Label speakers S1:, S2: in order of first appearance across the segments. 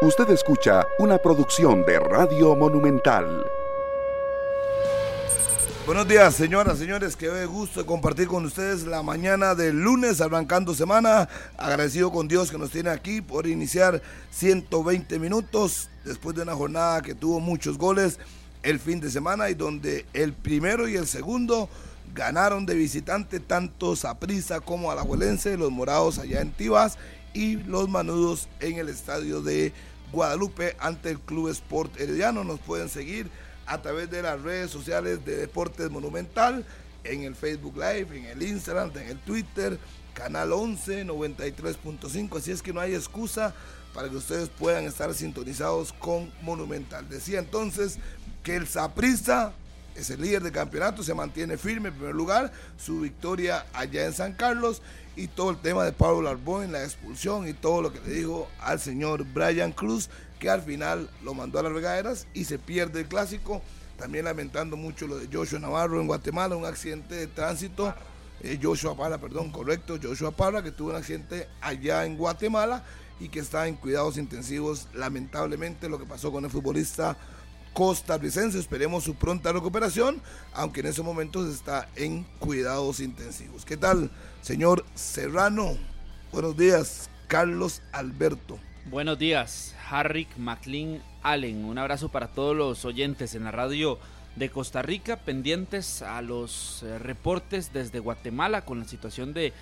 S1: Usted escucha una producción de Radio Monumental.
S2: Buenos días, señoras, señores. Qué gusto compartir con ustedes la mañana del lunes, arrancando semana. Agradecido con Dios que nos tiene aquí por iniciar 120 minutos después de una jornada que tuvo muchos goles el fin de semana y donde el primero y el segundo ganaron de visitante tanto Saprissa como Alajuelense, los morados allá en Tibas y los manudos en el estadio de Guadalupe ante el Club Sport Herediano. Nos pueden seguir a través de las redes sociales de Deportes Monumental, en el Facebook Live, en el Instagram, en el Twitter, Canal 11 93.5. Así es que no hay excusa para que ustedes puedan estar sintonizados con Monumental. Decía entonces que el Saprista es el líder de campeonato, se mantiene firme en primer lugar, su victoria allá en San Carlos y todo el tema de Pablo Larbón, la expulsión y todo lo que le dijo al señor Brian Cruz, que al final lo mandó a las regaderas y se pierde el clásico. También lamentando mucho lo de Joshua Navarro en Guatemala, un accidente de tránsito. Eh, Joshua Parra, perdón, correcto, Joshua Parra, que tuvo un accidente allá en Guatemala y que está en cuidados intensivos. Lamentablemente lo que pasó con el futbolista costarricense. Esperemos su pronta recuperación, aunque en esos momentos está en cuidados intensivos. ¿Qué tal, señor Serrano? Buenos días, Carlos Alberto.
S3: Buenos días, Harrick McLean Allen. Un abrazo para todos los oyentes en la radio de Costa Rica, pendientes a los eh, reportes desde Guatemala con la situación de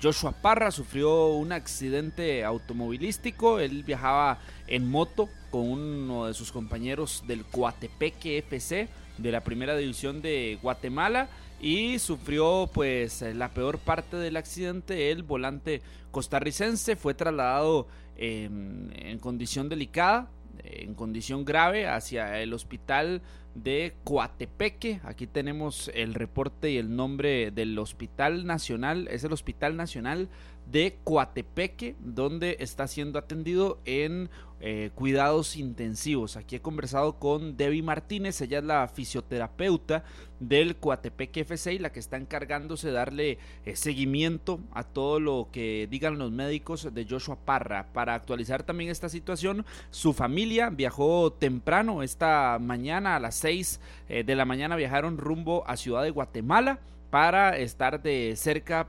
S3: Joshua Parra. Sufrió un accidente automovilístico. Él viajaba en moto con uno de sus compañeros del Coatepeque FC de la primera división de Guatemala y sufrió pues la peor parte del accidente. El volante costarricense fue trasladado en condición delicada, en condición grave hacia el hospital de Coatepeque. Aquí tenemos el reporte y el nombre del Hospital Nacional. Es el Hospital Nacional de Coatepeque, donde está siendo atendido en eh, cuidados intensivos. Aquí he conversado con Debbie Martínez, ella es la fisioterapeuta del Coatepeque FC y la que está encargándose de darle eh, seguimiento a todo lo que digan los médicos de Joshua Parra. Para actualizar también esta situación, su familia viajó temprano esta mañana a las 6 eh, de la mañana viajaron rumbo a Ciudad de Guatemala para estar de cerca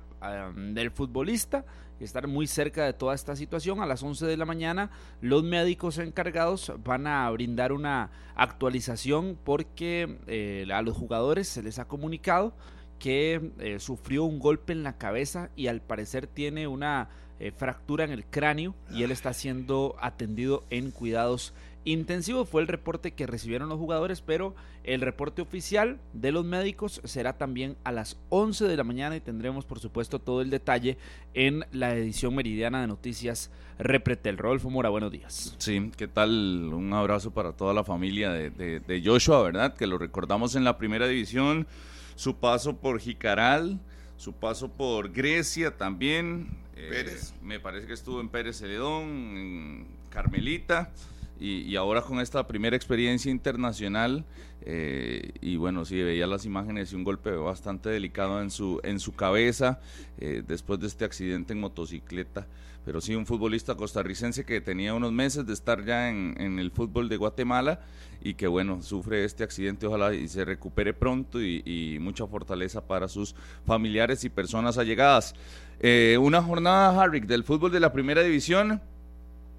S3: del futbolista estar muy cerca de toda esta situación. A las 11 de la mañana los médicos encargados van a brindar una actualización porque eh, a los jugadores se les ha comunicado que eh, sufrió un golpe en la cabeza y al parecer tiene una fractura en el cráneo y él está siendo atendido en cuidados Intensivo fue el reporte que recibieron los jugadores, pero el reporte oficial de los médicos será también a las 11 de la mañana y tendremos por supuesto todo el detalle en la edición meridiana de noticias Repretel. Rodolfo Mora, buenos días.
S4: Sí, ¿qué tal? Un abrazo para toda la familia de, Joshua, ¿verdad? Que lo recordamos en la primera división, su paso por Jicaral, su paso por Grecia también.
S2: Eh, Pérez.
S4: me parece que estuvo en Pérez Celedón, en Carmelita y, ahora con esta primera experiencia internacional, eh, y bueno, sí, veía las imágenes y un golpe bastante delicado en su, en su cabeza eh, después de este accidente en motocicleta. Pero sí, un futbolista costarricense que tenía unos meses de estar ya en, el fútbol de Guatemala y que bueno, sufre este accidente, ojalá y se recupere pronto y, mucha fortaleza para sus familiares y personas allegadas. Eh, una jornada, Harrick, del fútbol de la primera división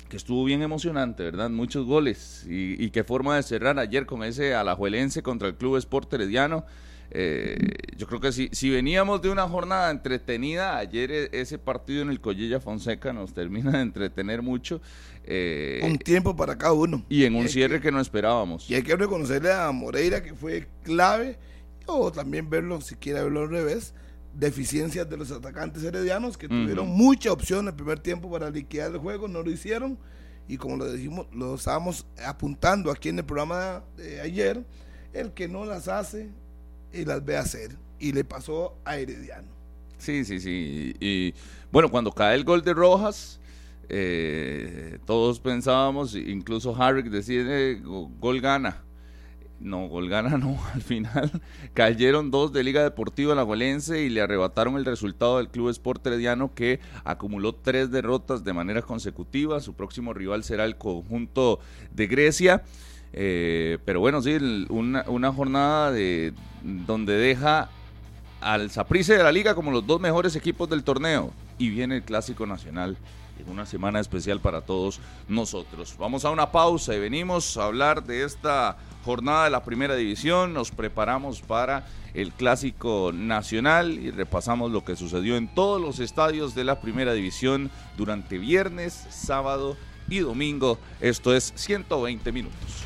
S4: que estuvo bien emocionante, ¿verdad? Muchos goles y, qué forma de cerrar ayer con ese alajuelense contra el Club Sport Herediano. Eh, yo creo que si, si veníamos de una jornada entretenida, ayer e, ese partido en el Collella Fonseca nos termina de entretener mucho.
S2: Eh, un tiempo para cada uno.
S4: Y en un cierre que, no esperábamos.
S2: Y hay que reconocerle a Moreira que fue clave, o también verlo, si quiere verlo al revés, deficiencias de los atacantes heredianos que tuvieron mucha opción en el primer tiempo para liquidar el juego, no lo hicieron y como lo dijimos, lo estábamos apuntando aquí en el programa de ayer, el que no las hace y las ve hacer y le pasó a Herediano.
S4: Sí, sí, sí. Y, bueno, cuando cae el gol de Rojas, eh, todos pensábamos, incluso Harrick decía, eh, gol gana no, Golgana no, al final cayeron dos de Liga Deportiva Alajuelense y le arrebataron el resultado del Club Sport Herediano que acumuló tres derrotas de manera consecutiva. Su próximo rival será el conjunto de Grecia. Eh, pero bueno, sí, una, una jornada de donde deja al Saprisse de la liga como los dos mejores equipos del torneo. Y viene el Clásico Nacional en una semana especial para todos nosotros. Vamos a una pausa y venimos a hablar de esta jornada de la primera división. Nos preparamos para el Clásico Nacional y repasamos lo que sucedió en todos los estadios de la primera división durante viernes, sábado y domingo. Esto es 120 minutos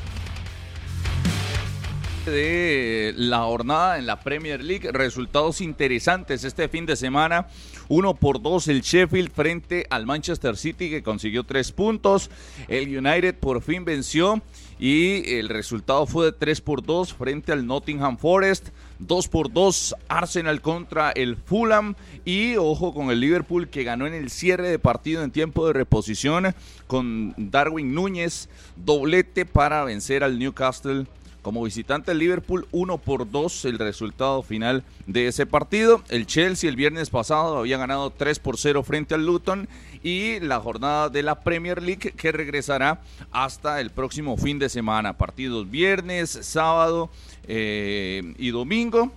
S4: de la jornada en la Premier League. Resultados interesantes este fin de semana. Uno por dos el Sheffield frente al Manchester City que consiguió tres puntos. El United por fin venció y el resultado fue de 3 por 2 frente al Nottingham Forest. 2 por 2 Arsenal contra el Fulham y ojo con el Liverpool que ganó en el cierre de partido en tiempo de reposición con Darwin Núñez doblete para vencer al Newcastle como visitante el Liverpool 1 por 2 el resultado final de ese partido. El Chelsea el viernes pasado había ganado 3 por 0 frente al Luton y la jornada de la Premier League que regresará hasta el próximo fin de semana. Partidos viernes, sábado eh, y domingo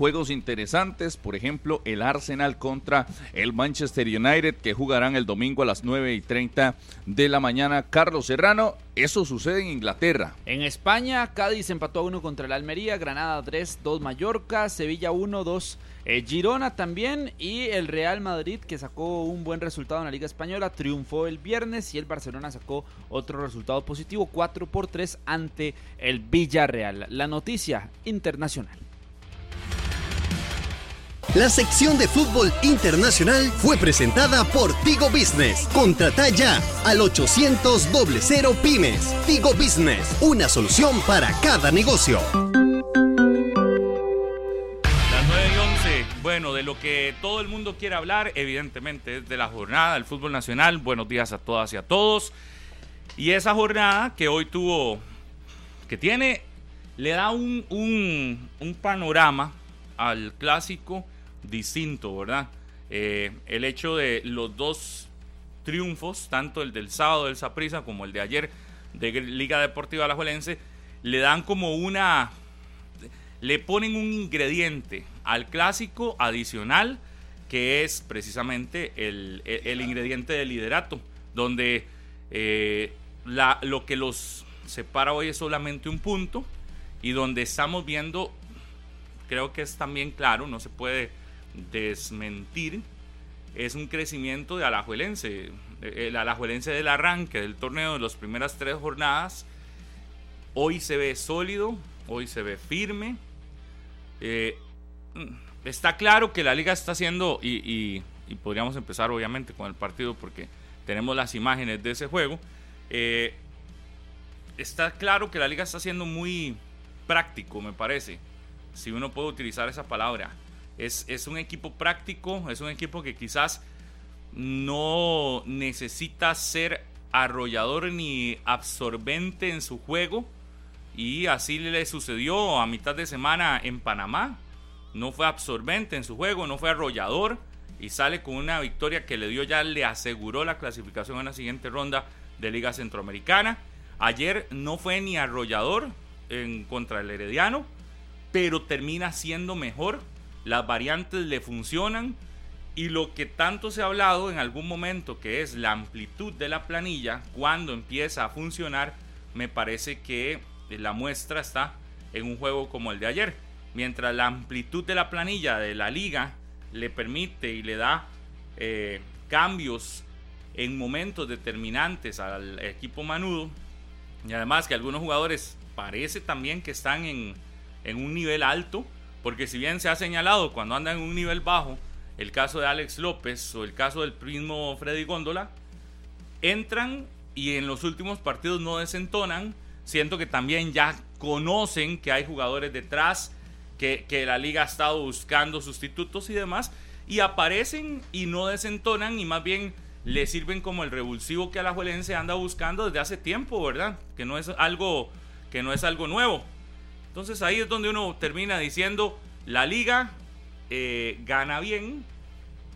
S4: juegos interesantes, por ejemplo, el Arsenal contra el Manchester United que jugarán el domingo a las 9 y 30 de la mañana. Carlos Serrano, eso sucede en Inglaterra.
S3: En España, Cádiz empató a 1 contra el Almería, Granada 3, 2 Mallorca, Sevilla 1, 2 eh, Girona también y el Real Madrid que sacó un buen resultado en la Liga Española, triunfó el viernes y el Barcelona sacó otro resultado positivo, 4 por 3 ante el Villarreal. La noticia internacional.
S5: La sección de fútbol internacional fue presentada por Tigo Business. Contrata ya al 800 00 Pymes. Tigo Business, una solución para cada negocio.
S6: Las 9 y 11. Bueno, de lo que todo el mundo quiere hablar, evidentemente, es de la jornada del fútbol nacional. Buenos días a todas y a todos. Y esa jornada que hoy tuvo, que tiene, le da un, un, un panorama al clásico distinto, ¿verdad? Eh, el hecho de los dos triunfos, tanto el del sábado del Saprissa como el de ayer de Liga Deportiva Alajuelense, le dan como una. le ponen un ingrediente al clásico adicional que es precisamente el, ingrediente del liderato, donde eh, la, lo que los separa hoy es solamente un punto y donde estamos viendo, creo que es también claro, no se puede desmentir es un crecimiento de Alajuelense. El Alajuelense del arranque del torneo de las primeras tres jornadas, hoy se ve sólido, hoy se ve firme. Eh, está claro que la liga está haciendo, y, podríamos empezar obviamente con el partido porque tenemos las imágenes de ese juego. Eh, está claro que la liga está siendo muy práctico, me parece, si uno puede utilizar esa palabra es, un equipo práctico, es un equipo que quizás no necesita ser arrollador ni absorbente en su juego. Y así le sucedió a mitad de semana en Panamá. No fue absorbente en su juego, no fue arrollador. Y sale con una victoria que le dio ya, le aseguró la clasificación en la siguiente ronda de Liga Centroamericana. Ayer no fue ni arrollador en contra el Herediano, pero termina siendo mejor las variantes le funcionan y lo que tanto se ha hablado en algún momento, que es la amplitud de la planilla, cuando empieza a funcionar, me parece que la muestra está en un juego como el de ayer. Mientras la amplitud de la planilla de la liga le permite y le da eh, cambios en momentos determinantes al equipo manudo, y además que algunos jugadores parece también que están en, en un nivel alto, porque si bien se ha señalado cuando andan en un nivel bajo, el caso de Alex López o el caso del primo Freddy Góndola, entran y en los últimos partidos no desentonan. Siento que también ya conocen que hay jugadores detrás, que, la liga ha estado buscando sustitutos y demás, y aparecen y no desentonan y más bien le sirven como el revulsivo que a la Juelense anda buscando desde hace tiempo, ¿verdad? Que no es algo, que no es algo nuevo. Entonces ahí es donde uno termina diciendo, la liga eh, gana bien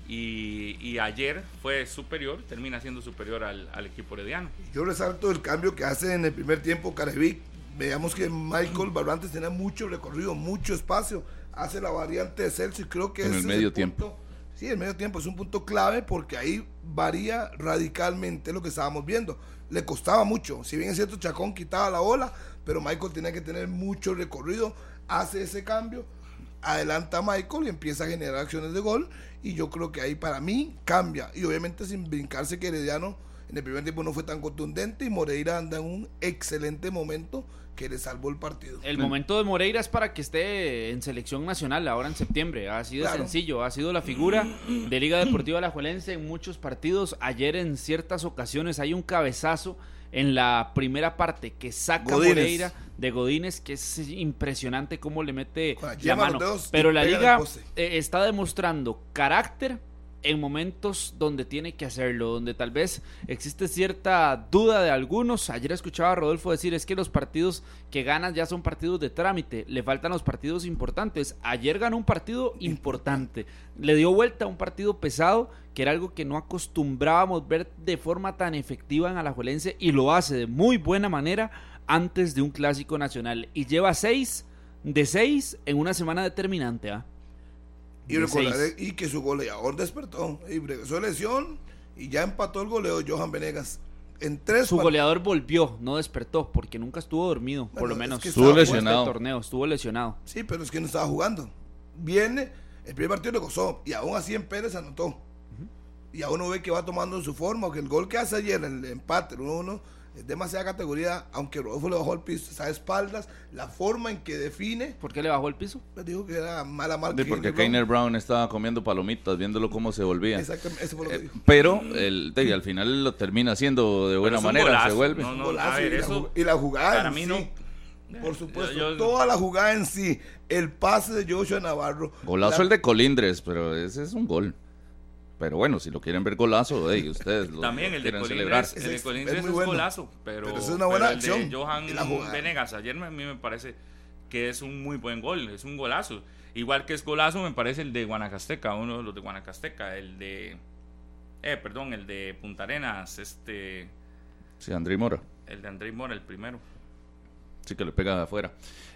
S6: y, y ayer fue superior, termina siendo superior al, al equipo herediano.
S2: Yo resalto el cambio que hace en el primer tiempo Carevic. Veamos que Michael Barrantes tenía mucho recorrido, mucho espacio. Hace la variante de Celso y creo que
S4: En el
S2: ese es
S4: medio
S2: punto-
S4: tiempo.
S2: Sí, el medio tiempo es un punto clave porque ahí varía radicalmente lo que estábamos viendo. Le costaba mucho. Si bien es cierto, Chacón quitaba la ola, pero Michael tenía que tener mucho recorrido. Hace ese cambio, adelanta a Michael y empieza a generar acciones de gol. Y yo creo que ahí para mí cambia. Y obviamente sin brincarse que Herediano en el primer tiempo no fue tan contundente y Moreira anda en un excelente momento que le salvó el partido.
S3: El momento de Moreira es para que esté en selección nacional ahora en septiembre. Ha sido
S2: Claro.
S3: sencillo, ha sido la figura de Liga Deportiva Alajuelense en muchos partidos. Ayer en ciertas ocasiones hay un cabezazo en la primera parte que saca
S2: Godínez.
S3: Moreira de Godínez, que es impresionante cómo le mete
S2: la
S3: mano. Pero la liga eh, está demostrando carácter en momentos donde tiene que hacerlo, donde tal vez existe cierta duda de algunos. Ayer escuchaba a Rodolfo decir es que los partidos que ganan ya son partidos de trámite, le faltan los partidos importantes. Ayer ganó un partido importante, le dio vuelta a un partido pesado, que era algo que no acostumbrábamos ver de forma tan efectiva en Alajuelense y lo hace de muy buena manera antes de un clásico nacional. Y lleva seis de seis en una semana determinante. ¿ah?
S2: Y, recordaré- y que su goleador despertó. Y regresó de lesión y ya empató el goleo Johan Venegas. En tres
S3: Su goleador volvió, no despertó, porque nunca estuvo dormido, por lo
S2: es
S3: menos.
S2: que
S4: Estuvo
S3: Este
S4: lesionado.
S3: torneo, estuvo lesionado.
S2: Sí, pero es que no estaba jugando. Viene, el primer partido le gozó y aún así en Pérez anotó. Y aún uno ve que va tomando su forma, que el gol que hace ayer, el empate, el 1-1, es demasiada categoría, aunque Rodolfo le bajó el piso, está de espaldas, la forma en que define,
S3: ¿Por qué le bajó el piso?
S2: les dijo que era mala marca.
S4: Sí, porque Keiner Brown estaba comiendo palomitas, viéndolo cómo se volvía.
S2: Exactamente, eso fue lo que
S4: Eh,
S2: dijo.
S4: pero el, de- al final lo termina haciendo de buena manera,
S6: golazo,
S4: se vuelve.
S6: no, no,
S2: Golazo,
S6: a ver,
S2: y, la,
S6: eso
S2: y la jugada
S6: para
S2: en
S6: mí
S2: sí,
S6: no.
S2: Por supuesto,
S6: Yo-
S2: toda la jugada en sí, el pase de Joshua Navarro.
S4: Golazo
S2: la-
S4: el de Colindres, pero ese es un gol. Pero bueno, si lo quieren ver golazo, ey, ustedes lo,
S6: También el de
S4: celebrar.
S6: El de
S2: Es-
S6: Colindres
S2: es
S6: es,
S2: muy bueno.
S6: golazo, pero,
S2: Pero es una buena
S6: pero el de
S2: acción.
S6: Johan
S2: la.
S6: Venegas ayer a mí me parece que es un muy buen gol, es un golazo. Igual que es golazo me parece el de Guanacasteca, uno de los de Guanacasteca, el de eh, perdón, el de Punta Arenas, este
S4: Sí, André Mora.
S6: el de André Mora el primero.
S4: Sí que le pega de afuera.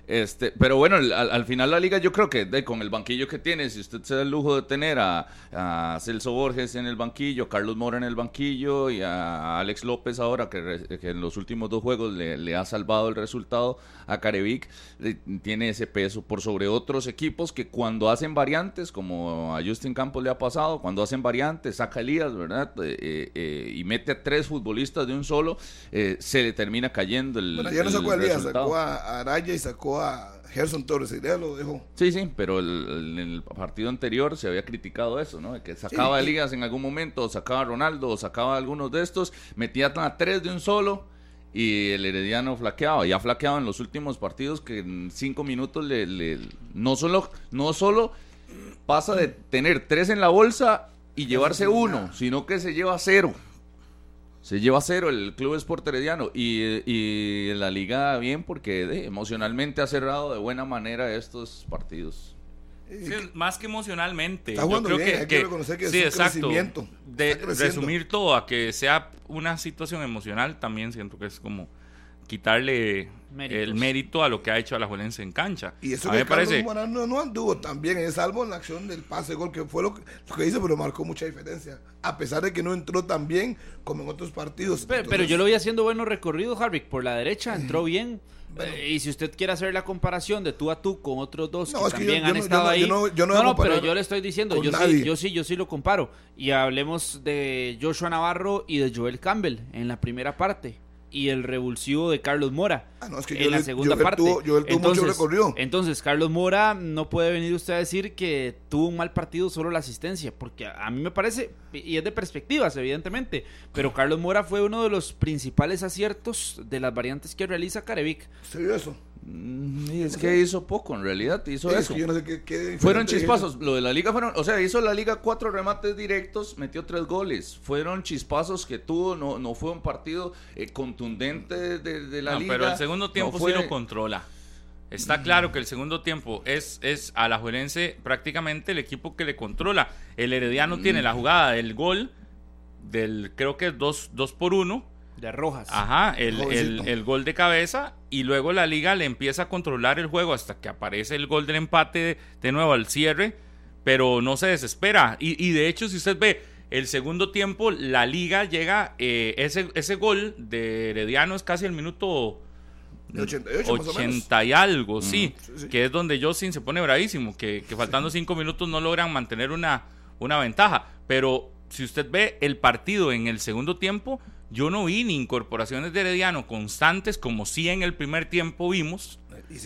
S4: Este, pero bueno, al, al final la liga yo creo que de, con el banquillo que tiene, si usted se da el lujo de tener a, a Celso Borges en el banquillo, Carlos Mora en el banquillo y a Alex López ahora, que, en los últimos dos juegos le, le ha salvado el resultado a Carevic, le- tiene ese peso por sobre otros equipos que cuando hacen variantes, como a Justin Campos le ha pasado, cuando hacen variantes, saca Elías, ¿verdad? Eh, eh, eh, y mete a tres futbolistas de un solo, eh, se le termina cayendo el,
S2: Bueno, ya no sacó a Elías, sacó a a Araya y sacó a Gerson Torres. Y ya lo dejó.
S4: Sí, sí, pero el- el- en el partido anterior se había criticado eso, ¿no? De que sacaba a
S2: Sí, y-
S4: Elías en algún momento, o sacaba a Ronaldo, o sacaba a algunos de estos, metía a tres de un solo y el Herediano flaqueaba. Ya flaqueaba en los últimos partidos que en cinco minutos le, le- no solo no solo pasa de tener tres en la bolsa y llevarse uno, sino que se lleva cero. Se lleva cero el Club Sport Herediano y, y la liga bien porque de, emocionalmente ha cerrado de buena manera estos partidos.
S6: Sí, más que emocionalmente.
S2: Está
S6: yo creo
S2: bien,
S6: que,
S2: hay que
S6: que-
S2: reconocer que es
S6: sí,
S2: un
S6: exacto.
S2: crecimiento,
S6: De resumir todo a que sea una situación emocional, también siento que es como quitarle
S3: Méritos.
S6: el mérito a lo que ha hecho Alajuelense en cancha.
S2: Y eso
S6: a
S2: que
S6: mí me
S2: Carlos
S6: parece.
S2: No, no anduvo tan bien, es salvo en la acción del pase gol, que fue lo que, lo que hizo, pero marcó mucha diferencia. A pesar de que no entró tan bien como en otros partidos.
S3: Pero, yo lo vi haciendo buenos recorridos, Harvick, por la derecha, entró bien.
S2: Bueno.
S3: Eh, y si usted quiere hacer la comparación de tú a tú con otros dos
S2: No,
S3: que
S2: es que
S3: también
S2: yo- yo
S3: han
S2: no- yo
S3: estado
S2: no-
S3: ahí.
S2: yo no- yo no
S3: pero yo le estoy diciendo, yo sí, yo sí, yo sí lo comparo. Y hablemos de Joshua Navarro y de Joel Campbell en la primera parte. Y el revulsivo de Carlos Mora
S2: Ah, no, es que
S3: en la segunda
S2: Joel
S3: parte.
S2: tuvo- tuvo mucho recorrido.
S3: entonces, Carlos Mora no puede venir usted a decir que tuvo un mal partido solo la asistencia, porque a a mí me parece, y es de perspectivas, evidentemente, pero Carlos Mora fue uno de los principales aciertos de las variantes que realiza Carevic.
S2: ¿Se vio eso?
S4: Mm, y es que hizo poco, en realidad, hizo
S2: es
S4: eso.
S2: que yo no sé qué, qué
S4: Fueron chispazos. Lo de la liga fueron, o sea, hizo la liga cuatro remates directos, metió tres goles. Fueron chispazos que tuvo, no, no fue un partido eh, contundente de, de la
S6: No,
S4: liga.
S6: pero el segundo
S4: no
S6: tiempo
S4: fue-
S6: sí lo controla. Está claro que el segundo tiempo es, es a la Juelense prácticamente el equipo que le controla. El Herediano tiene la jugada del gol, del creo que es 2 dos, por 1.
S3: De Rojas.
S6: Ajá, el, el, el, gol de cabeza y luego la liga le empieza a controlar el juego hasta que aparece el gol del empate de, de nuevo al cierre, pero no se desespera. Y, y, de hecho, si usted ve el segundo tiempo, la liga llega, eh, ese, ese gol de Herediano es casi el minuto...
S2: De 88,
S6: 80 y algo, sí, sí, sí, que es donde Justin se pone bravísimo, que, que faltando 5 minutos no logran mantener una, una ventaja. Pero si usted ve el partido en el segundo tiempo, yo no vi ni incorporaciones de Herediano constantes como sí en el primer tiempo vimos.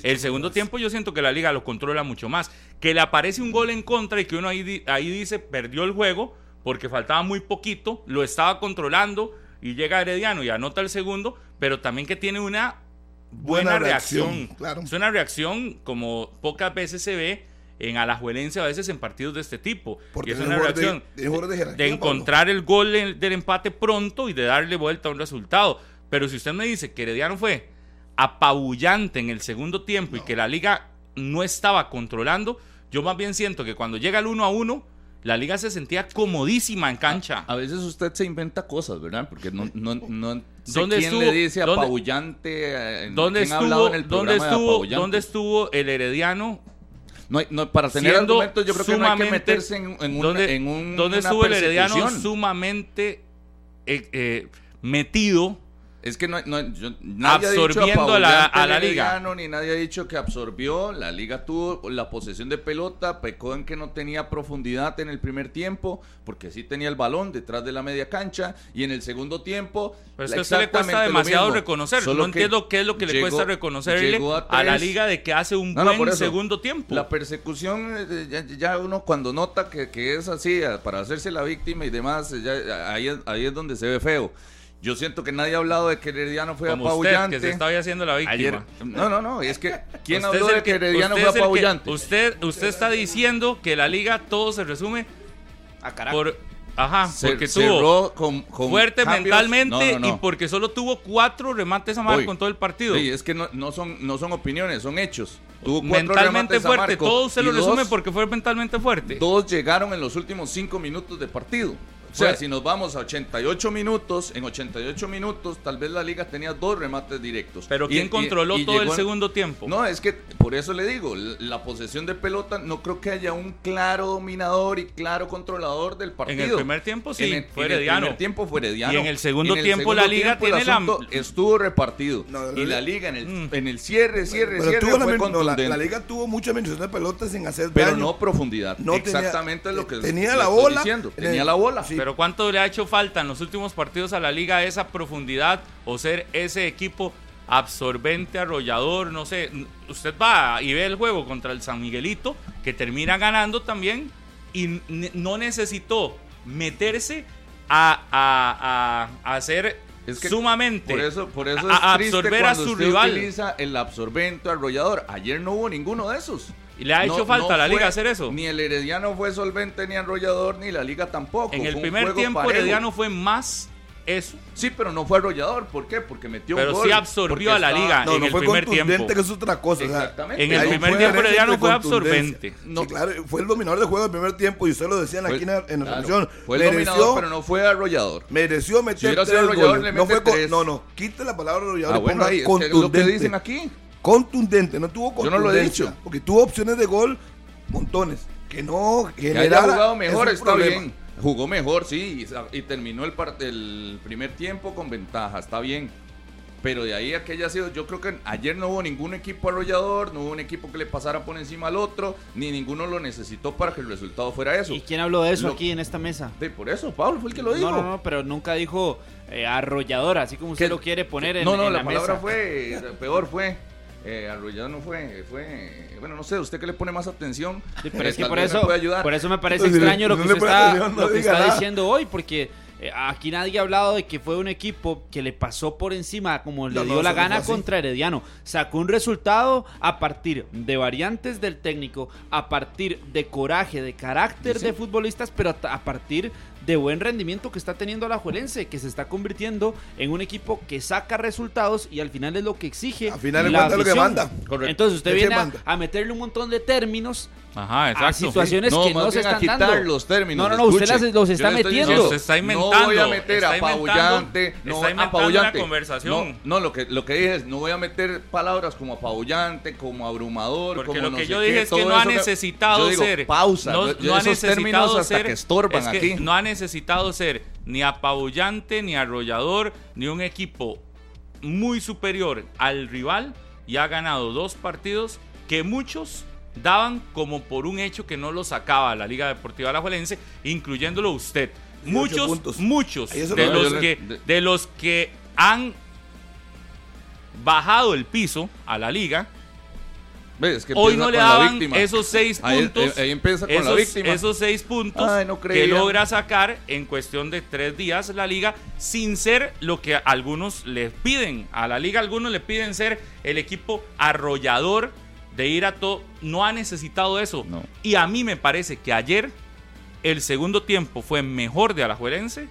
S6: El segundo tiempo yo siento que la liga lo controla mucho más. Que le aparece un gol en contra y que uno ahí, ahí dice perdió el juego porque faltaba muy poquito, lo estaba controlando y llega Herediano y anota el segundo, pero también que tiene una buena, buena reacción. reacción.
S2: Claro.
S6: Es una reacción como pocas veces se ve en Alajuelense a veces en partidos de este tipo.
S2: Porque
S6: y es una reacción
S2: de, de, de,
S6: de encontrar el gol del, del empate pronto y de darle vuelta a un resultado. Pero si usted me dice que Herediano fue apabullante en el segundo tiempo no. y que la liga no estaba controlando, yo más bien siento que cuando llega el 1 a 1, la liga se sentía comodísima en cancha.
S4: A, a veces usted se inventa cosas, ¿verdad? Porque no, no, no sé
S6: ¿Dónde
S4: quién
S6: estuvo,
S4: le dice
S6: dónde,
S4: apabullante.
S6: ¿Dónde
S4: ¿quién
S6: estuvo,
S4: en el
S6: ¿dónde, estuvo, ¿Dónde estuvo el Herediano
S4: no, no, para tener argumentos yo creo que no hay que meterse en, en, un,
S6: ¿dónde,
S4: en un,
S6: ¿dónde estuvo el Herediano sumamente eh, eh, metido
S4: es que no, no yo, nadie
S6: absorbiendo
S4: ha
S6: a la, a la liga.
S4: Ni nadie ha dicho que absorbió. La liga tuvo la posesión de pelota, pecó en que no tenía profundidad en el primer tiempo, porque sí tenía el balón detrás de la media cancha. Y en el segundo tiempo.
S6: Pero es que usted le cuesta demasiado reconocer. no entiendo qué es lo que le cuesta reconocerle a, a, la liga de que hace un
S4: no,
S6: buen
S4: no,
S6: segundo tiempo.
S4: La persecución, eh, ya, ya uno cuando nota que, que, es así, para hacerse la víctima y demás, ya, ahí, ahí es donde se ve feo. Yo siento que nadie ha hablado de que Herediano fue
S6: Como
S4: apabullante.
S6: Usted, que se estaba haciendo la víctima.
S4: Ayer, no, no, no, es que ¿quién habló de que Herediano fue apabullante?
S6: Que, usted, usted está diciendo que la liga todo se resume
S3: a carácter.
S6: Por, ajá,
S4: se,
S6: porque tuvo
S4: con, con
S6: fuerte
S4: cambios.
S6: mentalmente
S4: no, no, no.
S6: y porque solo tuvo cuatro remates a marco con todo el partido.
S4: Sí, es que no, no, son, no son opiniones, son hechos. Tuvo
S6: mentalmente fuerte,
S4: Marco,
S6: todo se lo
S4: dos,
S6: resume porque fue mentalmente fuerte.
S4: Dos llegaron en los últimos cinco minutos de partido. O sea, si nos vamos a 88 minutos, en 88 minutos tal vez la liga tenía dos remates directos.
S6: Pero ¿quién
S4: y,
S6: controló
S4: y, y
S6: todo el
S4: en...
S6: segundo tiempo?
S4: No, es que por eso le digo, la posesión de pelota no creo que haya un claro dominador y claro controlador del partido.
S6: En el primer tiempo sí,
S4: en el,
S6: fue
S4: en el primer tiempo fue Herediano.
S6: Y en el segundo
S4: en el
S6: tiempo
S4: segundo
S6: la liga
S4: tiempo,
S6: tiene la
S4: estuvo repartido.
S2: No,
S4: y la liga en el, mm. en el cierre, cierre,
S2: pero
S4: cierre
S2: tuvo
S4: fue
S2: la,
S4: contundente.
S2: No, la, la, liga tuvo mucha administración de pelotas sin hacer
S4: pero
S2: daño.
S4: no profundidad.
S2: No
S4: Exactamente
S2: tenía,
S4: lo que
S2: tenía la bola,
S4: diciendo. Tenía la bola.
S6: Sí. Pero cuánto le ha hecho falta en los últimos partidos a la liga esa profundidad o ser ese equipo absorbente, arrollador, no sé. Usted va y ve el juego contra el San Miguelito, que termina ganando también y no necesitó meterse a, a, a, a hacer es que sumamente
S4: por eso, por eso
S6: a, a absorber a su rival.
S4: utiliza el absorbente arrollador. Ayer no hubo ninguno de esos.
S6: ¿Y le ha hecho
S4: no,
S6: falta
S4: no
S6: a la
S4: fue,
S6: liga hacer eso?
S4: Ni el Herediano fue solvente ni arrollador, ni la liga tampoco.
S6: En el
S4: fue
S6: primer tiempo
S4: parejo.
S6: Herediano fue más eso.
S4: Sí, pero no fue arrollador. ¿Por qué? Porque metió
S6: pero
S4: un gol.
S6: sí absorbió a la
S4: estaba...
S6: liga
S2: no,
S6: en
S2: no
S6: el
S2: fue
S6: primer tiempo.
S2: que es otra cosa.
S4: Exactamente.
S6: En el primer tiempo Herediano fue absorbente.
S2: No, sí, claro, fue el dominador de juego del primer tiempo y usted lo decían
S4: fue,
S2: aquí en la,
S4: claro,
S2: transmisión.
S4: Fue el mereció, dominador, pero no fue arrollador.
S2: Mereció meter
S4: si
S2: tres goles.
S4: Le
S2: no, fue
S4: tres.
S2: no, no, quite la palabra arrollador
S4: ah,
S2: y
S4: bueno, ahí,
S2: contundente.
S4: Es que lo que dicen aquí.
S2: Contundente, no tuvo contundencia.
S4: Yo no lo he dicho.
S2: Porque tuvo opciones de gol montones. Que no
S4: que haya jugado mejor está problema. bien. Jugó mejor, sí, y, y terminó el, el primer tiempo con ventaja, está bien. Pero de ahí a que haya sido, yo creo que ayer no hubo ningún equipo arrollador, no hubo un equipo que le pasara por encima al otro, ni ninguno lo necesitó para que el resultado fuera eso.
S3: ¿Y quién habló de eso
S4: lo,
S3: aquí en esta mesa?
S4: De, por eso, Pablo fue el que lo dijo.
S3: No, no, no pero nunca dijo eh, arrollador, así como usted
S4: ¿Qué?
S3: lo quiere poner en
S4: No, no,
S3: en
S4: la,
S3: la,
S4: palabra
S3: mesa.
S4: fue, peor fue. Eh, arrollador no fue, fue, bueno, no sé, usted que le pone más atención.
S3: Sí, pero es que por eso, por eso me parece
S2: Entonces,
S3: extraño lo
S2: no
S3: que usted está,
S2: atención, no
S3: lo que
S2: diga
S3: está
S2: nada.
S3: diciendo hoy, porque eh, aquí nadie ha hablado de que fue un equipo que le pasó por encima como le
S2: No,
S3: dio
S2: no,
S3: la gana contra Herediano. Sacó un resultado a partir de variantes del técnico, a partir de coraje, de carácter
S4: Sí, sí.
S3: de futbolistas, pero a, a partir de buen rendimiento que está teniendo la Juelense, que se está convirtiendo en un equipo que saca resultados y al final es lo que exige.
S2: Al final es
S3: la
S2: lo que manda.
S7: Correcto.
S3: Entonces usted
S2: ¿Qué
S3: viene a,
S2: manda?
S3: a meterle un montón de términos
S6: Ajá,
S3: a
S6: exacto.
S3: situaciones
S7: No,
S3: que no se
S7: a
S3: están
S7: quitar
S3: dando.
S7: los términos.
S3: No, no, no, usted las- los está metiendo.
S7: diciendo,
S6: Se está
S7: No
S6: inventando,
S7: voy a meter apabullante.
S6: está
S7: No,
S6: inventando
S7: apabullante.
S6: una conversación.
S7: No, no, lo, que, lo que dije es, no voy a meter palabras como apabullante, como abrumador,
S6: Porque
S7: como
S6: lo
S7: no
S6: que
S7: sé
S6: yo
S7: qué,
S6: dije es que no ha necesitado
S7: yo digo,
S6: ser.
S7: Pausa.
S6: No, no ha
S7: esos términos
S6: necesitado
S7: hasta
S6: ser.
S7: que estorban
S6: es
S7: aquí.
S6: No ha necesitado ser ni apabullante, ni arrollador, ni un equipo muy superior al rival y ha ganado dos partidos que muchos daban como por un hecho que no lo sacaba la Liga Deportiva Alajuelense, incluyéndolo usted.
S2: 18
S6: Muchos,
S2: puntos.
S6: muchos de los, que,
S7: de-
S6: los que han bajado el piso a la liga.
S7: Es que
S6: hoy no le
S7: la
S6: daban esos seis
S7: Ahí-
S6: puntos.
S7: ahí empieza con la
S6: esos,
S7: víctima.
S6: esos seis puntos
S7: Ay, no
S6: que logra sacar en cuestión de tres días la liga, sin ser lo que algunos le piden. A la liga algunos le piden ser el equipo arrollador de ir a todo. No ha necesitado eso.
S7: No.
S6: Y a mí me parece que ayer el segundo tiempo fue mejor de Alajuelense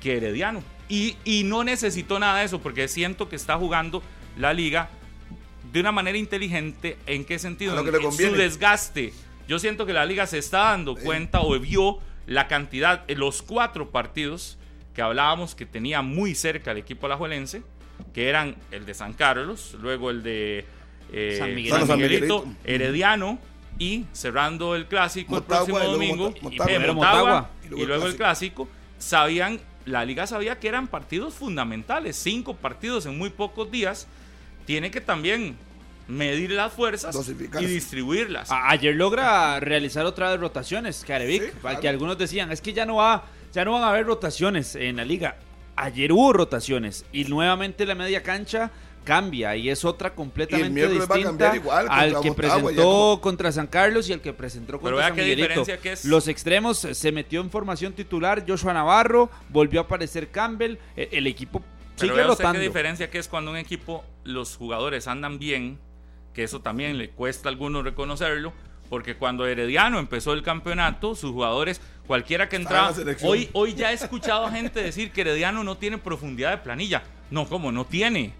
S6: que Herediano. Y, y no necesitó nada de eso porque siento que está jugando la liga de una manera inteligente. ¿En qué sentido?
S2: A lo que
S6: En-
S2: le
S6: en
S2: conviene.
S6: su desgaste. Yo siento que la liga se está dando cuenta o vio la cantidad, en los cuatro partidos que hablábamos que tenía muy cerca el equipo alajuelense, que eran el de San Carlos, luego el de eh,
S3: San
S6: San,
S3: Miguelito.
S2: San
S6: Miguelito,
S2: Miguelito.
S6: Herediano y cerrando el clásico
S2: Motagua
S6: el próximo
S2: y luego
S6: domingo,
S2: Mota-
S6: y-
S2: Motagua.
S6: eh, Motagua,
S3: Motagua.
S6: y luego el clásico, sabían, la liga sabía que eran partidos fundamentales, cinco partidos en muy pocos días, tiene que también medir las fuerzas y distribuirlas.
S3: A- ayer logra realizar otra vez rotaciones, Carevic,
S2: Sí, claro.
S3: que algunos decían, es que ya no va, ya no van a haber rotaciones en la liga. Ayer hubo rotaciones y nuevamente la media cancha cambia y es otra completamente distinta
S2: igual
S3: al que presentó
S2: como-
S3: contra San Carlos y el que presentó
S6: Pero
S3: contra
S6: vea
S3: San
S6: qué
S3: Miguelito.
S6: diferencia que es.
S3: Los extremos eh, se metió en formación titular Joshua Navarro, volvió a aparecer Campbell, eh, el equipo
S6: Pero usted
S3: rotando.
S6: qué diferencia que es cuando un equipo, los jugadores andan bien, que eso también le cuesta a algunos reconocerlo, porque cuando Herediano empezó el campeonato, sus jugadores, cualquiera que entraba, hoy, hoy ya he escuchado a gente decir que Herediano no tiene profundidad de planilla. No, ¿cómo? No tiene.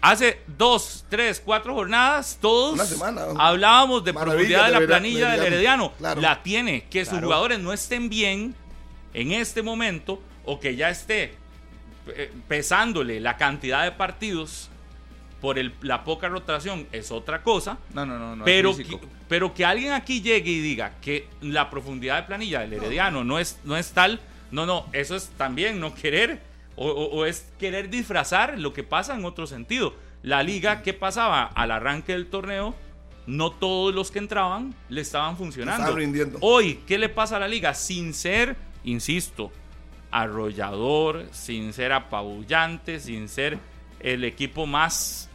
S6: Hace dos, tres, cuatro jornadas, todos
S2: semana.
S6: hablábamos de profundidad de la planilla del
S2: Herediano. Claro.
S6: La tiene. Que sus
S3: Claro.
S6: jugadores no estén bien en este momento o que ya esté pesándole la cantidad de partidos por el- la poca rotación es otra cosa.
S7: No, no, no. no
S6: pero, que, pero que alguien aquí llegue y diga que la profundidad de planilla del Herediano no es, no es tal, no, no, eso es también no querer o, o- o es querer disfrazar lo que pasa en otro sentido. La liga, ¿qué pasaba? Al arranque del torneo, no todos los que entraban le estaban funcionando. Hoy, ¿qué le pasa a la liga? Sin ser, insisto, arrollador, sin ser apabullante, sin ser el equipo más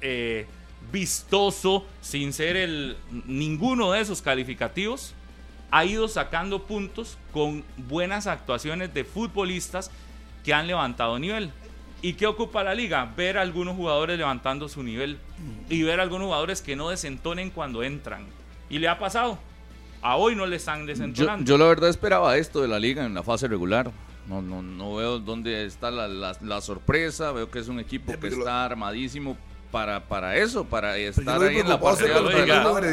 S6: eh, vistoso, sin ser el ninguno de esos calificativos, ha ido sacando puntos con buenas actuaciones de futbolistas que han levantado nivel. ¿Y qué ocupa la liga? Ver a algunos jugadores levantando su nivel y ver a algunos jugadores que no desentonen cuando entran. Y le ha pasado. A hoy no le están
S7: Yo,
S6: desentonando.
S7: yo la verdad esperaba esto de la liga en la fase regular. No, no, no veo dónde está la, la- la sorpresa. Veo que es un equipo
S2: Sí,
S7: que está armadísimo para, para eso, para estar ahí en la parte de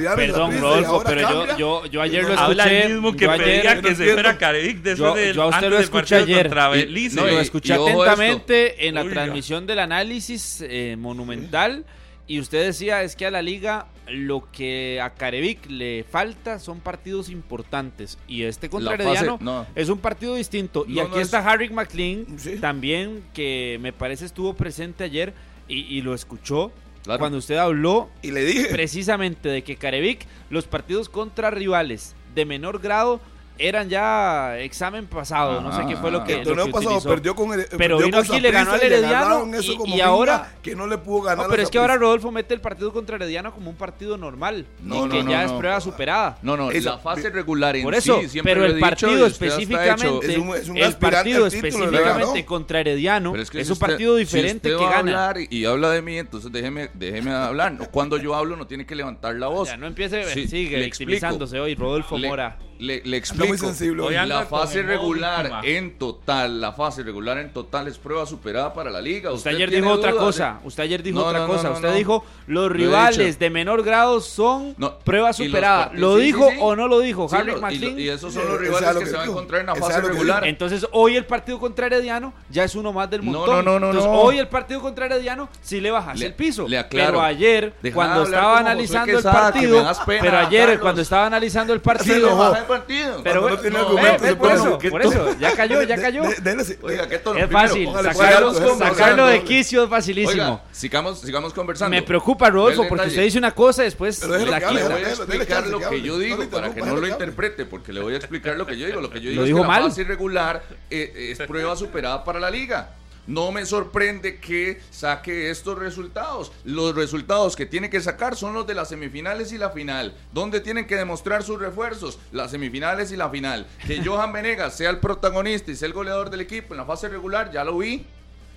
S2: la
S3: Perdón, Rodolfo, pero yo, yo, yo ayer lo
S2: No,
S3: escuché.
S6: Habla el mismo que
S3: yo ayer-
S6: pedía
S2: no
S6: que se
S2: entiendo.
S6: fuera Carevic después del,
S3: yo a usted lo escuché ayer.
S7: Y- no,
S3: lo escuché
S7: esto.
S3: atentamente en la
S6: Oiga.
S3: transmisión del análisis eh, monumental y usted decía es que a la liga lo que a Carevic le falta son partidos importantes y este contra Herediano
S7: no.
S3: es un partido distinto y aquí
S7: no es-
S3: está Harry McLean
S2: Sí.
S3: también que me parece estuvo presente ayer y, y lo escuchó
S7: Claro.
S3: cuando usted habló
S2: Y le dije,
S3: precisamente de que Carevic, los partidos contra rivales de menor grado eran ya examen pasado, no sé qué fue lo
S7: Ajá.
S3: que,
S2: el
S3: lo
S2: torneo
S3: que
S2: pasado
S3: utilizó.
S2: perdió con el
S3: Pero
S2: perdió
S3: vino
S2: con
S3: aquí le ganó al Herediano y-
S2: como
S3: y
S2: minga
S3: ahora-
S2: que no le pudo ganar
S3: No, pero es que ahora. Rodolfo mete el partido contra Herediano como un partido normal
S7: No,
S3: y
S7: no,
S3: que
S7: no,
S3: ya
S7: no.
S3: es prueba superada.
S7: No, no,
S2: Esa-
S7: la fase regular en
S3: Por eso,
S7: sí, siempre
S3: pero el partido específicamente,
S2: Es un- es un
S3: el partido específicamente contra Herediano es,
S7: que si
S3: un
S7: usted-
S3: partido diferente que gana.
S7: hablar y, habla de mí, entonces déjeme, déjeme hablar. Cuando yo hablo no tiene que levantar la voz.
S3: Ya no empiece, sigue victimizándose hoy Rodolfo Mora.
S4: Le, le
S2: muy
S4: explico.
S2: sensible hoy.
S6: Hoy anda
S4: La fase regular en total, la fase regular en total es prueba superada para la liga.
S3: Usted ayer dijo otra
S4: dudas
S3: cosa. Usted ayer dijo
S4: No,
S3: otra
S4: no, no,
S3: cosa.
S4: no,
S3: Usted
S4: no.
S3: dijo los rivales de menor grado son
S4: No,
S3: prueba superada. ¿Lo
S4: sí,
S3: dijo
S4: sí.
S3: o no lo dijo
S4: Sí,
S3: Harry
S4: lo- y, lo- y esos son los rivales
S2: lo
S4: que,
S2: que
S4: se van a encontrar en la fase regular.
S3: Entonces hoy el partido contra Herediano ya es uno más del
S4: No,
S3: montón.
S4: no, no, no,
S3: Entonces
S4: no.
S3: hoy el partido contra Herediano sí le bajas el piso.
S4: le aclaro.
S3: Pero ayer cuando estaba analizando el partido, pero ayer cuando estaba analizando el partido,
S4: partido.
S3: pero
S2: no tiene
S3: no,
S2: argumentos,
S3: eh, por eso,
S2: ¿qué
S3: por eso, ya cayó, ya
S2: De-
S3: cayó.
S2: de- así.
S4: Oiga, qué tono.
S3: Es
S4: Primero,
S3: fácil, sacarlo, sacarlo de quicio es facilísimo.
S4: Oiga, sigamos, sigamos conversando.
S3: Me preocupa, Rodolfo, porque usted dice una cosa y después la
S2: que
S4: Le voy a explicar lo
S2: que
S4: que yo digo para que no lo
S2: que
S4: interprete, porque le voy a explicar lo que yo digo. Lo que yo digo es que la irregular eh, es prueba superada para la liga. No me sorprende que saque estos resultados. Los resultados que tiene que sacar son los de las semifinales y la final, donde tienen que demostrar sus refuerzos, las semifinales y la final. Que Johan Venegas sea el protagonista y sea el goleador del equipo en la fase regular, ya lo vi.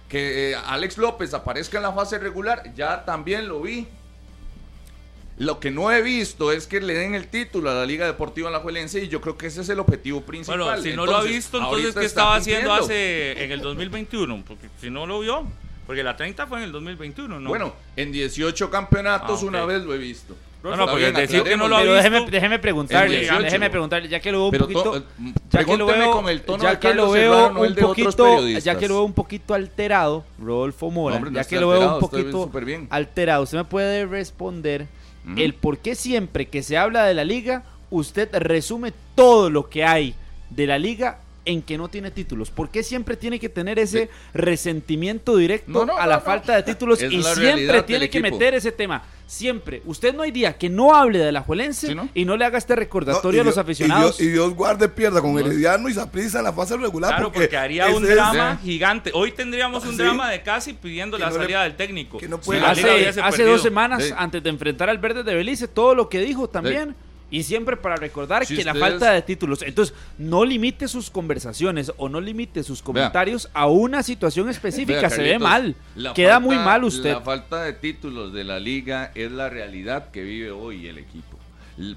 S4: Que eh, Alex López aparezca en la fase regular, ya también lo vi. Lo que no he visto es que le den el título a la Liga Deportiva Alajuelense y yo creo que ese es el objetivo principal.
S6: Bueno, si no lo ha visto, entonces ¿qué estaba haciendo hace en el 2021? Porque si no lo vio, porque la 30 fue en el 2021, ¿no?
S4: Bueno, en 18 campeonatos
S6: Ah,
S4: una vez lo he visto.
S6: No, no, porque
S4: bien,
S6: decir que no lo ha visto.
S3: déjeme, déjeme preguntarle,
S4: En 18.
S3: déjeme preguntarle, ya que lo veo un poquito,
S4: to- eh,
S3: ya que lo veo,
S4: con el tono
S3: ya
S4: de
S3: que lo veo
S4: Serrano, no el
S3: un
S4: de otros
S3: poquito,
S4: periodistas.
S3: ya que lo veo un poquito alterado, Rodolfo Mora,
S4: hombre, no
S3: ya que lo veo un poquito alterado, usted me puede responder El por qué siempre que se habla de la liga, usted resume todo lo que hay de la liga en que no tiene títulos. ¿Por qué siempre tiene que tener ese resentimiento directo
S4: No, no,
S3: a la
S4: no,
S3: falta de títulos
S4: Es
S3: y siempre tiene que meter ese tema? Siempre. Usted no hay día que no hable de la Juelense
S4: Sí, ¿no?
S3: y no le haga este recordatorio a los
S2: Dios-
S3: aficionados.
S2: Y Dios, y Dios guarde pierda con Herediano y Saprissa en la fase regular.
S6: Claro, porque, haría
S2: ese
S6: un
S2: es-
S6: drama gigante. Hoy tendríamos un
S2: Sí.
S6: drama de casi pidiendo
S2: Que
S6: la
S2: no le-
S6: salida del técnico.
S2: que puede-
S6: liga
S3: hace dos semanas,
S4: Sí.
S3: antes de enfrentar al Verde de Belice, todo lo que dijo también. Y siempre para recordar
S4: Si
S3: que la falta de títulos. Entonces, no limite sus conversaciones o no limite sus comentarios a una situación específica.
S4: Vea,
S3: Se ve mal. Queda
S4: falta-
S3: muy mal usted.
S4: La falta de títulos de la liga es la realidad que vive hoy el equipo.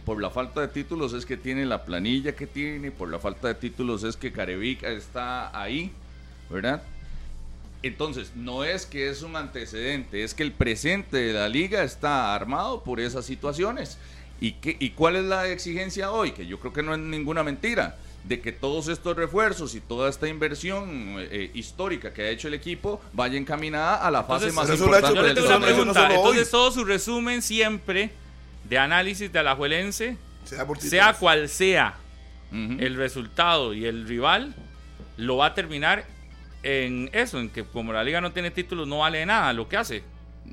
S4: Por la falta de títulos es que tiene la planilla que tiene, por la falta de títulos es que Carevica está ahí, ¿verdad? Entonces, no es que es un antecedente, es que el presente de la liga está armado por esas situaciones. ¿Y, qué, ¿Y cuál es la exigencia hoy? Que yo creo que no es ninguna mentira, de que todos estos refuerzos y toda esta inversión eh, histórica que ha hecho el equipo vaya encaminada a la fase
S6: Entonces,
S4: más
S2: pero eso lo ha hecho-
S6: Yo
S4: importante
S6: le tengo una
S2: no hoy.
S6: Entonces, todo su resumen siempre de análisis de Alajuelense,
S2: Sea
S6: sea cual sea el resultado y el rival, lo va a terminar en eso, en que como la liga no tiene títulos, no vale de nada lo que hace.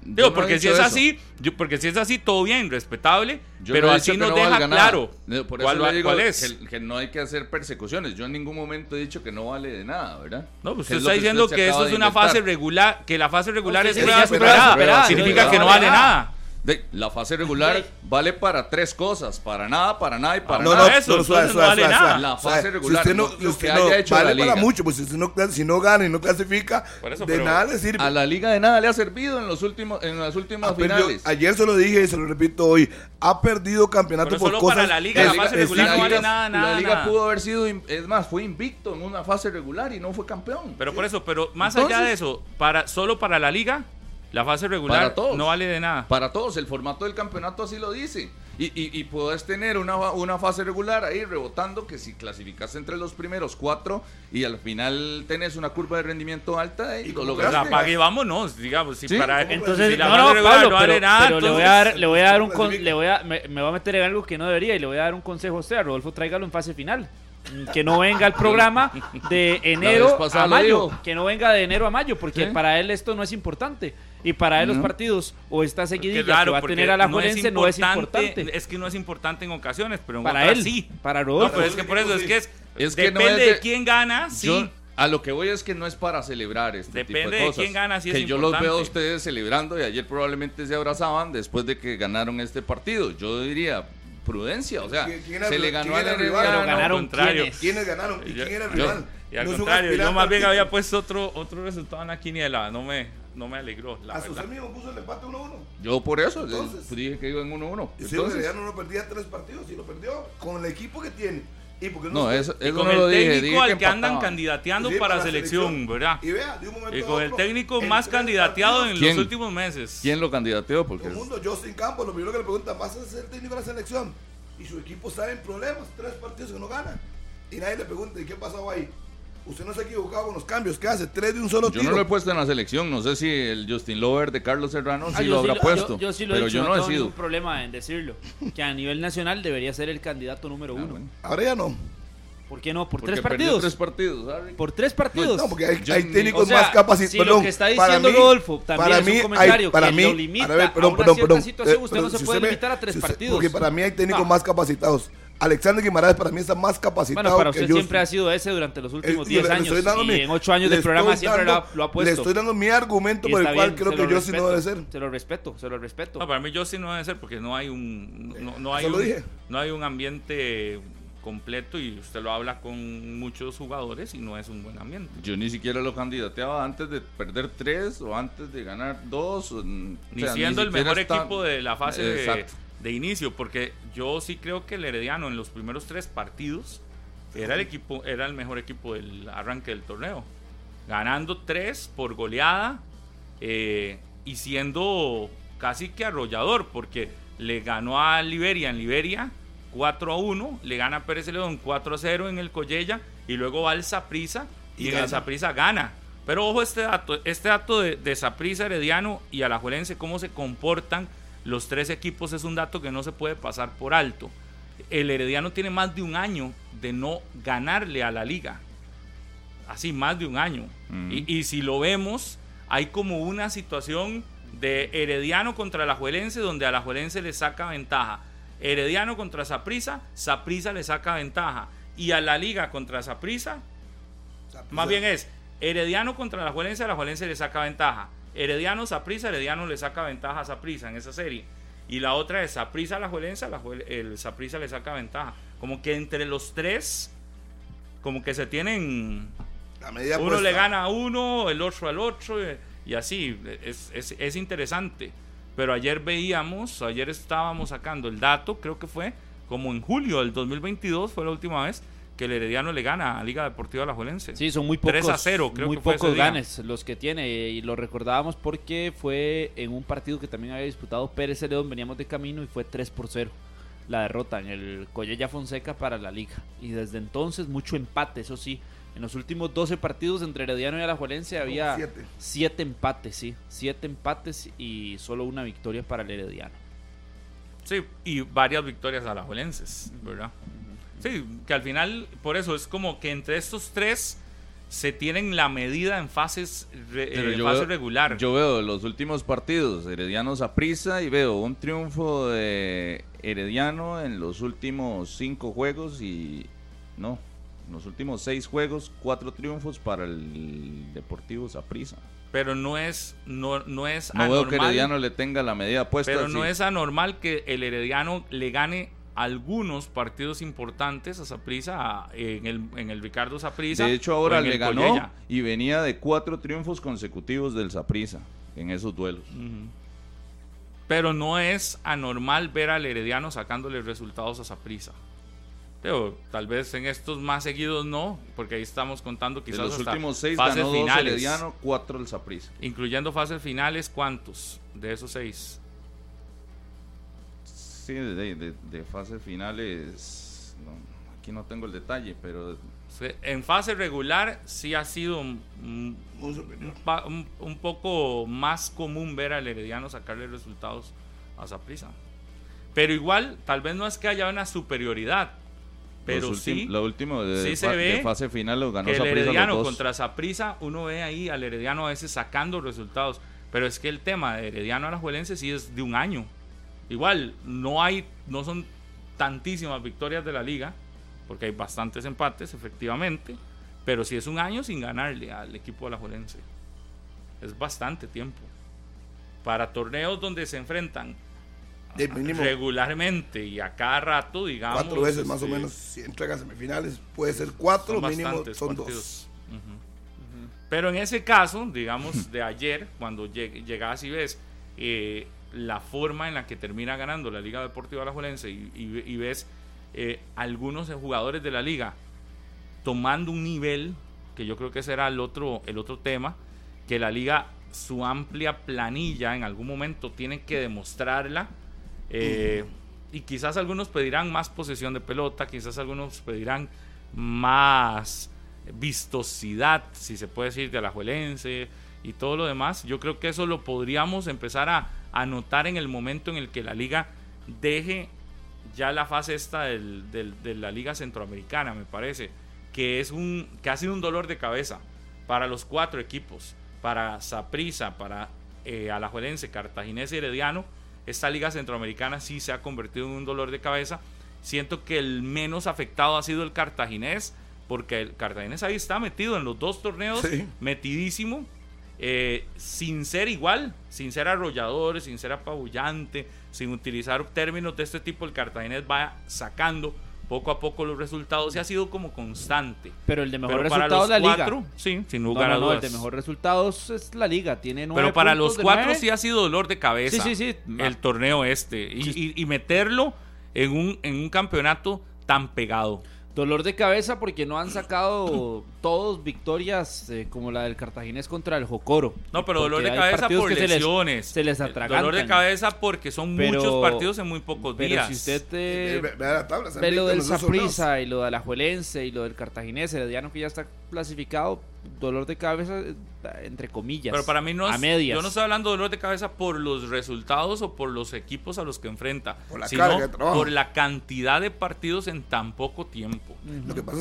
S4: Yo
S6: Digo,
S4: no
S6: porque si es
S4: eso.
S6: así, yo- porque si es así, todo bien, respetable,
S4: Yo
S6: pero
S4: no
S6: así nos
S4: no
S6: deja claro
S4: No, Por eso
S6: cuál,
S4: digo
S6: es.
S4: Que, que no hay que hacer persecuciones. Yo en ningún momento he dicho que no vale de nada, ¿verdad?
S6: No, pues usted
S4: es
S6: está diciendo
S4: usted
S6: que eso es una
S4: inventar.
S6: fase regular, que la fase regular es prueba
S3: es prueba
S6: superada.
S3: superada,
S6: Significa que
S3: no vale nada.
S4: De- la fase regular vale para tres cosas, para nada, para nada y para
S2: No,
S6: nada.
S2: no,
S6: eso,
S2: no, suave, suave,
S6: no vale
S2: suave,
S6: nada.
S2: suave.
S4: La fase regular,
S2: Si usted no,
S4: no, lo
S2: usted
S4: que
S2: no-
S4: haya hecho
S2: vale
S4: la
S2: para
S4: liga.
S2: mucho, pues si usted no, si no gana y no clasifica,
S6: eso,
S2: de nada le sirve.
S4: A la liga de nada le ha servido en los últimos, en las últimas
S2: Ha perdido-
S4: finales.
S2: ayer se lo dije y se lo repito hoy. Ha perdido campeonato
S6: Pero
S2: por
S6: solo
S2: cosas.
S6: para la liga, la fase regular no vale nada, nada,
S4: la liga
S6: nada.
S4: pudo haber sido, in- es más, fue invicto en una fase regular y no fue campeón.
S6: Pero por eso, pero más
S4: Entonces-
S6: allá de eso, para solo para la liga, la fase regular
S4: Para todos.
S6: no vale de nada.
S4: Para todos, el formato del campeonato así lo dice. Y, y, y puedes tener una, una fase regular ahí rebotando que si clasificas entre los primeros cuatro y al final tenés una curva de rendimiento alta y,
S2: ¿Y
S4: lo lograste.
S6: vámonos, digamos, si
S4: Sí.
S6: para
S3: Entonces,
S6: si la
S3: no,
S6: fase
S3: no,
S6: regular
S3: Pablo,
S6: no vale
S3: pero,
S6: nada,
S3: pero le voy a dar, le voy a dar un, con- le voy a, me, me va a meter en algo que no debería y le voy a dar un consejo a usted, a Rodolfo, tráigalo en fase final. Que no venga al programa de enero a mayo, que no venga de enero a mayo, porque
S4: Sí.
S3: para él esto no es importante. Y para él los
S4: No.
S3: partidos o esta seguidilla que
S6: raro,
S3: va a tener a la
S6: no es
S3: Juelense no es
S6: importante. Es que no es importante en ocasiones, pero en
S3: Para
S6: otras
S3: él,
S6: sí.
S3: para
S6: No,
S3: Rodolfo.
S6: pero es que por eso es que es,
S4: Es que no
S6: depende
S4: es de-
S6: de quién gana, sí.
S4: Yo- a lo que voy es que no es para celebrar este
S6: Depende
S4: tipo
S6: de quién gana, sí es
S4: que yo los veo a ustedes celebrando y ayer probablemente se abrazaban después de que ganaron este partido. Yo diría prudencia, o sea,
S2: ¿Quién- quién era
S4: se le ganó al.
S3: Pero ganaron
S6: contrario.
S3: quiénes?
S2: ¿Quiénes ganaron? ¿Y
S6: Yo-
S2: quién era el
S6: yo-
S2: rival?
S6: Y al
S2: No
S6: contrario, yo más bien había puesto otro, otro resultado en la quiniela. No me, no me alegró, la verdad.
S2: usted mismo puso el empate 1-1.
S4: Yo por eso
S2: Entonces-
S4: dije que iba en 1-1.
S2: Y si
S4: Entonces,
S2: Herediano no perdía tres partidos y lo perdió con el equipo que tiene. ¿Y por qué
S7: No,
S2: se-
S7: eso,
S6: Y
S7: eso
S6: con
S7: no
S6: el
S7: lo
S6: técnico
S7: dije
S6: al que andan candidateando
S2: Sí,
S6: para selección, ¿verdad?
S2: Y vea, de un momento
S6: Y con el técnico más candidateado en los últimos meses.
S7: ¿Quién lo candidateó? Porque
S2: Todo el mundo, Justin Campos, lo primero que le preguntan, ¿vas a ser técnico de la selección? Y su equipo está en problemas, tres partidos que no gana. Y nadie le pregunta, ¿y qué pasó ahí? Usted no se ha equivocado con los cambios, ¿qué hace? Tres de un solo
S7: yo
S2: tiro.
S7: no lo he puesto en la selección. No sé si el Justin Lover de Carlos Serrano
S3: Ah,
S7: sí
S3: yo
S7: lo habrá
S3: yo-
S7: puesto.
S3: Yo, sí lo he
S7: pero
S3: dicho,
S7: yo
S3: no,
S7: no he
S3: tengo
S7: sido.
S3: ningún problema en decirlo. Que a nivel nacional debería ser el candidato número uno.
S7: Ah, bueno.
S2: Ahora ya no.
S3: ¿Por qué no? ¿Por
S7: Porque
S3: tres partidos?
S7: tres partidos, Harry.
S3: ¿Por tres partidos?
S2: No, porque hay,
S7: Yo
S2: hay
S7: ni-
S2: técnicos
S3: o sea,
S2: más capacitados.
S3: si lo que está diciendo Rodolfo también es un comentario que lo limita a una cierta situación, usted no se puede limitar a tres partidos.
S2: Porque para mí hay técnicos
S3: No.
S2: más capacitados. Alexander Guimaraes para mí está más capacitado
S3: Bueno, para
S2: que
S3: usted
S2: yo.
S3: siempre ha sido ese durante los últimos
S2: Eh,
S3: 10
S2: le- le
S3: años.
S2: estoy dando
S3: Y
S2: mi-
S3: en 8 años
S2: le
S3: de programa siempre lo ha,
S2: dando-
S3: lo ha puesto.
S2: Le estoy dando mi argumento por el cual
S3: bien,
S2: creo que
S3: lo
S2: yo sí no debe
S3: respeto,
S2: ser.
S3: Se lo respeto, se lo respeto.
S6: No, para mí Justin no debe ser porque no hay un no, no hay un, no hay un ambiente completo y usted lo habla con muchos jugadores y no es un buen ambiente.
S7: Yo ni siquiera lo candidateaba antes de perder tres o antes de ganar dos. o, mm, o
S6: Ni
S7: sea,
S6: siendo el mejor
S7: está-
S6: equipo de la fase de,
S7: Exacto.
S6: De inicio, porque yo sí creo que el Herediano en los primeros tres partidos era el equipo, era el mejor equipo del arranque del torneo, ganando tres por goleada eh, y siendo casi que arrollador, porque le ganó a Liberia en Liberia 4 a 1, le gana a Pérez León 4 a 0 en el Collella y luego va al Saprisa y,
S2: Y
S6: en el Saprisa gana. Pero ojo este dato, este dato de, de Saprissa, Herediano y Alajuelense, cómo se comportan los tres equipos es un dato que no se puede pasar por alto. El Herediano tiene más de un año de no ganarle a la liga. Así, más de un año.
S7: Mm.
S6: y, y si lo vemos, hay como una situación de Herediano contra Alajuelense donde Alajuelense le saca ventaja. Herediano contra Saprissa, Saprissa le saca ventaja. Y a la liga contra Saprissa, más bien es Herediano contra la Juelense, la Juelense le saca ventaja. Herediano Saprisa, Herediano le saca ventaja a Saprisa en esa serie. Y la otra es Saprisa la Juelense, la Juel- el Saprisa le saca ventaja. Como que entre los tres, como que se tienen.
S2: La medida
S6: Uno
S2: puesta.
S6: le gana a uno, el otro al otro, eh, y así. Es, es- es interesante. Pero ayer veíamos, ayer estábamos sacando el dato, creo que fue como en julio del 2022, fue la última vez que el Herediano le gana a Liga Deportiva La Juelense.
S3: Sí, son muy pocos,
S6: 3 a 0, creo
S3: muy
S6: que fue
S3: pocos ganes los que tiene y lo recordábamos porque fue en un partido que también había disputado Pérez Celedón, veníamos de camino y fue 3 por 0 la derrota en el Collella Fonseca para la liga y desde entonces mucho empate, eso sí, en los últimos 12 partidos entre Herediano y Alajuelense había
S2: siete.
S3: 7 empates, sí, 7 empates y solo una victoria para el Herediano.
S6: Sí, y varias victorias a las Juelenses, ¿verdad? Sí, que al final, por eso es como que entre estos tres se tienen la medida en fases, eh,
S7: yo
S6: fase
S7: veo-
S6: regular.
S7: Yo veo los últimos partidos, Heredianos a prisa, y veo un triunfo de Herediano en los últimos cinco juegos y. No, en los últimos seis juegos, cuatro triunfos para el Deportivo Saprissa.
S6: pero no es, no, no es
S7: No veo que
S6: anormal.
S7: Herediano le tenga la medida puesta.
S6: Pero no
S7: sí.
S6: es anormal que el Herediano le gane algunos partidos importantes a Saprissa en el, en el Ricardo Saprissa.
S7: De hecho, ahora le ganó
S6: Collella.
S7: y venía de cuatro triunfos consecutivos del Saprissa en esos duelos.
S6: Pero no es anormal ver al Herediano sacándole resultados a Saprissa. Pero tal vez en estos más seguidos no, porque ahí estamos contando
S7: De
S6: quizás
S7: los
S6: hasta
S7: últimos seis
S6: fases
S7: ganó dos
S6: finales.
S7: Herediano, cuatro el Saprissa.
S6: Incluyendo fases finales, ¿cuántos de esos seis?
S7: Sí, de, de, de fases finales. no, aquí no tengo el detalle, pero
S6: En fase regular sí ha sido un, un- poco más común ver al Herediano sacarle resultados a Saprissa. Pero igual, tal vez no es que haya una superioridad, pero
S7: los
S6: sí
S7: lo último de,
S6: sí se ve
S7: fase final lo ganó
S6: que el
S7: los
S6: Herediano contra Saprissa, uno ve ahí al Herediano a veces sacando resultados. Pero es que el tema de Herediano a la Juelense sí es de un año. Igual, no hay, no son tantísimas victorias de la liga, porque hay bastantes empates, efectivamente. Pero sí es un año sin ganarle al equipo de la Juelense. Es bastante tiempo. Para torneos donde se enfrentan regularmente y a cada rato, digamos.
S2: cuatro veces más o menos. Si entrega semifinales, puede ser cuatro,
S6: son
S2: mínimo son
S6: partidos.
S2: dos.
S6: Pero en ese caso, digamos, de ayer, cuando lleg- llegas y ves eh, la forma en la que termina ganando la Liga Deportiva Alajuelense y, y- ves eh, algunos jugadores de la liga tomando un nivel, que yo creo que será el otro, el otro tema, que la liga, su amplia planilla en algún momento tiene que demostrarla. Eh, y quizás algunos pedirán más posesión de pelota, quizás algunos pedirán más vistosidad, si se puede decir, de Alajuelense y todo lo demás. Yo creo que eso lo podríamos empezar a, a notar en el momento en el que la liga deje ya la fase esta del, de la liga centroamericana, me parece, que es un que ha sido un dolor de cabeza para los cuatro equipos, para Saprissa, para eh, Alajuelense, Cartaginés y Herediano. Esta liga centroamericana sí se ha convertido en un dolor de cabeza. Siento que el menos afectado ha sido el Cartaginés, porque el Cartaginés ahí está metido en los dos torneos, metidísimo, eh, sin ser igual, sin ser arrollador, sin ser apabullante, sin utilizar términos de este tipo, el Cartaginés va sacando poco a poco los resultados y ha sido como constante.
S3: Pero el de mejor resultados es la liga.
S6: Sí, sin lugar a dudas.
S3: el de mejor resultados es la liga. Tiene
S6: Pero para los cuatro sí ha sido dolor de cabeza. Sí, sí, sí. El torneo este. Y, y, meterlo en un, en un campeonato tan pegado.
S3: Dolor de cabeza porque no han sacado todos victorias eh, como la del Cartaginés contra el Jocoro.
S6: No, pero dolor de cabeza por lesiones.
S3: Se les,
S6: Dolor de cabeza porque son muchos partidos en muy pocos días.
S3: Pero si usted eh, ve, lo del Saprissa y lo de Alajuelense y lo del Cartaginés, el Diano que ya está clasificado, dolor de cabeza eh, entre comillas.
S6: Pero para mí no es, yo no estoy hablando de dolor de cabeza por los resultados o por los equipos a los que enfrenta, sino por la cantidad de partidos en tan poco tiempo.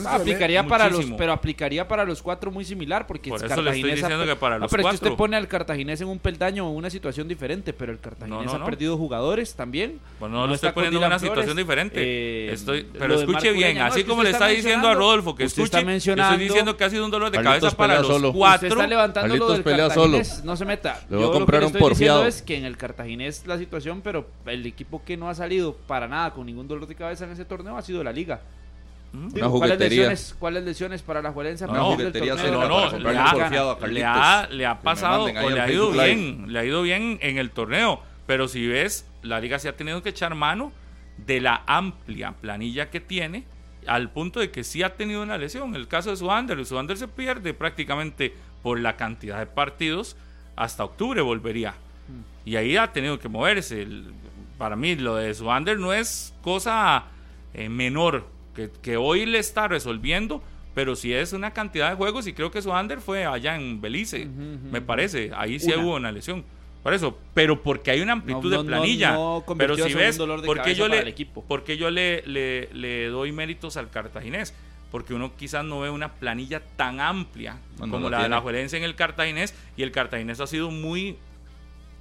S3: aplicaría para los, pero aplicaría para los cuatro muy similar porque
S6: por eso le estoy diciendo que para los
S3: pero
S6: cuatro.
S3: Es que usted pone al Cartaginés en un peldaño o una situación diferente, pero el Cartaginés ha perdido jugadores también.
S6: Bueno, no, lo estoy poniendo en una situación diferente. Eh, estoy, pero escuche bien, así como le está diciendo a Rodolfo que escuche, está mencionando, estoy diciendo que ha sido un dolor de cabeza para los cuatro.
S3: está levantando lo del Cartaginés, no se meta.
S4: Le Yo lo que le estoy diciendo
S3: es que en el Cartaginés la situación, pero el equipo que no ha salido para nada con ningún dolor de cabeza en ese torneo ha sido la Liga. ¿cuáles, lesiones, ¿Cuáles lesiones para la Juelense?
S6: No, no, no, le, ha, le, ha, pasado, o le ha ido bien, le ha ido bien en el torneo, pero si ves, la liga se ha tenido que echar mano de la amplia planilla que tiene al punto de que sí ha tenido una lesión. El caso de Suander, Suander se pierde prácticamente por la cantidad de partidos, hasta octubre volvería. Mm. Y ahí ha tenido que moverse. para mí lo de Suander no es cosa eh, menor que, que, hoy le está resolviendo, pero sí es una cantidad de juegos y creo que Suander fue allá en Belice, me parece. Ahí sí hubo una lesión. Por eso, pero porque hay una amplitud de planilla. pero si ves, porque yo, le, porque yo le, le, doy méritos al cartaginés. Porque uno quizás no ve una planilla tan amplia como la de la Juelense en el cartaginés. Y el cartaginés ha sido muy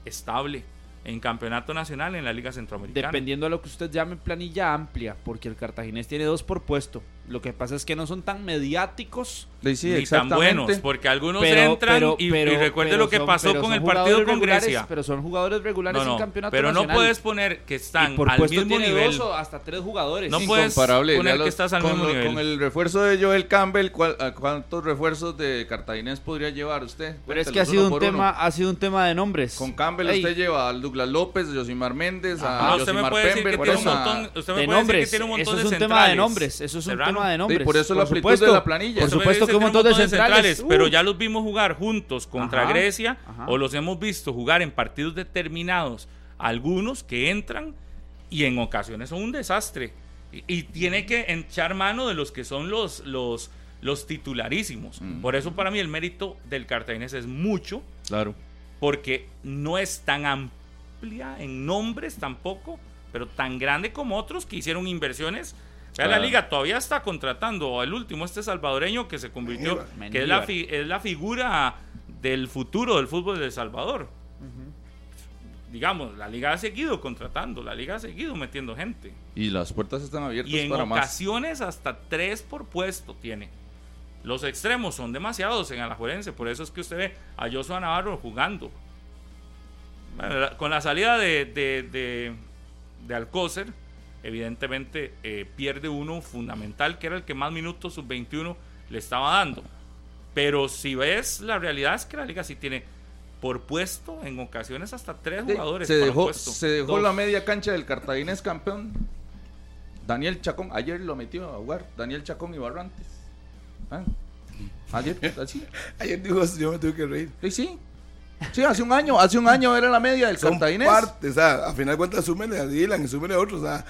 S6: estable en campeonato nacional en la Liga Centroamericana.
S3: Dependiendo de lo que usted llame planilla amplia, porque el cartaginés tiene dos por puesto. Lo que pasa es que no son tan mediáticos
S6: ni tan buenos, porque algunos entran y, recuerde lo que pasó con el partido con Grecia.
S3: Pero son jugadores regulares en campeonato
S6: pero
S3: nacional.
S6: no puedes poner que están al mismo nivel.
S3: Dos hasta tres jugadores.
S6: No puedes poner que estás al
S4: con,
S6: mismo nivel.
S4: Con el refuerzo de Joel Campbell, ¿cuántos refuerzos de cartaginés podría llevar usted?
S3: Pero es que ha sido un tema, ha sido un tema de nombres.
S4: Con Campbell usted lleva al Douglas López, a Josimar Méndez,
S6: a tiene un montón, usted me puede decir que tiene un montón de
S3: Eso es un tema de nombres, eso es un tema de nombres.
S4: por eso la amplitud de la planilla.
S3: Por supuesto que un montón de centrales,
S6: pero ya los vimos jugar juntos contra Grecia o los hemos visto jugar en partidos determinados, algunos que entran y en ocasiones son un desastre. Y, tiene que echar mano de los que son los, los, los titularísimos. Mm. Por eso para mí el mérito del cartaginés es mucho.
S4: Claro.
S6: Porque no es tan amplia en nombres tampoco, pero tan grande como otros que hicieron inversiones la liga todavía está contratando el último, este salvadoreño que se convirtió, que es la, es la figura del futuro del fútbol de El Salvador. Digamos, la liga ha seguido contratando, la liga ha seguido metiendo gente.
S4: Y las puertas están abiertas
S6: y en ocasiones hasta tres por puesto tiene. Los extremos son demasiados en Alajuelense, por eso es que usted ve a Joshua Navarro jugando. con la salida de, de, de, de Alcócer, evidentemente eh, pierde uno fundamental, que era el que más minutos sub-21 le estaba dando. Pero si ves, la realidad es que la liga sí tiene por puesto, en ocasiones hasta tres jugadores.
S4: Se dejó, se dejó la media cancha del cartaginés campeón. Daniel Chacón, ayer lo metió a jugar, Daniel Chacón y Barrantes. ¿Ah? Ayer, así.
S2: Ayer dijo yo me tuve que reír.
S4: Sí, sí. Sí, hace un año, hace un año era la media del
S2: Son
S4: cartaginés.
S2: partes, o sea, a final de cuentas súmenle a Dylan y súmenle a otros, o sea,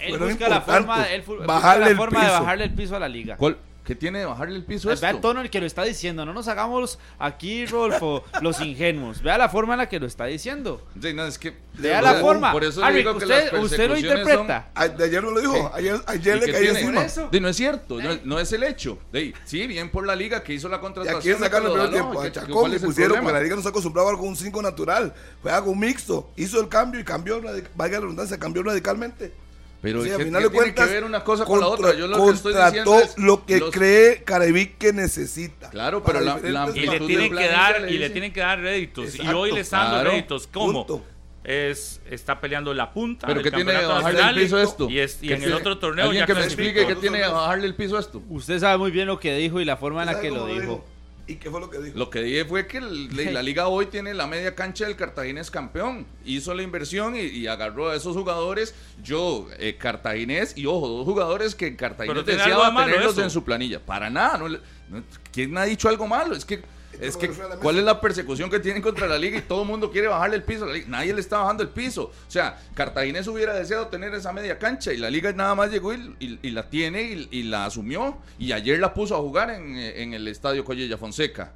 S3: Él busca la forma, él
S2: Bajarle
S3: la
S2: el
S3: forma de
S2: piso.
S3: bajarle el piso a la liga.
S4: ¿Cuál- ¿Qué tiene de bajarle el piso a
S3: Vea el tono en el que lo está diciendo. No nos hagamos aquí, Rolfo, los ingenuos. Vea la forma en la que lo está diciendo.
S4: Sí, no, es que,
S3: Vea la
S4: sea,
S3: forma.
S4: Por eso
S3: Harry,
S4: digo que las
S3: usted, usted lo interpreta.
S2: a- de ayer no lo dijo, ayer, ayer
S4: ¿Y
S2: le cayó encima.
S4: Di, no es cierto, no, no es el hecho. Di, sí, bien por la liga que hizo la
S2: Y
S4: contratación.
S2: aquí sacaron el primer tiempo.
S4: ¿qué-
S2: A Chacón
S4: ¿cuál
S2: le pusieron, porque la liga no se acostumbraba a algo un 5 natural. Juega con mixto. Hizo el cambio y cambió, valga la redundancia, cambió radicalmente.
S4: Pero
S2: Sí,
S4: ¿qué,
S2: al
S4: qué
S2: final de
S4: tiene
S2: cuentas,
S4: que ver una cosa con la otra? Yo lo que estoy diciendo
S2: contrató
S4: es
S2: lo que
S4: los-
S2: cree Carevic que necesita.
S4: Claro, pero la- la-
S6: Y le tienen que dar
S4: le
S6: y le tienen que dar réditos. y hoy le están dando
S4: claro.
S6: réditos. ¿Cómo?
S2: Punto.
S6: Es, está peleando la punta
S4: ¿Pero
S6: del
S4: qué tiene
S6: campeonato
S4: bajarle el piso esto?
S6: y, es- y
S4: ¿Qué
S6: en el otro torneo
S4: Alguien
S6: ya
S4: que me explique qué tiene de bajarle el piso a esto.
S3: Usted sabe muy bien lo que dijo y la forma en la
S2: ¿Sabe
S3: que lo dijo.
S2: ¿Y qué fue lo que dijo?
S4: Lo que dije fue que el- la liga hoy tiene la media cancha del Cartaginés campeón. Hizo la inversión y, y agarró a esos jugadores. Yo, eh, Cartaginés, y ojo, dos jugadores que Cartaginés deseaba tenerlos
S6: eso.
S4: en su planilla. Para nada. No, le- no- ¿Quién ha dicho algo malo? Es que, es que ¿cuál es la persecución que tienen contra la liga? Y todo el mundo quiere bajarle el piso. a la liga. Nadie le está bajando el piso. O sea, Cartaginés hubiera deseado tener esa media cancha y la liga nada más llegó y, y- y la tiene y, y la asumió. Y ayer la puso a jugar en, en el estadio Collella Fonseca.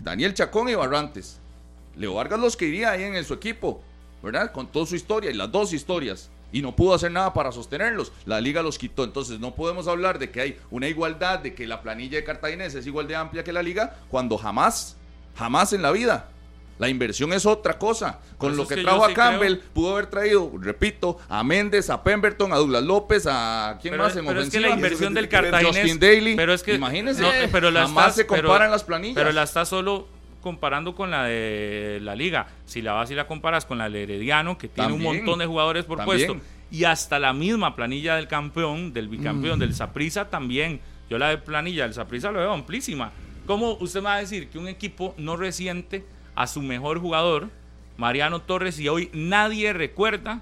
S4: Daniel Chacón y Barrantes. Leo Vargas los quería ahí en su equipo, ¿verdad? Con toda su historia y las dos historias. Y no pudo hacer nada para sostenerlos. La liga los quitó. Entonces no podemos hablar de que hay una igualdad, de que la planilla de Cartaginés es igual de amplia que la liga, cuando jamás, jamás en la vida. La inversión es otra cosa. Con lo que trajo a
S6: sí
S4: Campbell,
S6: creo-
S4: pudo haber traído, repito, a Méndez, a Pemberton, a Douglas López, a quién
S6: Pero,
S4: más en
S6: pero es que
S4: ofensiva?
S6: la inversión del
S2: Justin
S6: Cartaginés.
S4: Justin Daly.
S6: Pero es que.
S4: Imagínense,
S6: no, pero la
S4: jamás
S6: estás-
S4: se
S6: pero-
S4: comparan las planillas.
S6: Pero la está solo comparando con la de la liga. Si la vas y la comparas con la de Herediano, que tiene un montón de jugadores por
S4: También.
S6: puesto. Y hasta la misma planilla del campeón, del bicampeón,
S4: Mm.
S6: del Saprisa también. Yo la de planilla del Saprisa lo veo amplísima. ¿Cómo usted me va a decir que un equipo no resiente a su mejor jugador, Mariano Torres, y hoy nadie recuerda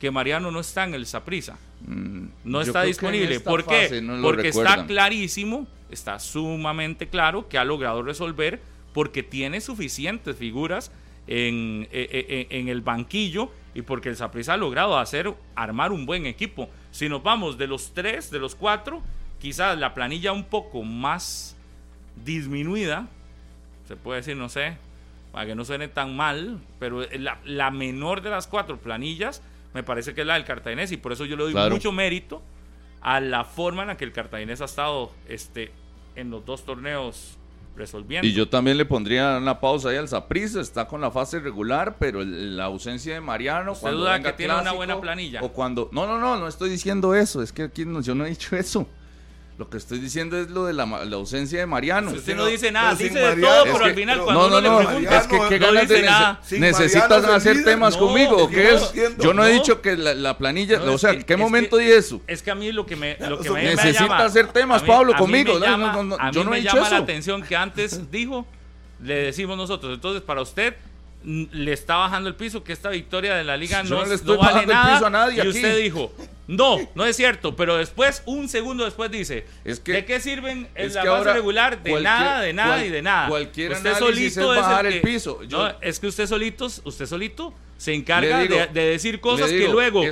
S6: que Mariano no está en el Saprisa?
S4: Mm,
S6: no está disponible. ¿Por qué?
S4: no
S6: porque está clarísimo, está sumamente claro que ha logrado resolver porque tiene suficientes figuras en, eh, eh, eh, en el banquillo y porque el Saprissa ha logrado hacer, armar un buen equipo. Si nos vamos de los tres, de los cuatro, quizás la planilla un poco más disminuida, se puede decir, no sé, para que no suene tan mal, pero la, la menor de las cuatro planillas me parece que es la del Cartaginés y por eso yo le doy
S4: Claro.
S6: mucho mérito a la forma en la que el Cartaginés ha estado este, en los dos torneos resolviendo.
S4: Y yo también le pondría una pausa ahí al Saprissa, está con la fase regular, pero el- la ausencia de Mariano.
S6: ¿Usted
S4: cuando
S6: duda
S4: venga
S6: que tiene una buena planilla?
S4: O cuando. No, no, no, no estoy diciendo eso, es que aquí no- yo no he dicho eso. Lo que estoy diciendo es lo de la, ausencia de Mariano.
S6: Usted no
S2: no,
S6: dice nada, dice de
S2: Mariano-
S6: todo,
S2: es
S6: pero
S4: que-
S6: al final
S2: pero-
S6: cuando
S4: no,
S6: uno
S4: no, no,
S6: le pregunta,
S4: es que qué
S6: no
S4: ganas
S6: dice
S4: de nece- necesitas
S2: Mariano
S4: hacer temas
S6: No,
S4: conmigo, ¿o
S2: que
S4: qué es? Yo no he dicho que la, la planilla,
S6: No,
S4: o sea, ¿en qué
S6: es
S4: momento
S6: que-
S4: dije eso?
S6: Es que a mí lo que me, lo que
S2: Eso
S6: me,
S2: me
S6: me
S4: necesita
S6: llama,
S4: hacer temas,
S6: mí-
S4: Pablo, conmigo.
S6: llama-
S4: no, no,
S6: a
S4: yo
S6: mí
S4: no he
S6: me
S4: dicho
S6: llama la
S4: eso.
S6: atención que antes dijo, le decimos nosotros. Entonces, para usted le está bajando el piso, que esta victoria de la liga no,
S4: no le estoy
S6: no vale
S4: bajando el piso a nadie
S6: y
S4: aquí.
S6: usted dijo, no, no es cierto. Pero después, un segundo después dice,
S4: Es que-
S6: ¿de qué sirven en la fase regular? De nada, de nada
S4: cual-
S6: y de nada.
S4: cualquier
S6: usted solito
S4: es bajar
S6: el,
S4: el
S6: que-
S4: piso. Yo-
S6: no, es que usted solito, usted solito se encarga
S4: digo-
S6: de, de decir cosas
S4: digo,
S6: que luego,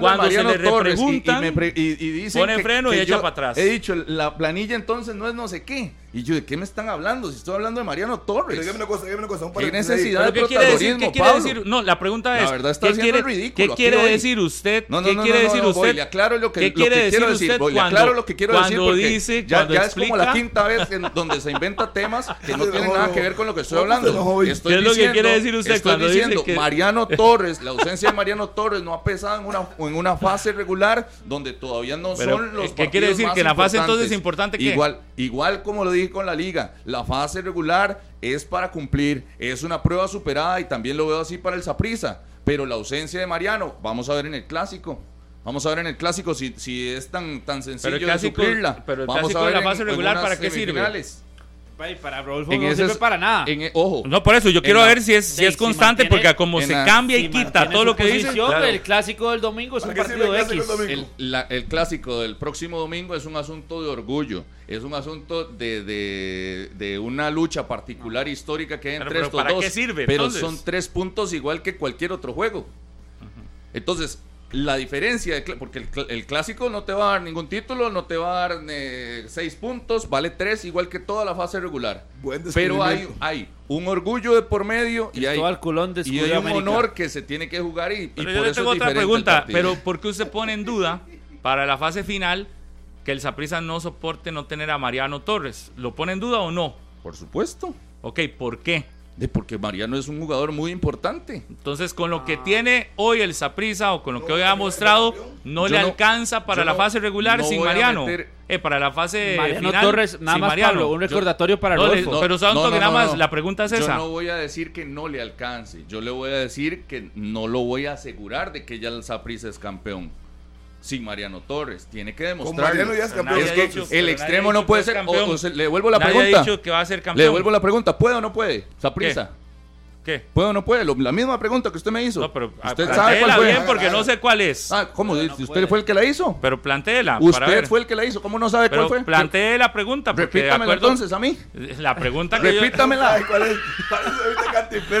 S6: cuando se le
S4: y-
S6: repreguntan,
S4: y, pre- y- y dicen
S6: pone
S4: que-
S6: freno
S4: que
S6: y echa para atrás.
S4: He dicho, la planilla entonces no es no sé qué. Y yo, ¿de qué me están hablando? Si estoy hablando de Mariano Torres.
S2: Pero dígame una cosa, dígame una cosa. un
S4: ¿Qué necesidad
S6: ¿Pero
S4: de
S6: qué quiere decir? ¿Qué quiere
S4: Pablo?
S6: decir? No, la pregunta
S4: La
S6: es,
S4: verdad está
S6: ¿qué quiere,
S4: el ridículo
S6: ¿qué
S4: aquí
S6: quiere
S4: hoy.
S6: decir usted?
S4: No, no,
S6: ¿Qué
S4: no,
S6: quiere
S4: no, no,
S6: decir
S4: no,
S6: usted?
S4: voy, le aclaro lo que,
S6: ¿Qué
S4: lo
S6: quiere
S4: que
S6: decir
S4: quiero
S6: usted
S4: decir. voy, le
S6: cuando-
S4: aclaro lo que quiero decir porque
S6: dice,
S4: ya,
S6: cuando
S4: ya es como la quinta vez en donde se inventa temas que no tienen nada que ver con lo que estoy hablando. Estoy
S6: ¿Qué es lo que
S4: diciendo-
S6: quiere decir usted
S4: estoy
S6: cuando dice
S4: diciendo,
S6: que-
S4: Mariano Torres, la ausencia de Mariano Torres no ha pesado en una, en una fase regular donde todavía no
S6: Pero,
S4: son los
S6: ¿qué quiere decir?
S4: más
S6: ¿Que la fase entonces es importante qué?
S4: Igual, igual como lo dije con la liga, la fase regular es para cumplir, es una prueba superada y también lo veo así para el Saprissa. Pero la ausencia de Mariano, vamos a ver en el clásico. Vamos a ver en el clásico si, si es tan, tan sencillo
S6: Pero el clásico-
S4: de suplirla.
S6: pero el
S4: vamos
S6: clásico
S4: a
S6: de
S4: ver
S6: la fase regular, ¿para qué sirve?
S3: para Rodolfo
S4: En
S3: no
S4: ese
S3: sirve para nada.
S4: en- ojo.
S6: No, por eso yo quiero
S4: la-
S6: ver si es, si es
S3: si
S6: constante,
S3: mantiene-
S6: porque como se
S4: la-
S6: cambia y
S3: Si
S6: quita todo lo que dice. claro.
S3: El clásico del domingo es un
S2: ¿Para qué
S3: partido
S2: el
S3: X.
S2: clásico el domingo?
S4: El, la- el clásico del próximo domingo es un asunto de orgullo, es un asunto de, de- de una lucha particular histórica que hay
S6: Pero-
S4: entre
S6: pero
S4: estos
S6: ¿para
S4: dos.
S6: qué sirve,
S4: Pero
S6: entonces?
S4: son tres puntos igual que cualquier otro juego. Entonces, la diferencia, de cl- porque el, cl- el clásico no te va a dar ningún título, no te va a dar eh, seis puntos, vale tres igual que toda la fase regular.
S2: Buen
S4: Pero hay, un orgullo de por medio y hay, y un
S3: América.
S4: honor que se tiene que jugar y, y
S6: Pero
S4: por
S6: yo le tengo
S4: es
S6: otra pregunta, pero ¿por qué usted pone en duda para la fase final que el Saprissa no soporte no tener a Mariano Torres? ¿Lo pone en duda o no?
S4: Por supuesto.
S6: Ok, ¿por qué?
S4: De porque Mariano es un jugador muy importante.
S6: Entonces, con lo que tiene hoy el Saprissa o con lo que hoy ha mostrado, no
S4: Yo
S6: le
S4: no-
S6: alcanza para
S4: yo
S6: la
S4: no-
S6: fase regular
S4: no
S6: sin Mariano.
S4: meter-
S6: Eh, para la fase
S3: Mariano
S6: final.
S3: Torres, nada
S6: sin
S3: más
S6: Mariano.
S3: Pablo, un
S6: Yo-
S3: recordatorio para
S6: no,
S3: Rodolfo.
S6: pero son
S4: no,
S6: que
S4: no,
S6: nada
S4: no,
S6: más
S4: no.
S6: la pregunta es
S4: Yo
S6: esa.
S4: no voy a decir que no le alcance. Yo le voy a decir que no lo voy a asegurar de que ya el Saprissa es campeón. Sin Mariano Torres. Tiene que
S2: ya es
S4: que
S6: dicho-
S4: el extremo no puede ser. o- o se- le devuelvo la
S6: Nadie
S4: pregunta.
S6: ha dicho que va a ser campeón.
S4: Le devuelvo la pregunta. ¿Puede o no puede? Saprissa.
S6: ¿Qué?
S4: ¿Puede o no puede? Lo- la misma pregunta que usted me hizo.
S6: No, pero
S4: usted
S6: plantéela
S4: sabe cuál fue.
S6: bien porque no sé cuál es.
S4: Ah, ¿cómo? ¿Usted fue el que la hizo?
S6: Pero plantéela. para
S4: Usted
S6: ver.
S4: fue el que la hizo. ¿Cómo no sabe
S6: Pero
S4: cuál fue?
S6: plantee la pregunta.
S4: Repítamela entonces a mí.
S6: La pregunta que yo-
S4: Repítamela.
S2: Ay, ¿cuál es?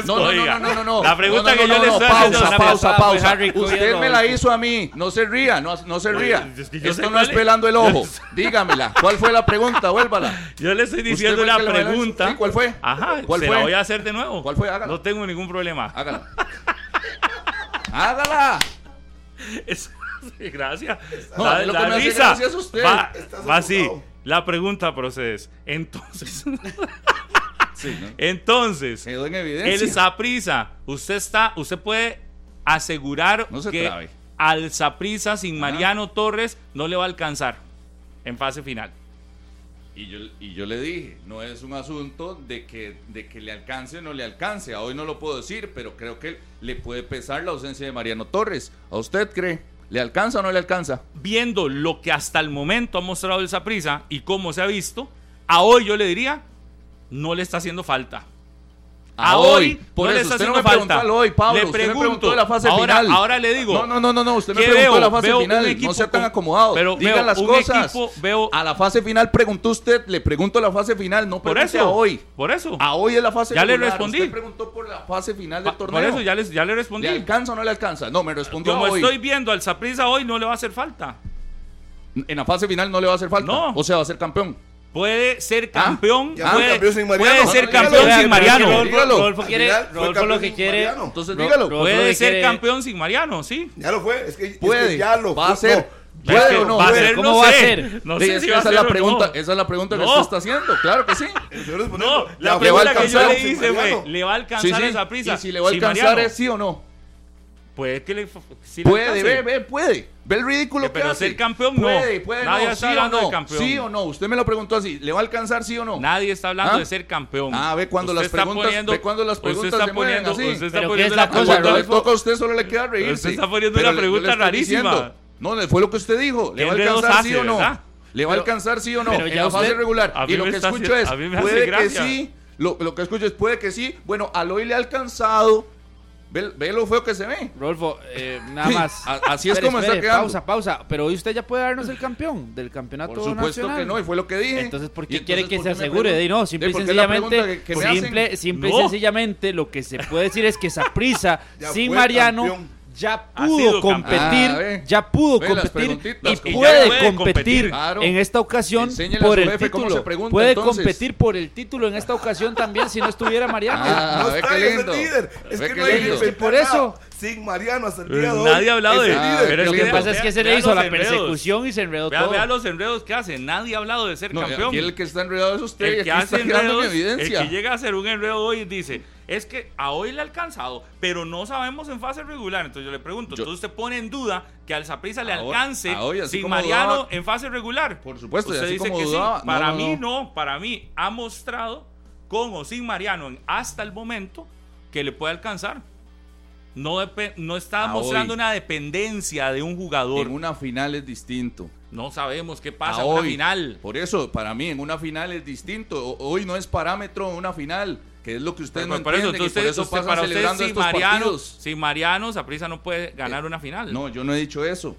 S4: No, no, no, no, no, no.
S6: la pregunta
S4: No, no,
S6: que
S4: no,
S6: yo le
S4: no,
S6: estoy
S4: pausa,
S6: haciendo
S4: pausa, pausa.
S3: Harry,
S4: Usted me la hizo a mí. No se ría, no, no se ría.
S6: es que yo sé
S4: Esto no es pelando el ojo. Dígamela. ¿Cuál fue la pregunta? Vuélvala.
S6: Yo le estoy
S4: ¿Usted
S6: diciendo la pregunta.
S4: ¿cuál fue?
S6: Ajá.
S4: ¿Cuál
S6: se
S4: fue?
S6: la voy a hacer de nuevo.
S4: ¿Cuál fue? Hágala.
S6: No tengo ningún problema.
S4: Hágala. Hágala.
S6: Es- gracias.
S4: No,
S6: la,
S4: lo que
S6: la
S4: me
S6: risa
S4: es usted.
S6: va, así. La pregunta procede. Entonces,
S4: Sí, ¿no?
S6: entonces,
S4: Quedó en
S6: el
S4: evidencia.
S6: Saprisa, usted está, usted puede asegurar
S4: No se
S6: que
S4: trabe.
S6: al Saprisa sin
S4: Ajá.
S6: Mariano Torres no le va a alcanzar en fase final.
S4: Y yo, y yo le dije, no es un asunto de que, de que le alcance o no le alcance. A hoy no lo puedo decir, pero creo que le puede pesar la ausencia de Mariano Torres. ¿A usted cree? ¿Le alcanza o no le alcanza?
S6: Viendo lo que hasta el momento ha mostrado el Saprisa y cómo se ha visto, a hoy yo le diría, no le está haciendo falta.
S4: A hoy. Por
S6: no le
S4: eso, usted no me
S6: falta.
S4: al hoy, Pablo.
S6: Le
S4: me
S6: pregunto,
S4: preguntó de la fase
S6: ahora,
S4: final.
S6: Ahora le digo.
S4: No, no, no, no, no. Usted me
S6: ¿qué
S4: preguntó de
S6: veo?
S4: la fase
S6: Veo
S4: final.
S6: equipo
S4: No sea tan acomodado.
S6: pero
S4: Diga
S6: veo
S4: las cosas.
S6: equipo, veo-
S4: A la fase final preguntó usted, le pregunto la fase final, no
S6: por eso.
S4: a hoy.
S6: Por eso.
S4: A hoy es la fase
S6: Ya le respondí.
S4: Usted preguntó por la fase final del torneo.
S6: por eso ya, les, ya le respondí.
S4: ¿Le alcanza o no le alcanza? No, me respondió
S6: Como
S4: hoy.
S6: estoy viendo al Saprisa hoy, no le va a hacer falta.
S4: En la fase final no le va a hacer falta.
S6: No.
S4: O sea, va a ser campeón.
S6: Puede ser
S4: Ah,
S6: campeón.
S2: fue
S6: puede,
S2: campeón sin Mariano.
S6: puede ser campeón
S2: dígalo,
S6: sin Mariano.
S3: Rodolfo, quiere, Rodolfo
S2: campeón
S3: lo que
S2: sin
S3: quiere.
S2: Mariano.
S4: Entonces dígalo.
S6: Puede ser campeón sin Mariano, sí.
S2: Ya lo fue. Es que, es que
S4: Puede.
S2: ya lo
S4: Va a
S2: fue.
S4: ser.
S2: No,
S4: ¿Puede
S6: Es que
S4: o no?
S6: va a
S4: Puede.
S6: ser,
S3: ¿Cómo
S6: no
S3: va a
S6: sé.
S3: ser?
S6: No
S4: Sí,
S6: sé
S4: es
S6: si
S4: que
S6: va a
S4: esa es
S6: ser
S4: la pregunta, esa es la pregunta que
S6: No.
S4: usted está haciendo. Claro que sí.
S6: No, la pregunta que yo le hice fue, ¿le va a alcanzar esa prisa?
S4: Y si le va a alcanzar es sí o no.
S6: Puede que le,
S4: Puede, ve, ve, puede. Ve el ridículo
S6: Eh,
S4: que
S6: pero
S4: hace.
S6: ser campeón, no.
S4: Puede, puede,
S6: Nadie
S4: no.
S6: está
S4: sí
S6: hablando
S4: o
S6: de
S4: no.
S6: campeón.
S4: Sí o no. Usted me lo preguntó así. ¿Le va a alcanzar sí o no?
S6: Nadie está hablando
S4: ¿Ah?
S6: de ser campeón.
S4: Ah, ve cuando
S6: Usted
S4: las
S6: está
S4: preguntas-
S6: poniendo-
S4: ve cuando las
S6: usted
S4: preguntas
S6: está
S4: se
S6: poniendo,
S4: así.
S6: Usted está
S3: Pero ¿qué
S6: poniendo
S3: es la
S6: una
S3: cosa,
S4: Cuando le toca a usted solo le queda reírse.
S6: Usted está poniendo
S4: Pero
S6: una pregunta rarísima.
S4: diciendo. No, fue lo que usted dijo. ¿Le
S6: ¿Qué
S4: va a alcanzar
S6: hace,
S4: sí o no?
S6: verdad?
S4: ¿Le va a
S3: Pero-
S4: alcanzar sí o no?
S3: pero
S4: en
S3: ya
S4: la fase
S3: usted-
S4: regular.
S6: a
S4: Y lo que escucho es,
S6: a mí me hace
S4: puede que
S6: gracia.
S4: sí. Lo, lo que escucho es, puede que sí. Bueno, al hoy le ha alcanzado. Ve, ve lo feo que se ve.
S3: Rodolfo, eh, nada más.
S4: así es
S3: Espere,
S4: como está
S3: espere,
S4: quedando.
S3: Pausa, pausa. Pero hoy usted ya puede darnos el campeón del campeonato
S4: Por supuesto
S3: nacional.
S4: que no, y fue lo que dije.
S3: Entonces, ¿por qué quiere que
S4: ¿por
S3: se asegure? De no, simple y sencillamente,
S4: que- que
S3: simple, y sencillamente lo que se puede decir es que Saprisa
S2: Ya
S3: sin Mariano
S2: campeón.
S3: Ya pudo competir.
S4: Ah,
S3: ya pudo
S4: Ve
S3: competir y puede,
S6: puede
S3: competir.
S4: Claro.
S3: en esta ocasión
S4: Enséñele a
S3: por el
S4: jefe
S3: título.
S4: se pregunta,
S3: puede
S4: entonces.
S3: competir por el título en esta ocasión también si no estuviera Mariano.
S4: Ah,
S2: No está, es líder. Es
S4: Ve
S2: que no hay que
S3: Por eso.
S2: Sin Mariano hasta el día de hoy.
S6: Nadie ha hablado de
S2: el
S4: Ah,
S6: pero
S3: Lo
S6: que
S3: pasa es que se le hizo la persecución y se enredó
S6: Vea,
S3: todo.
S6: vea los enredos que hace. Nadie ha hablado de ser
S4: No,
S6: campeón.
S4: aquí el que está enredado es usted.
S6: el que hace enredos, el
S4: evidencia.
S6: que llega a hacer un enredo hoy y dice, es que a hoy le ha alcanzado, pero no sabemos en fase regular. Entonces yo le pregunto,
S4: Yo-
S6: entonces usted pone en duda que al Saprissa le alcance
S4: hoy, así
S6: sin Mariano
S4: dudaba-
S6: en fase regular.
S4: Por supuesto, y
S6: usted
S4: así
S6: dice
S4: como
S6: que
S4: dudaba,
S6: sí. Para
S4: no,
S6: mí
S4: no.
S6: no, para mí ha mostrado con o sin Mariano en- hasta el momento que le puede alcanzar. No, no está mostrando
S4: hoy.
S6: una dependencia de un jugador.
S4: En una final es distinto.
S6: No sabemos qué pasa en una final.
S4: Por eso, para mí, en una final es distinto. Hoy no es parámetro una final, que es lo que ustedes
S6: Por,
S4: no
S6: por eso,
S4: entienden. y
S6: entonces,
S4: por eso
S6: usted-
S4: pasan
S6: para usted,
S4: estos
S6: Mariano,
S4: partidos.
S6: sin Mariano, Saprissa no puede ganar
S4: Eh,
S6: una final.
S4: No, yo no he dicho eso.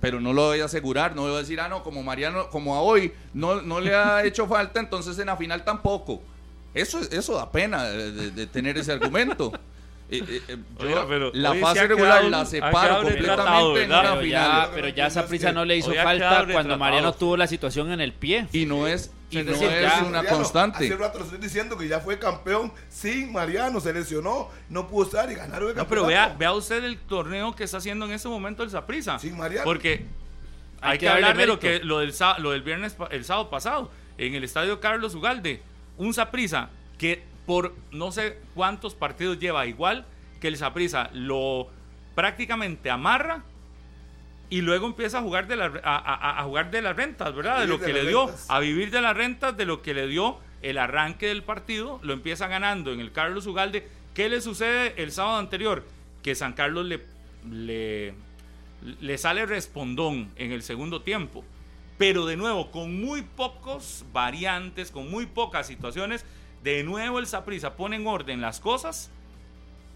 S4: Pero no lo voy a asegurar, no voy a decir, ah, no, como Mariano, como a hoy no, no le ha hecho falta, entonces en la final tampoco. Eso, eso da pena de, de- de tener ese argumento. Eh, yo
S6: Oiga, pero
S4: la fase regular la separo completamente una
S3: Pero ya, pero ya Saprissa no le hizo falta cuando. Mariano tuvo la situación en el pie.
S4: Y no es, y no
S3: decir,
S4: es
S3: ya-
S4: una
S2: Mariano,
S4: constante.
S2: Hace rato le estoy diciendo que ya fue campeón sin Mariano, se lesionó, no pudo estar y ganaron el
S6: No, pero vea, vea usted el torneo que está haciendo en este momento el Saprissa.
S2: Sin Mariano.
S6: Porque
S3: Hay
S6: hay,
S3: que
S6: hablar de lo, que, lo, del, lo del viernes, el sábado pasado, en el estadio Carlos Ugalde. Un Saprissa que por no sé cuántos partidos lleva igual que el Saprissa lo prácticamente amarra y luego empieza a jugar de, la, a, a- a jugar de las rentas, ¿verdad? De lo que
S2: de
S6: le dio,
S2: rentas.
S6: a vivir de las rentas, de lo que le dio el arranque del partido, lo empieza ganando en el Carlos Ugalde. ¿Qué le sucede el sábado anterior? Que San Carlos le, le, le sale respondón en el segundo tiempo. Pero de nuevo, con muy pocos variantes, con muy pocas situaciones, de nuevo el Saprissa pone en orden las cosas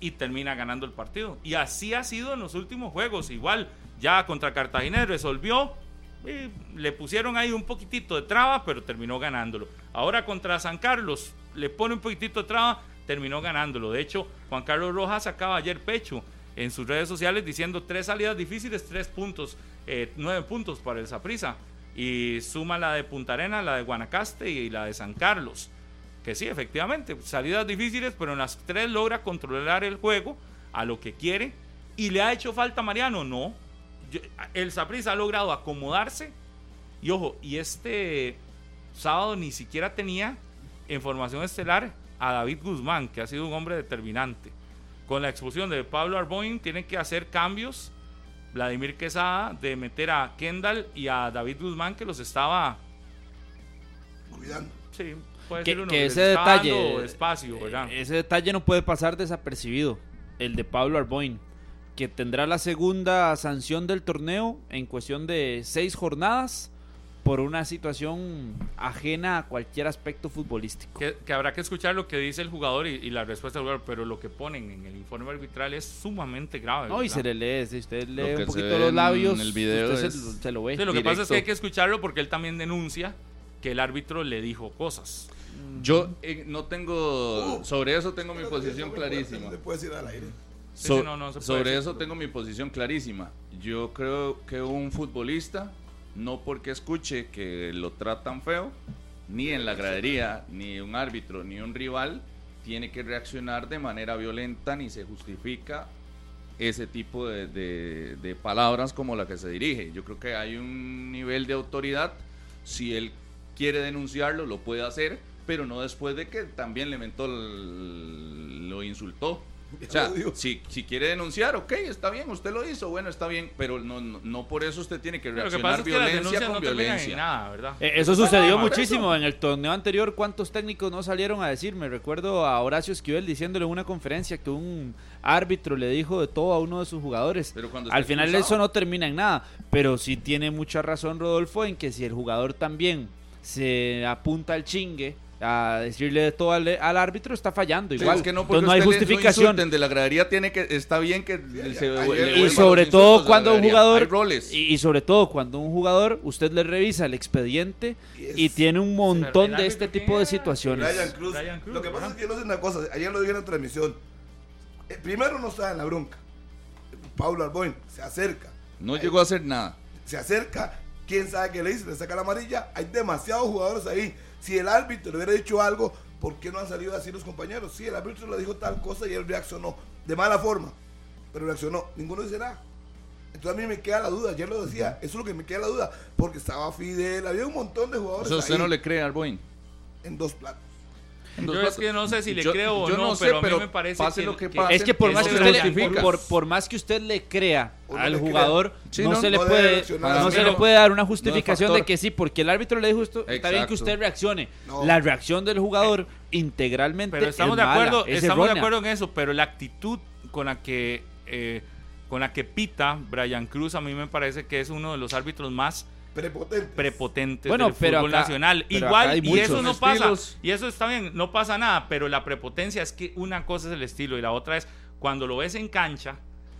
S6: y termina ganando el partido. Y así ha sido en los últimos juegos. Igual, ya contra Cartagena resolvió. le pusieron ahí un poquitito de traba, pero terminó ganándolo. Ahora contra San Carlos le pone un poquitito de traba, terminó ganándolo. De hecho, Juan Carlos Rojas sacaba ayer pecho en sus redes sociales diciendo tres salidas difíciles, tres puntos, eh, nueve puntos para el Saprissa. Y suma la de Punta Arena, la de Guanacaste y la de San Carlos. Que sí, efectivamente, salidas difíciles, pero en las tres logra controlar el juego a lo que quiere. ¿Y le ha hecho falta a Mariano? No. Yo- el Saprissa ha logrado acomodarse. Y ojo, y este sábado ni siquiera tenía en formación estelar a David Guzmán, que ha sido un hombre determinante. Con la expulsión de Pablo Arboin, tienen que hacer cambios. Vladimir Quesada de meter a Kendall y a David Guzmán, que los estaba.
S2: Cuidando.
S6: Sí, puede
S3: que,
S6: ser uno
S3: que
S6: les
S3: ese detalle
S6: espacio, ¿verdad?
S3: eh, ese detalle no puede pasar desapercibido el de Pablo Arboin que tendrá la segunda sanción del torneo en cuestión de seis jornadas por una situación ajena a cualquier aspecto futbolístico
S6: Que, que habrá que escuchar lo que dice el jugador y, y la respuesta del jugador, pero lo que ponen en el informe arbitral es sumamente grave.
S3: no y se le lee si usted lee un poquito los
S4: en
S3: labios
S4: el video
S3: usted
S4: es-
S3: se, se lo ve
S6: Sí, lo que pasa es que hay que escucharlo porque él también denuncia que el árbitro le dijo cosas.
S4: Yo eh, no tengo, sobre eso tengo mi posición clarísima.
S2: No se puede decir al aire.
S6: Sí,
S4: So-
S6: sí, no, no se puede
S4: sobre
S6: decir.
S4: eso tengo mi posición clarísima. Yo creo que un futbolista, no porque escuche que lo tratan feo, ni en la gradería, ni un árbitro, ni un rival, tiene que reaccionar de manera violenta, ni se justifica ese tipo de, de- de palabras como la que se dirige. Yo creo que hay un nivel de autoridad, si él quiere denunciarlo, lo puede hacer, pero no después de que también le mentó, el- lo insultó. O sea, si, si quiere denunciar, ok, está bien, usted lo hizo, bueno, está bien, pero no, no, no por eso usted tiene que reaccionar
S6: es que
S4: violencia con
S6: no
S4: violencia.
S6: nada, ¿verdad?
S3: Eh, Eso sucedió muchísimo en el torneo anterior. ¿Cuántos técnicos no salieron a decir? Me recuerdo a Horacio Esquivel diciéndole en una conferencia que un árbitro le dijo de todo a uno de sus jugadores.
S4: Pero cuando
S3: Al final eso no termina en nada. Pero sí tiene mucha razón Rodolfo en que si el jugador también se apunta al chingue a decirle de todo al, al árbitro, está fallando
S4: Sí,
S3: igual.
S4: es que no,
S3: Entonces no hay justificación.
S4: insulten de la gradería tiene que está bien que se
S2: ayer-
S4: le
S2: Y
S3: sobre todo cuando un jugador
S4: roles.
S3: y, y sobre todo cuando un jugador usted le revisa el expediente
S2: Y
S3: tiene un montón de este tipo de situaciones.
S2: Brian Cruz.
S6: Brian Cruz,
S2: Lo que pasa
S6: ¿verdad?
S2: es que yo no sé una cosa. Ayer lo dije en la transmisión. Eh, primero no estaba en la bronca. Pablo Arboin se acerca.
S4: No
S2: Ahí-
S4: llegó a hacer nada.
S2: Se acerca. ¿Quién sabe qué le dice? Le saca la amarilla. Hay demasiados jugadores ahí. Si el árbitro le hubiera dicho algo, ¿por qué no han salido así los compañeros? Sí, el árbitro le dijo tal cosa y él reaccionó. De mala forma. Pero reaccionó. Ninguno dice nada. Entonces a mí me queda la duda. Ayer lo decía. Eso es lo que me queda la duda. Porque estaba Fidel. Había un montón de
S4: O
S2: jugadores
S4: sea, usted
S2: ahí
S4: no le cree a Arboin.
S2: en dos platos.
S6: Yo es que no sé si le
S4: Yo-
S6: creo o
S4: yo
S6: no,
S4: no sé,
S6: pero a mí me parece
S4: pase
S6: que,
S4: lo que
S6: que-
S4: pase.
S3: Es que por más que usted le, por, por más que usted le crea al jugador,
S4: Sí,
S3: no,
S4: no,
S3: se le puede no se le puede dar una justificación de que sí, porque el árbitro le dijo esto, está bien que
S4: Exacto.
S3: usted reaccione.
S2: No.
S3: La reacción del jugador integralmente
S6: Pero estamos
S3: es
S6: de
S3: mala,
S6: acuerdo,
S3: es
S6: estamos de acuerdo en eso, pero la actitud con la que eh, con la que pita Brian Cruz, a mí me parece que es uno de los árbitros más
S2: Prepotente.
S6: prepotentes
S3: Bueno,
S6: del
S3: pero
S6: fútbol
S3: acá-
S6: nacional.
S3: pero
S6: Igual,
S3: acá hay
S6: y eso no pasa.
S4: estilos.
S6: Y eso está bien, no pasa nada, pero la prepotencia es que una cosa es el estilo y la otra es cuando lo ves en cancha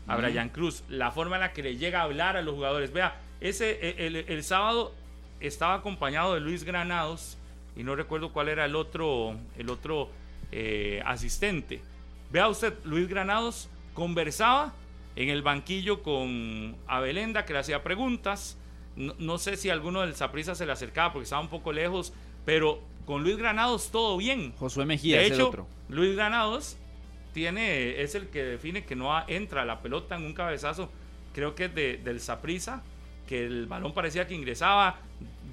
S6: a Brian Cruz, la forma en la que le llega a hablar a los jugadores. Vea, ese e, el, el sábado estaba acompañado de Luis Granados y no recuerdo cuál era el otro, el otro eh, asistente. Vea usted, Luis Granados conversaba en el banquillo con Abelenda que le hacía preguntas. No, no sé si alguno del Saprissa se le acercaba porque estaba un poco lejos, pero con Luis Granados todo bien.
S3: Josué Mejía
S6: De
S3: es el otro.
S6: Luis Granados tiene, es el que define que no entra la pelota en un cabezazo, creo que es de, del Saprissa, que el balón parecía que ingresaba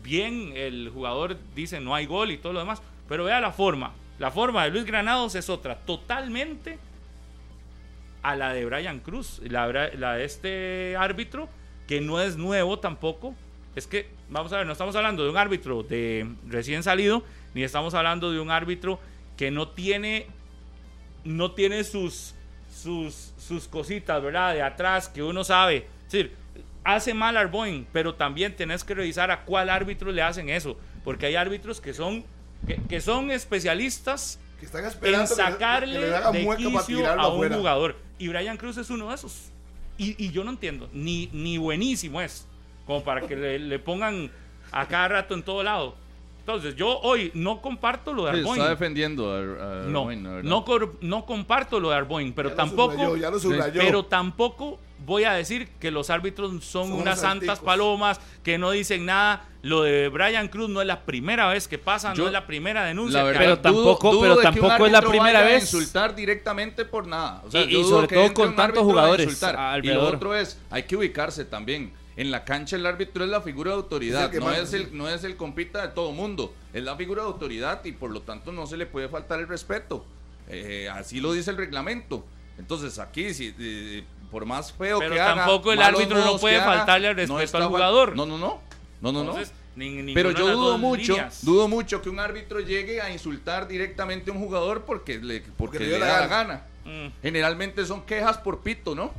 S6: bien, el jugador dice no hay gol y todo lo demás, pero vea la forma, la forma de Luis Granados es otra, totalmente a la de Brian Cruz, la de este árbitro, que no es nuevo tampoco. Es que, vamos a ver, no estamos hablando de un árbitro de recién salido, ni estamos hablando de un árbitro que no tiene, no tiene sus, sus, sus cositas, ¿verdad? De atrás, que uno sabe. Es decir, hace mal Arboin, pero también tenés que revisar a cuál árbitro le hacen eso, porque hay árbitros que son, que, que son especialistas
S2: Que están
S6: en
S2: esperando que le-
S6: sacarle
S2: que le
S6: de quicio a un
S2: afuera.
S6: jugador. Y Brian Cruz es uno de esos. Y, y yo no entiendo, ni, ni buenísimo es, como para que le, le pongan a cada rato en todo lado. Entonces, yo hoy no comparto lo de
S4: Sí,
S6: Arboin.
S4: está defendiendo a, a
S6: No,
S4: Arboin,
S6: no, no comparto lo de Arboin, pero
S2: Ya lo
S6: tampoco,
S2: subrayó, ya lo subrayó.
S6: pero tampoco voy a decir que los árbitros son,
S2: Son
S6: unas santas palomas que no dicen nada. Lo de Brian Cruz no es la primera vez que pasa,
S4: Yo-
S6: no es la primera denuncia.
S4: La
S6: que
S4: verdad,
S3: Pero tampoco-
S4: dudo-
S3: pero
S4: dudo un
S3: tampoco es la primera
S4: vaya a
S3: vez.
S4: insultar directamente por nada. O sea,
S3: Y- sobre todo con tantos jugadores.
S4: Y lo otro es, hay que ubicarse también. En la cancha el árbitro es la figura de autoridad, no, es el, no es el compita de todo mundo. Es la figura de autoridad y por lo tanto no se le puede faltar el respeto. Eh, así lo dice el reglamento. Entonces aquí, si, eh, por más feo
S6: Pero
S4: que haga,
S6: tampoco el árbitro no puede faltarle al respeto
S4: está
S6: al jugador.
S4: No, no, no. No, no, no.
S6: Ni-
S4: Pero yo dudo mucho,
S6: líneas.
S4: dudo mucho que un árbitro llegue a insultar directamente a un jugador porque le, porque
S2: le
S4: le
S2: dio la
S4: da la
S2: gana.
S6: Mm.
S4: Generalmente son quejas por pito, ¿no?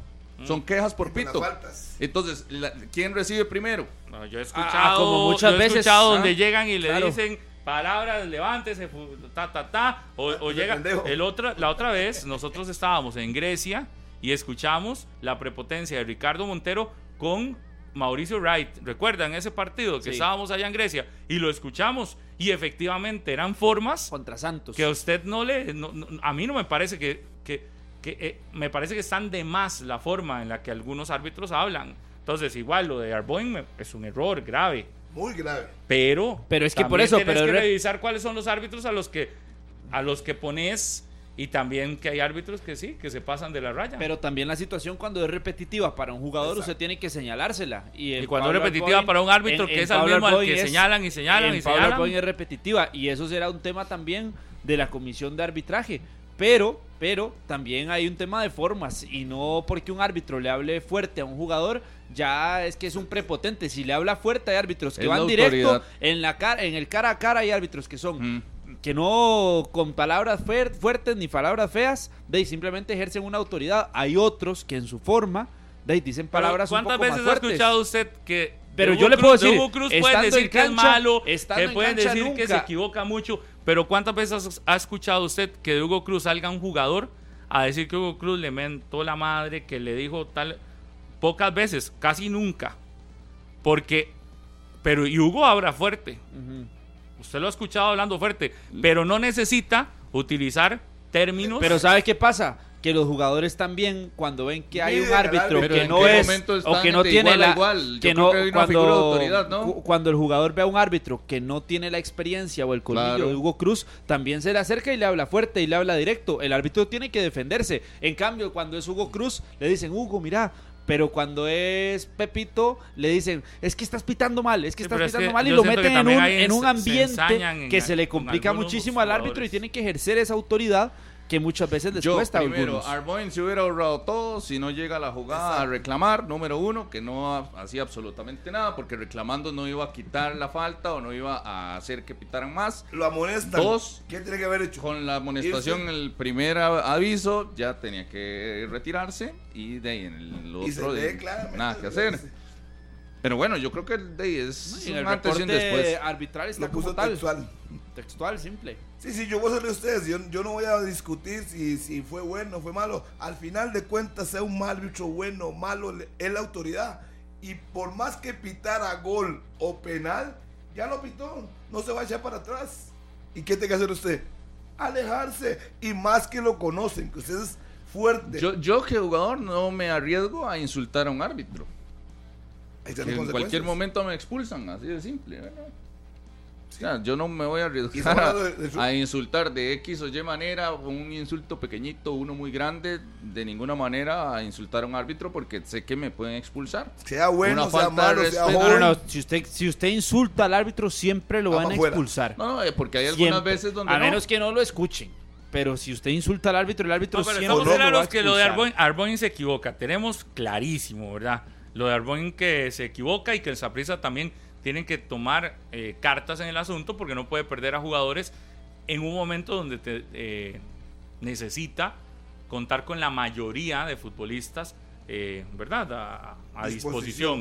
S4: Son quejas por pito.
S2: faltas.
S4: Entonces, la- ¿quién recibe primero?
S6: No, yo he
S3: Ah,
S6: escuchado,
S3: como muchas
S6: yo he
S3: veces,
S6: escuchado
S3: ah,
S6: donde llegan y le
S3: claro.
S6: dicen palabras, levántese, ta, ta, ta, o, o llega. El otra, la otra vez, nosotros estábamos en Grecia y escuchamos la prepotencia de Ricardo Montero con Mauricio Wright. ¿Recuerdan ese partido que
S3: Sí.
S6: estábamos allá en Grecia? Y lo escuchamos y efectivamente eran formas
S3: Contra Santos.
S6: que a usted no le... no- no- a mí no me parece que... que, que, eh, me parece que están de más la forma en la que algunos árbitros hablan. Entonces, igual lo de Arboin es un error grave.
S2: Muy grave.
S6: Pero,
S3: Pero es que por eso,
S6: tienes
S3: pero
S6: que
S3: re-
S6: revisar cuáles son los árbitros a los que a los que pones y también que hay árbitros que sí, que se pasan de la raya.
S3: Pero también la situación cuando es repetitiva para un jugador, usted tiene que señalársela. Y,
S6: cuando es repetitiva
S3: Arboin-
S6: para un árbitro
S3: en-
S6: que
S3: en
S6: es al mismo al que
S3: es-
S6: señalan y señalan y
S3: Pablo
S6: señalan.
S3: Es repetitiva y eso será un tema también de la comisión de arbitraje. Pero, pero también hay un tema de formas y no porque un árbitro le hable fuerte a un jugador ya es que es un prepotente. Si le habla fuerte hay árbitros que
S4: Es
S3: van directo en la cara, en el cara a cara hay árbitros que son
S4: Mm.
S3: Que no con palabras fuer- fuertes ni palabras feas, de ahí simplemente ejercen una autoridad. Hay otros que en su forma de ahí dicen palabras un
S6: ¿Cuántas
S3: poco
S6: veces
S3: más
S6: ha escuchado usted que
S3: Pero yo
S6: Hugo
S3: le puedo decir,
S6: Hugo Cruz puede
S3: estando
S6: decir que es malo, que
S3: en
S6: pueden decir que se equivoca mucho, pero ¿cuántas veces ha escuchado usted que de Hugo Cruz salga un jugador a decir que Hugo Cruz le mentó la madre, que le dijo tal pocas veces, casi nunca. Porque pero y Hugo habla fuerte. Usted lo ha escuchado hablando fuerte, pero no necesita utilizar términos
S3: Pero ¿sabe qué pasa? Que los jugadores también cuando ven que hay un árbitro que
S4: ¿en
S3: no es o que no tiene
S4: igual
S3: la
S4: igual?
S3: Que no
S4: que
S3: cuando
S4: figura de autoridad, ¿no?
S3: cu- cuando el jugador ve a un árbitro que no tiene la experiencia o el colmillo
S4: Claro.
S3: de Hugo Cruz también se le acerca y le habla fuerte y le habla directo. El árbitro tiene que defenderse. En cambio cuando es Hugo Cruz le dicen Hugo mira pero cuando es Pepito, le dicen, es que estás pitando mal, es que
S6: Sí,
S3: estás
S6: es
S3: pitando
S6: que
S3: mal, y lo meten en un, en un
S6: se
S3: ambiente
S6: en-
S3: que se le complica muchísimo al árbitro y tiene que ejercer esa autoridad que muchas veces les
S4: Yo,
S3: cuesta a
S4: primero,
S3: algunos.
S4: Arboin se hubiera ahorrado todo si no llega a la jugada a reclamar, número uno, que no ha- hacía absolutamente nada, porque reclamando no iba a quitar la falta o no iba a hacer que pitaran más.
S2: Lo amonestan.
S4: Dos.
S2: ¿Qué tiene que haber hecho?
S4: Con la amonestación,
S2: Irse.
S4: el primer aviso, ya tenía que retirarse y de ahí en el
S2: Y se
S4: otro,
S2: ve
S4: de- nada que hacer. Pero bueno, yo creo que el de ahí es
S3: Y en el
S4: un antes y un después.
S3: reporte arbitral está
S2: Lo puso
S3: como tal.
S2: textual.
S3: Textual, simple.
S2: Sí, sí, yo voy a ser de ustedes. Yo, yo no voy a discutir si, si fue bueno o fue malo. Al final de cuentas, sea un árbitro bueno o malo, es la autoridad. Y por más que pitara gol o penal, ya lo pitó. No se va a echar para atrás. ¿Y qué tiene que hacer usted? Alejarse. Y más que lo conocen, que usted es fuerte.
S4: Yo, yo que jugador no me arriesgo a insultar a un árbitro. Que en cualquier momento me expulsan, así de simple. ¿verdad? O sea, yo no me voy a arriesgar a,
S2: hablando de- de su-
S4: a insultar de X o Y manera, un insulto pequeñito, uno muy grande, de ninguna manera a insultar a un árbitro porque sé que me pueden expulsar.
S2: Sea bueno,
S4: Una
S2: sea
S4: falta de
S2: malo, sea
S4: respeto.
S3: No,
S2: joven.
S3: no, no. Si usted, si usted insulta al árbitro, siempre lo van a expulsar.
S4: No, no, eh, porque hay algunas
S3: Siempre.
S4: veces donde
S3: A
S4: no.
S3: menos que no lo escuchen. Pero si usted insulta al árbitro, el árbitro
S6: No, pero
S3: siempre
S6: estamos
S3: lo va a
S6: claros que lo de. Arboin, Arboin se equivoca. Tenemos clarísimo, ¿verdad? Lo de Arboin que se equivoca y que el Saprissa también tienen que tomar eh, cartas en el asunto porque no puede perder a jugadores en un momento donde te, eh, necesita contar con la mayoría de futbolistas, eh, ¿verdad? A, a
S2: Disposición.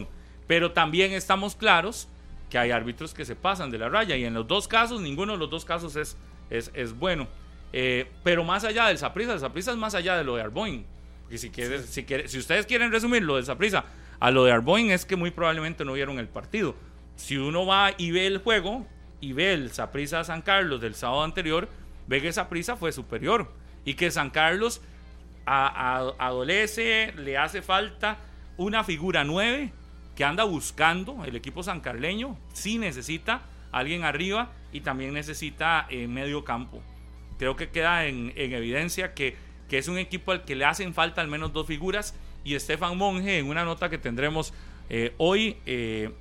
S6: disposición. Pero también estamos claros que hay árbitros que se pasan de la raya y en los dos casos, ninguno de los dos casos es, es, es bueno. Eh, pero más allá del Saprissa, el Saprissa es más allá de lo de Arboin. Porque si, quieres, si, quiere- si ustedes quieren resumir lo del Saprissa a lo de Arboin es que muy probablemente no vieron el partido. Si uno va y ve el juego y ve el Saprissa San Carlos del sábado anterior, ve que Saprissa fue superior y que San Carlos adolece, le hace falta una figura 9 que anda buscando el equipo sancarleño, sí necesita alguien arriba y también necesita eh, medio campo. Creo que queda en, en evidencia que, que es un equipo al que le hacen falta al menos dos figuras y Estefan Monge en una nota que tendremos eh, hoy eh,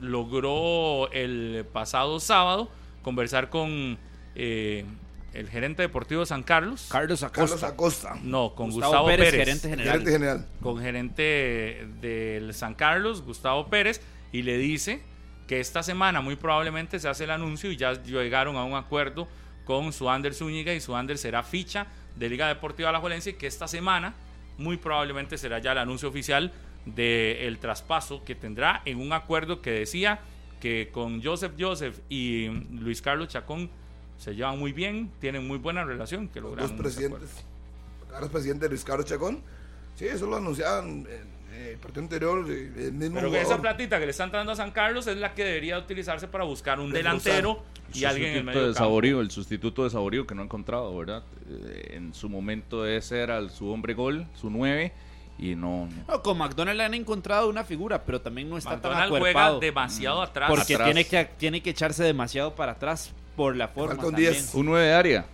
S6: logró el pasado sábado conversar con eh, el gerente deportivo de San Carlos.
S3: Carlos Acosta.
S2: Carlos Acosta,
S6: No, con
S3: Gustavo,
S6: Gustavo,
S3: Pérez,
S6: Pérez,
S3: gerente general.
S2: gerente general.
S6: con gerente del San Carlos, Gustavo Pérez, y le dice que esta semana muy probablemente se hace el anuncio y ya llegaron a un acuerdo con Suander Zúñiga y Suander será ficha de Liga Deportiva Alajuelense y que esta semana muy probablemente será ya el anuncio oficial del traspaso que tendrá en un acuerdo que decía que con Joseph Joseph y Luis Carlos Chacón se llevan muy bien, tienen muy buena relación, que
S2: Los dos presidentes. Carlos presidente Luis Carlos Chacón. Sí, eso lo anunciaban en el partido anterior. eh, El mismo
S6: Pero que esa platita que le están dando a San Carlos es la que debería utilizarse para buscar un delantero y alguien en el
S4: sustituto
S6: medio
S4: de
S6: campo.
S4: Saborío, el sustituto de Saborío que no ha encontrado, ¿verdad? Eh, en su momento ese era el- su hombre gol, su 9, y no. no.
S3: Con McDonald le han encontrado una figura, pero también no está
S6: McDonald
S3: tan
S6: juega
S3: acuerpado.
S6: demasiado atrás.
S3: Porque
S4: atrás.
S3: tiene que, tiene que echarse demasiado para atrás por la forma.
S2: falta un
S3: también.
S2: 10.
S4: Un 9 de área.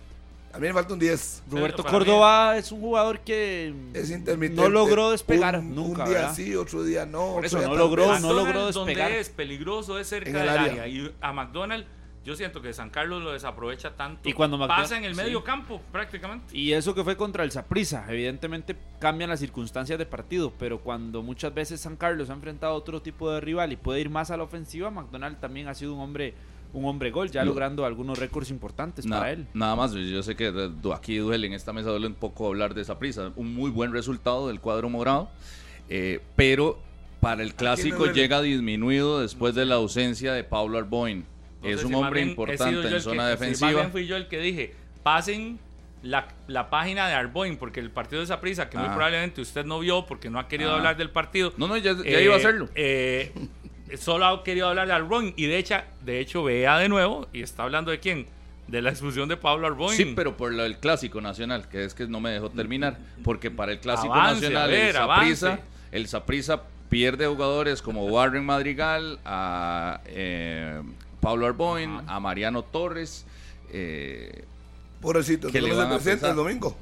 S2: A mí me falta un 10.
S3: Roberto
S6: mí-
S3: Córdoba es un jugador que
S2: Es intermitente.
S3: no logró despegar
S2: Un-
S3: nunca.
S2: Un día
S3: ¿verdad?
S2: sí, otro día no.
S3: Por eso
S2: otro día
S3: no logró, no logró despegar.
S6: donde es peligroso es cerca del
S2: área.
S6: área. Y a McDonald, yo siento que San Carlos lo desaprovecha tanto.
S3: Y cuando
S6: pasa en el
S3: sí.
S6: medio campo, prácticamente.
S3: Y eso que fue contra el Saprissa, evidentemente cambian las circunstancias de partido, pero cuando muchas veces San Carlos ha enfrentado a otro tipo de rival y puede ir más a la ofensiva, McDonald también ha sido un hombre un hombre gol, ya
S4: Lo-
S3: logrando algunos récords importantes
S4: Na-
S3: para él.
S4: Nada más, yo sé que aquí duele, en esta mesa duele un poco hablar de esa prisa. Un muy buen resultado del cuadro morado, eh, pero para el clásico llega disminuido después de la ausencia de Pablo Arboin. Es un
S6: si
S4: hombre
S6: bien
S4: importante en zona
S6: que- si más
S4: defensiva.
S6: bien fui yo el que dije, pasen la, la página de Arboin, porque el partido de esa prisa, que muy
S4: Ah.
S6: probablemente usted no vio porque no ha querido
S4: Ah.
S6: hablar del partido.
S4: No, no, ya, ya
S6: Eh,
S4: iba a hacerlo.
S6: eh, solo ha querido hablar de Arboin y de hecho, de hecho vea de nuevo y está hablando de quién, de la expulsión de Pablo Arboin.
S4: Sí, pero por lo- el clásico nacional, que es que no me dejó terminar, porque para el clásico
S6: Avance,
S4: nacional
S6: ver,
S4: el Saprissa,
S6: avance.
S4: el pierde jugadores como Warren Madrigal, a eh, Pablo Arboin, a Mariano Torres, eh,
S2: Pobrecito,
S4: ¿Qué
S2: que
S4: le
S2: no se
S4: van a
S2: presenta el domingo.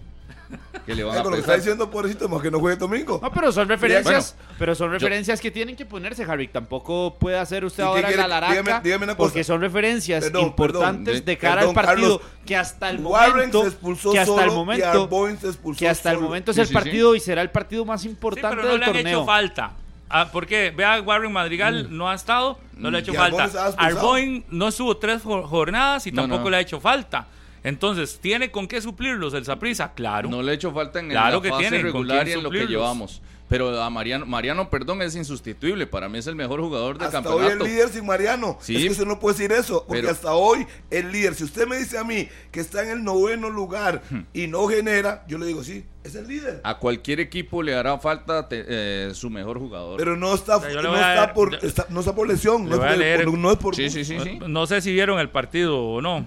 S4: que le van a
S2: lo que está diciendo, pobrecito, más que no juegue domingo.
S3: No, pero son referencias,
S4: Bueno,
S3: pero son referencias que tienen que ponerse, Harry. Tampoco puede hacer usted
S2: ¿Y qué
S3: ahora
S2: quiere?
S3: la laraca,
S2: Dígame- dígame una cosa.
S3: porque son referencias
S2: Perdón,
S3: importantes
S4: perdón,
S3: de cara
S2: perdón,
S3: al partido
S2: Carlos.
S3: que hasta el momento,
S2: se expulsó
S3: que hasta el momento,
S2: Arboin se expulsó
S3: que hasta el momento es
S4: Sí,
S3: el
S4: sí,
S3: partido y será el partido más
S6: Sí,
S3: importante
S6: pero no
S3: del
S6: le han
S3: torneo.
S6: hecho falta. Ah, ¿Por qué? Vea, Warren Madrigal no ha estado, no le ha hecho
S2: Y
S6: falta.
S2: Arboin
S6: no estuvo tres jo- jornadas y
S4: No,
S6: tampoco
S4: no.
S6: le ha hecho falta. Entonces, ¿tiene con qué suplirlos el Saprisa? Claro.
S4: No le he hecho falta en
S6: Claro
S4: la
S6: que
S4: fase regular y en lo que llevamos. Pero a Mariano, Mariano, perdón, es insustituible. Para mí es el mejor jugador del
S2: Hasta hoy
S4: campeonato.
S2: el líder sin Mariano.
S4: Sí.
S2: Es que usted no puede decir eso, porque
S4: Pero-
S2: hasta hoy el líder, si usted me dice a mí que está en el noveno lugar
S4: Hmm.
S2: y no genera, yo le digo, sí, es el líder.
S4: A cualquier equipo le hará falta te- eh, su mejor jugador.
S2: Pero no está,
S6: sea,
S2: no está
S6: leer-
S2: por,
S6: yo-
S2: está- no está por lesión,
S6: Le
S2: no es por,
S6: leer-
S2: por- no es por
S4: sí, sí, sí, sí.
S6: No sé si vieron el partido o no.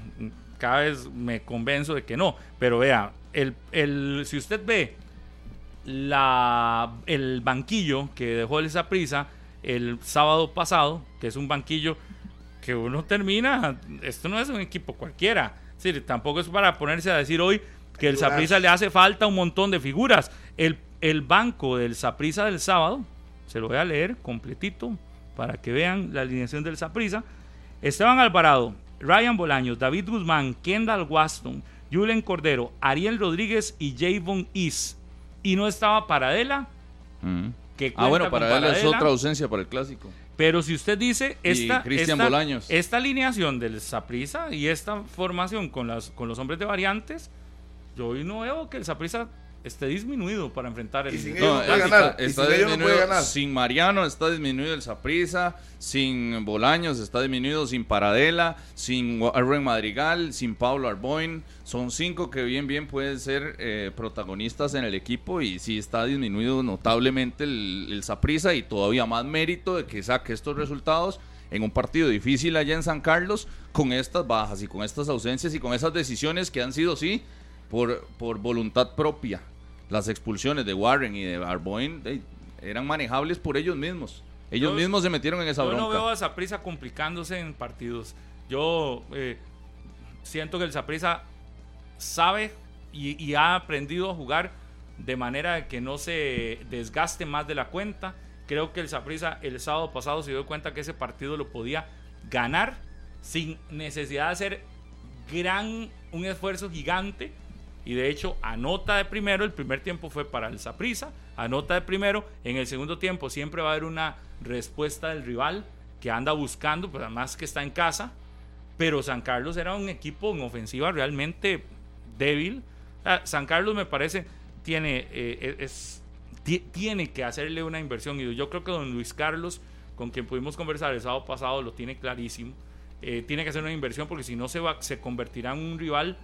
S6: Cada vez me convenzo de que no. Pero vea, el, el, si usted ve la, el banquillo que dejó el prisa el sábado pasado, que es un banquillo que uno termina, esto no es un equipo cualquiera. Es decir, tampoco es para ponerse a decir hoy que el. Saprisa le hace falta un montón de figuras. El, el banco del Saprisa del sábado, se lo voy a leer completito para que vean la alineación del Saprisa. Esteban Alvarado, Ryan Bolaños, David Guzmán, Kendall Waston, Julen Cordero, Ariel Rodríguez y Javon Is. Y no estaba Paradela,
S4: Mm.
S6: que
S4: Ah, bueno,
S6: cuenta con
S4: para él es
S6: Paradela.
S4: otra ausencia para el clásico.
S6: Pero si usted dice esta, esta,
S4: Bolaños.
S6: esta alineación del Saprisa y esta formación con, las, con los hombres de variantes, yo hoy no veo que el Saprisa esté disminuido para enfrentar el
S2: Y sin no
S4: está,
S2: y sin no
S4: disminuido.
S2: puede ganar.
S4: Sin Mariano está disminuido el Saprisa, sin Bolaños está disminuido, sin Paradela, sin Warren Madrigal, sin Pablo Arboin. Son cinco que bien bien pueden ser eh, protagonistas en el equipo y sí está disminuido notablemente el, Saprissa y todavía más mérito de que saque estos resultados en un partido difícil allá en San Carlos con estas bajas y con estas ausencias y con esas decisiones que han sido sí por, por voluntad propia. Las expulsiones de Warren y de Arboin eran manejables por ellos mismos. Ellos
S6: Yo-
S4: mismos se metieron en esa
S6: Yo
S4: bronca.
S6: no veo a Saprisa complicándose en partidos. Yo eh, siento que el Saprisa sabe y, y ha aprendido a jugar de manera que no se desgaste más de la cuenta. Creo que el Saprisa el sábado pasado se dio cuenta que ese partido lo podía ganar sin necesidad de hacer gran un esfuerzo gigante y de hecho anota de primero, el primer tiempo fue para el Saprisa, anota de primero, en el segundo tiempo siempre va a haber una respuesta del rival que anda buscando, pero además que está en casa, pero San Carlos era un equipo en ofensiva realmente débil. San Carlos me parece tiene eh, es ti- tiene que hacerle una inversión y yo creo que don Luis Carlos con quien pudimos conversar el sábado pasado lo tiene clarísimo. Eh, tiene que hacer una inversión porque si no se va se convertirá en un rival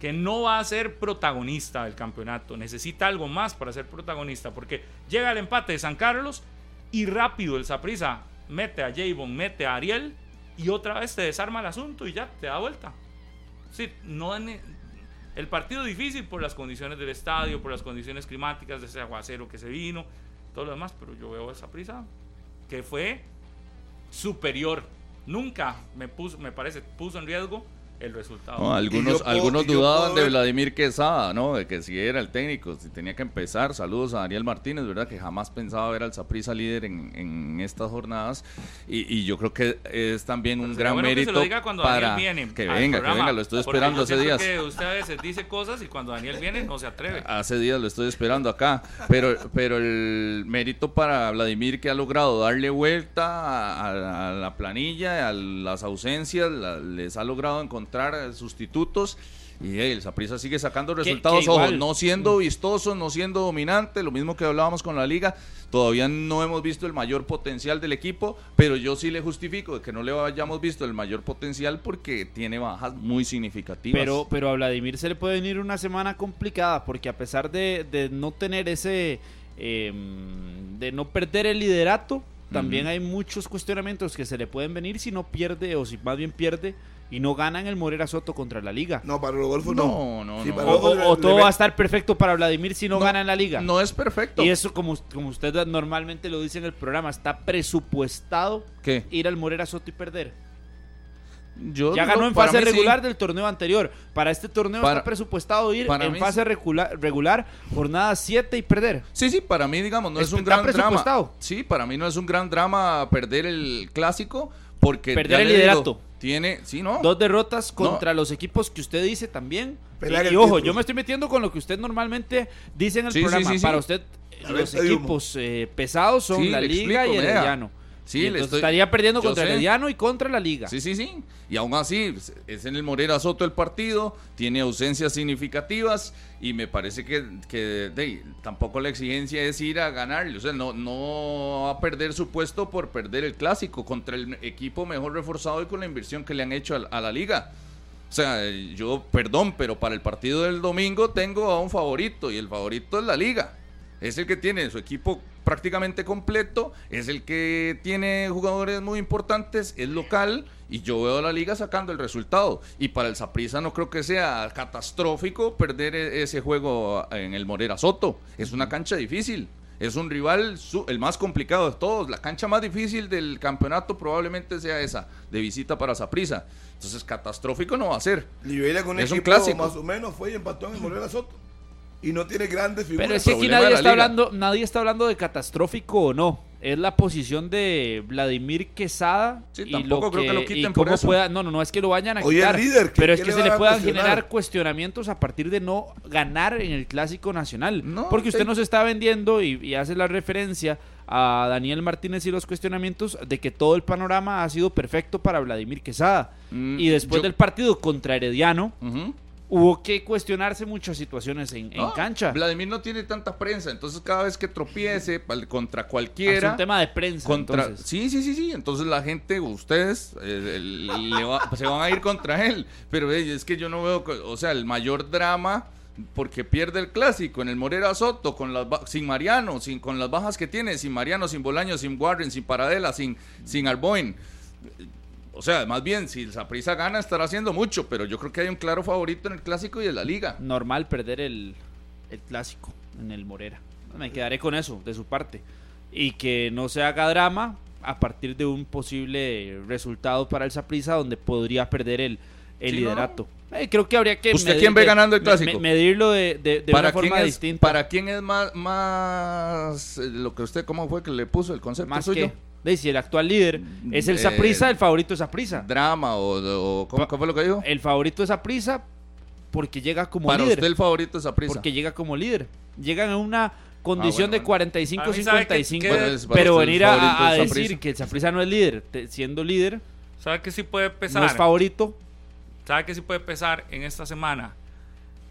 S6: que no va a ser protagonista del campeonato. Necesita algo más para ser protagonista. Porque llega el empate de San Carlos y rápido el Saprisa mete a Javon, mete a Ariel y otra vez te desarma el asunto y ya te da vuelta. Sí, no el partido difícil por las condiciones del estadio, por las condiciones climáticas de ese aguacero que se vino, todo lo demás, pero yo veo esa prisa que fue superior. Nunca me puso, me parece, puso en riesgo el resultado.
S4: No, algunos
S2: puedo-
S4: algunos dudaban de Vladimir Quesada, ¿no? De que si era el técnico, si tenía que empezar. Saludos a Daniel Martínez, ¿verdad? Que jamás pensaba ver al Saprissa líder en, en estas jornadas. Y, y yo creo que es también un gran
S6: bueno que se
S4: mérito
S6: lo diga cuando
S4: para
S6: Daniel viene
S4: que venga, que
S6: programa,
S4: venga, lo estoy esperando hace días.
S6: que usted a veces dice cosas y cuando Daniel viene no se atreve.
S4: Hace días lo estoy esperando acá, pero, pero el mérito para Vladimir que ha logrado darle vuelta a, a- a la planilla, a las ausencias, la- les ha logrado encontrar eh, sustitutos. Y el Saprissa sigue sacando resultados,
S3: que
S4: ojo, no siendo vistoso, no siendo dominante, lo mismo que hablábamos con la liga, todavía no hemos visto el mayor potencial del equipo, pero yo sí le justifico de que no le hayamos visto el mayor potencial porque tiene bajas muy significativas.
S3: Pero, pero a Vladimir se le puede venir una semana complicada porque a pesar de, de no tener ese, eh, de no perder el liderato, también hay muchos cuestionamientos que se le pueden venir si no pierde o si más bien pierde y no ganan el Morera Soto contra la liga.
S2: No, para Rodolfo no.
S4: No, no,
S2: Sí,
S4: no.
S3: O, todo va a estar perfecto para Vladimir si no,
S4: No,
S3: gana en la liga.
S4: No es perfecto.
S3: y eso, como, como usted normalmente lo dice en el programa, está presupuestado
S4: ¿Qué?
S3: ir al Morera Soto y perder.
S4: Yo
S3: ya ganó en fase
S4: sí.
S3: regular del torneo anterior. Para este torneo
S4: Para-
S3: está presupuestado ir
S4: para
S3: en fase regular, regular, jornada 7 y perder.
S4: Sí, sí, para mí, digamos, no es,
S3: Es-
S4: un gran drama.
S3: presupuestado.
S4: Sí, para mí no es un gran drama perder el clásico porque
S3: Perder el
S4: digo,
S3: liderato.
S4: tiene, sí, no.
S3: Dos derrotas contra los equipos que usted dice también.
S2: Pelear
S3: y
S2: el
S3: ojo, yo me estoy metiendo con lo que usted normalmente dice en el
S4: Sí,
S3: programa.
S4: sí, sí.
S3: Para usted,
S2: A
S3: los equipos eh, pesados son
S4: Sí,
S3: la Liga
S4: explico,
S3: y
S4: vea.
S3: Herediano.
S4: Sí,
S3: Y
S4: le
S3: entonces
S4: estoy-
S3: estaría perdiendo
S4: yo
S3: contra
S4: sé.
S3: Herediano y contra la Liga.
S4: Sí, sí, sí. Y aún así, es en el Morera Soto el partido, tiene ausencias significativas y me parece que, que de, tampoco la exigencia es ir a ganarle. O sea, no, no va a perder su puesto por perder el clásico contra el equipo mejor reforzado y con la inversión que le han hecho a, a la liga. O sea, yo, perdón, pero para el partido del domingo tengo a un favorito y el favorito es la liga. Es el que tiene su equipo prácticamente completo, es el que tiene jugadores muy importantes, es local y yo veo a la liga sacando el resultado. Y para el Saprissa no creo que sea catastrófico perder e- ese juego en el Morera Soto. Es una cancha difícil. Es un rival el más complicado de todos. La cancha más difícil del campeonato probablemente sea esa, de visita para Saprissa. Entonces, catastrófico no va a ser.
S2: Con
S4: Es un clásico.
S2: más o menos fue y empató en el Morera Soto. Y no tiene grandes figuras.
S3: Pero es que aquí nadie está, hablando, nadie está hablando de catastrófico o no. Es la posición de Vladimir Quesada.
S4: Sí,
S3: y
S4: tampoco
S3: lo
S4: creo que lo quiten
S3: cómo
S4: por eso.
S3: pueda- no, no, no es que lo vayan a
S2: Hoy
S3: quitar.
S2: líder, ¿qué-
S3: pero es que se le puedan generar cuestionamientos a partir de no ganar en el Clásico Nacional.
S4: No,
S3: Porque usted
S4: sí.
S3: nos está vendiendo y, y hace la referencia a Daniel Martínez y los cuestionamientos de que todo el panorama ha sido perfecto para Vladimir Quesada.
S4: Mm,
S3: y después
S4: yo-
S3: del partido contra Herediano,
S4: Ujú.
S3: Hubo que cuestionarse muchas situaciones en, cancha.
S4: Vladimir no tiene tanta prensa, entonces cada vez que tropiece contra
S3: Ah, Es
S4: cualquiera.
S3: un tema de prensa.
S4: contra,
S3: entonces.
S4: sí, sí, sí, sí. Entonces la gente, ustedes, eh, le va- se van a ir contra él. Pero eh, es que yo no veo, o sea, el mayor drama porque pierde el clásico en el Morera Soto con las sin Mariano, sin con las bajas que tiene, sin Mariano, sin Bolaño, sin Warren, sin Paradela, sin sin Arboin. O sea, más bien, si el Saprissa gana, estará haciendo mucho, pero yo creo que hay un claro favorito en el clásico y en la liga.
S3: normal perder el, el clásico en el Morera. Me quedaré con eso, de su parte. Y que no se haga drama a partir de un posible resultado para el Saprissa donde podría perder el, el
S4: Sí, no, no.
S3: liderato. Eh, creo que habría que...
S4: ¿Usted quién ve ganando el clásico?
S3: me- medirlo de, de- de una
S4: quién
S3: forma
S4: es,
S3: distinta.
S4: ¿Para quién es más, más eh, lo que usted, cómo fue que le puso el concepto
S3: más
S4: suyo?
S3: que... De, si el actual líder es el
S4: Eh,
S3: Saprissa, el favorito es Saprissa.
S4: Drama o, o ¿cómo, fue lo que dijo?
S3: El favorito es Saprissa porque llega como
S4: Para
S3: líder.
S4: usted el favorito es Saprissa.
S3: porque llega como líder. Llegan en una condición
S4: bueno,
S3: de
S4: bueno.
S3: 45-55,
S6: ¿Sabe
S4: Bueno, es para
S3: pero venir a, a decir que el Saprissa no es líder, te- siendo líder,
S6: ¿Sabe que sí puede pesar?
S3: no es favorito.
S6: ¿Sabe que sí puede pesar en esta semana?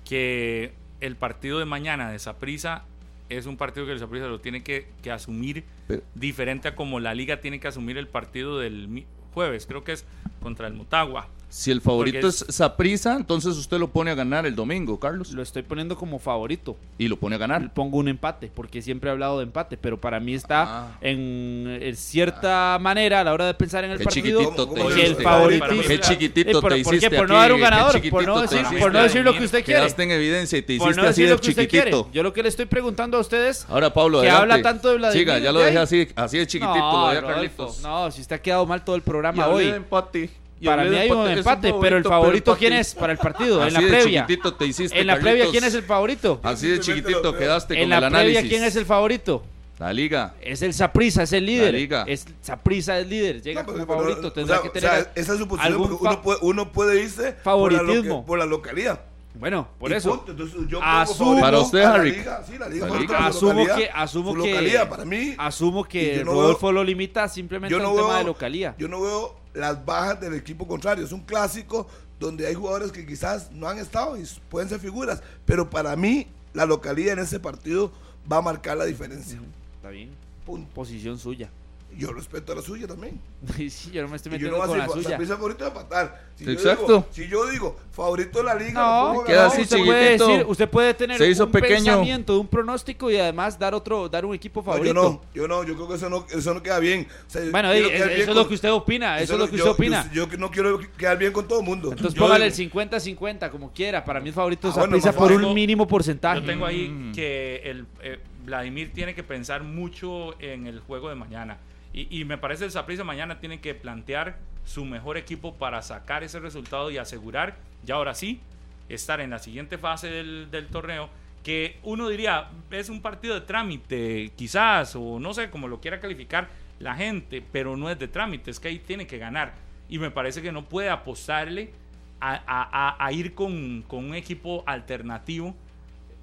S6: Que el partido de mañana de Saprisa es un partido que el Saprissa lo tiene que, que asumir
S4: Pero-
S6: diferente a como la liga tiene que asumir el partido del jueves. Creo que es contra el Motagua.
S4: Si el favorito
S6: Porque
S4: es Saprissa, entonces usted lo pone a ganar el domingo, Carlos.
S3: Lo estoy poniendo como favorito.
S4: Y lo pone a ganar.
S3: Pongo un empate, porque siempre he hablado de empate, pero para mí está
S4: Ah.
S3: en, en cierta manera a la hora de pensar en el
S4: Qué
S3: partido.
S4: chiquitito te
S3: que el
S4: hiciste.
S3: favoritismo.
S4: Qué chiquitito
S3: Eh, por-
S4: te
S3: ¿por qué?
S4: hiciste
S3: Por no
S4: aquí,
S3: dar un ganador, por no decir,
S4: hiciste.
S3: por no decir lo que usted quiere.
S4: Quedaste en evidencia y te
S3: Por
S4: hiciste
S3: no
S4: así
S3: decir
S4: de
S3: lo que usted quiere.
S4: chiquitito.
S3: Yo lo que le estoy preguntando a ustedes
S4: Ahora, Pablo,
S3: que
S4: adelante.
S3: habla tanto de Vladimir.
S4: Siga, ya lo dejé así, así de chiquitito,
S3: no,
S4: lo dejé
S3: Rodolfo,
S4: Carlitos.
S3: no, si usted ha quedado mal todo el programa hoy.
S4: de empate.
S3: Para mí
S4: de
S3: hay un empate, pero el
S4: favorito,
S3: quién es para el partido, en
S4: Así
S3: la
S4: de
S3: previa.
S4: chiquitito te hiciste,
S3: En la previa quién es el favorito.
S4: Así de chiquitito quedaste
S3: En
S4: con
S3: la
S4: el
S3: previa
S4: análisis.
S3: quién es el favorito.
S4: La liga.
S3: Es el Saprisa, es el líder.
S4: liga.
S3: Es Saprisa es líder, llega
S2: No,
S3: como
S2: pero-
S3: favorito,
S2: o
S3: tendrá
S2: sea,
S3: que
S2: o
S3: tener
S2: sea, esa es su posición
S3: algún
S2: porque uno puede, uno puede irse
S3: Favoritismo.
S2: Por, la, loca- por la localidad.
S3: Bueno, por
S2: Y
S3: eso.
S2: punto. Entonces, yo
S3: Asumo-
S4: Para usted,
S2: la
S4: Harry.
S2: liga. Sí, la.
S4: La
S3: Asumo que asumo
S2: Su
S3: que
S2: localidad, para mí
S3: asumo que Rodolfo
S2: veo-
S3: lo limita simplemente
S2: yo
S3: a
S2: no
S3: un tema
S2: veo-
S3: de localía.
S2: Yo no veo las bajas del equipo contrario. Es un clásico donde hay jugadores que quizás no han estado y pueden ser figuras. Pero para mí, la localía en ese partido va a marcar la diferencia.
S3: Está bien.
S2: Punto.
S3: Posición suya.
S2: Yo respeto a la suya también.
S3: sí, yo no me estoy
S2: yo
S3: metiendo
S2: no
S3: con la suya.
S2: Saprissa favorito de empatar. Si yo
S4: Exacto.
S2: digo- si yo digo favorito de la liga,
S3: No,
S4: queda así
S3: usted puede decir, usted puede tener
S4: Se hizo
S3: un
S4: pequeño.
S3: pensamiento, un pronóstico y además dar otro, dar un equipo
S2: No,
S3: favorito.
S2: yo no, yo no, yo creo que eso no, eso no queda bien. O sea,
S3: Bueno, ey,
S2: quedar
S3: eso
S2: bien
S3: es lo que usted opina, eso es lo que
S2: yo-
S3: usted opina.
S2: Yo, yo no quiero quedar bien con todo el mundo.
S3: Entonces
S2: Yo
S3: póngale
S2: digo-
S3: el 50-50 como quiera. Para mí el favorito es
S2: Ah, bueno,
S3: por un mínimo porcentaje.
S6: Yo tengo ahí
S4: Mm.
S6: que el eh, Vladimir tiene que pensar mucho en el juego de mañana. Y, me parece el Saprissa mañana tiene que plantear su mejor equipo para sacar ese resultado y asegurar, ya ahora sí, estar en la siguiente fase del, torneo, que uno diría, es un partido de trámite, quizás, o no sé cómo lo quiera calificar la gente, pero no es de trámite, es que ahí tiene que ganar. Y me parece que no puede apostarle a ir con, con un equipo alternativo,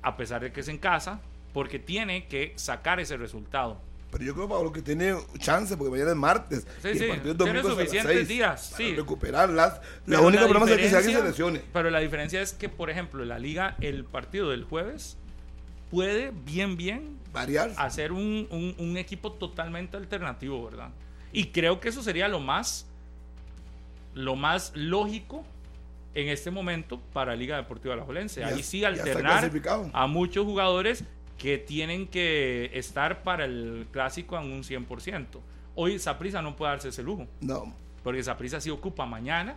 S6: a pesar de que es en casa, porque tiene que sacar ese resultado.
S2: Pero yo creo, Pablo, que tiene chance, porque mañana es martes.
S6: Sí,
S2: y el
S6: sí,
S2: es
S6: tiene suficientes
S2: seis
S6: días,
S2: para
S6: sí.
S2: recuperarlas. La única problema es que si alguien se lesione.
S6: Pero la diferencia es que, por ejemplo, la liga, el partido del jueves puede bien, bien
S2: Variar.
S6: hacer un, un- un equipo totalmente alternativo, ¿verdad? Y creo que eso sería lo más, lo más lógico en este momento para Liga Deportiva La Jolense. Ahí sí alternar a muchos jugadores que tienen que estar para el clásico en un 100%. Hoy Saprisa no puede darse ese lujo.
S2: No.
S6: Porque Saprissa sí ocupa mañana,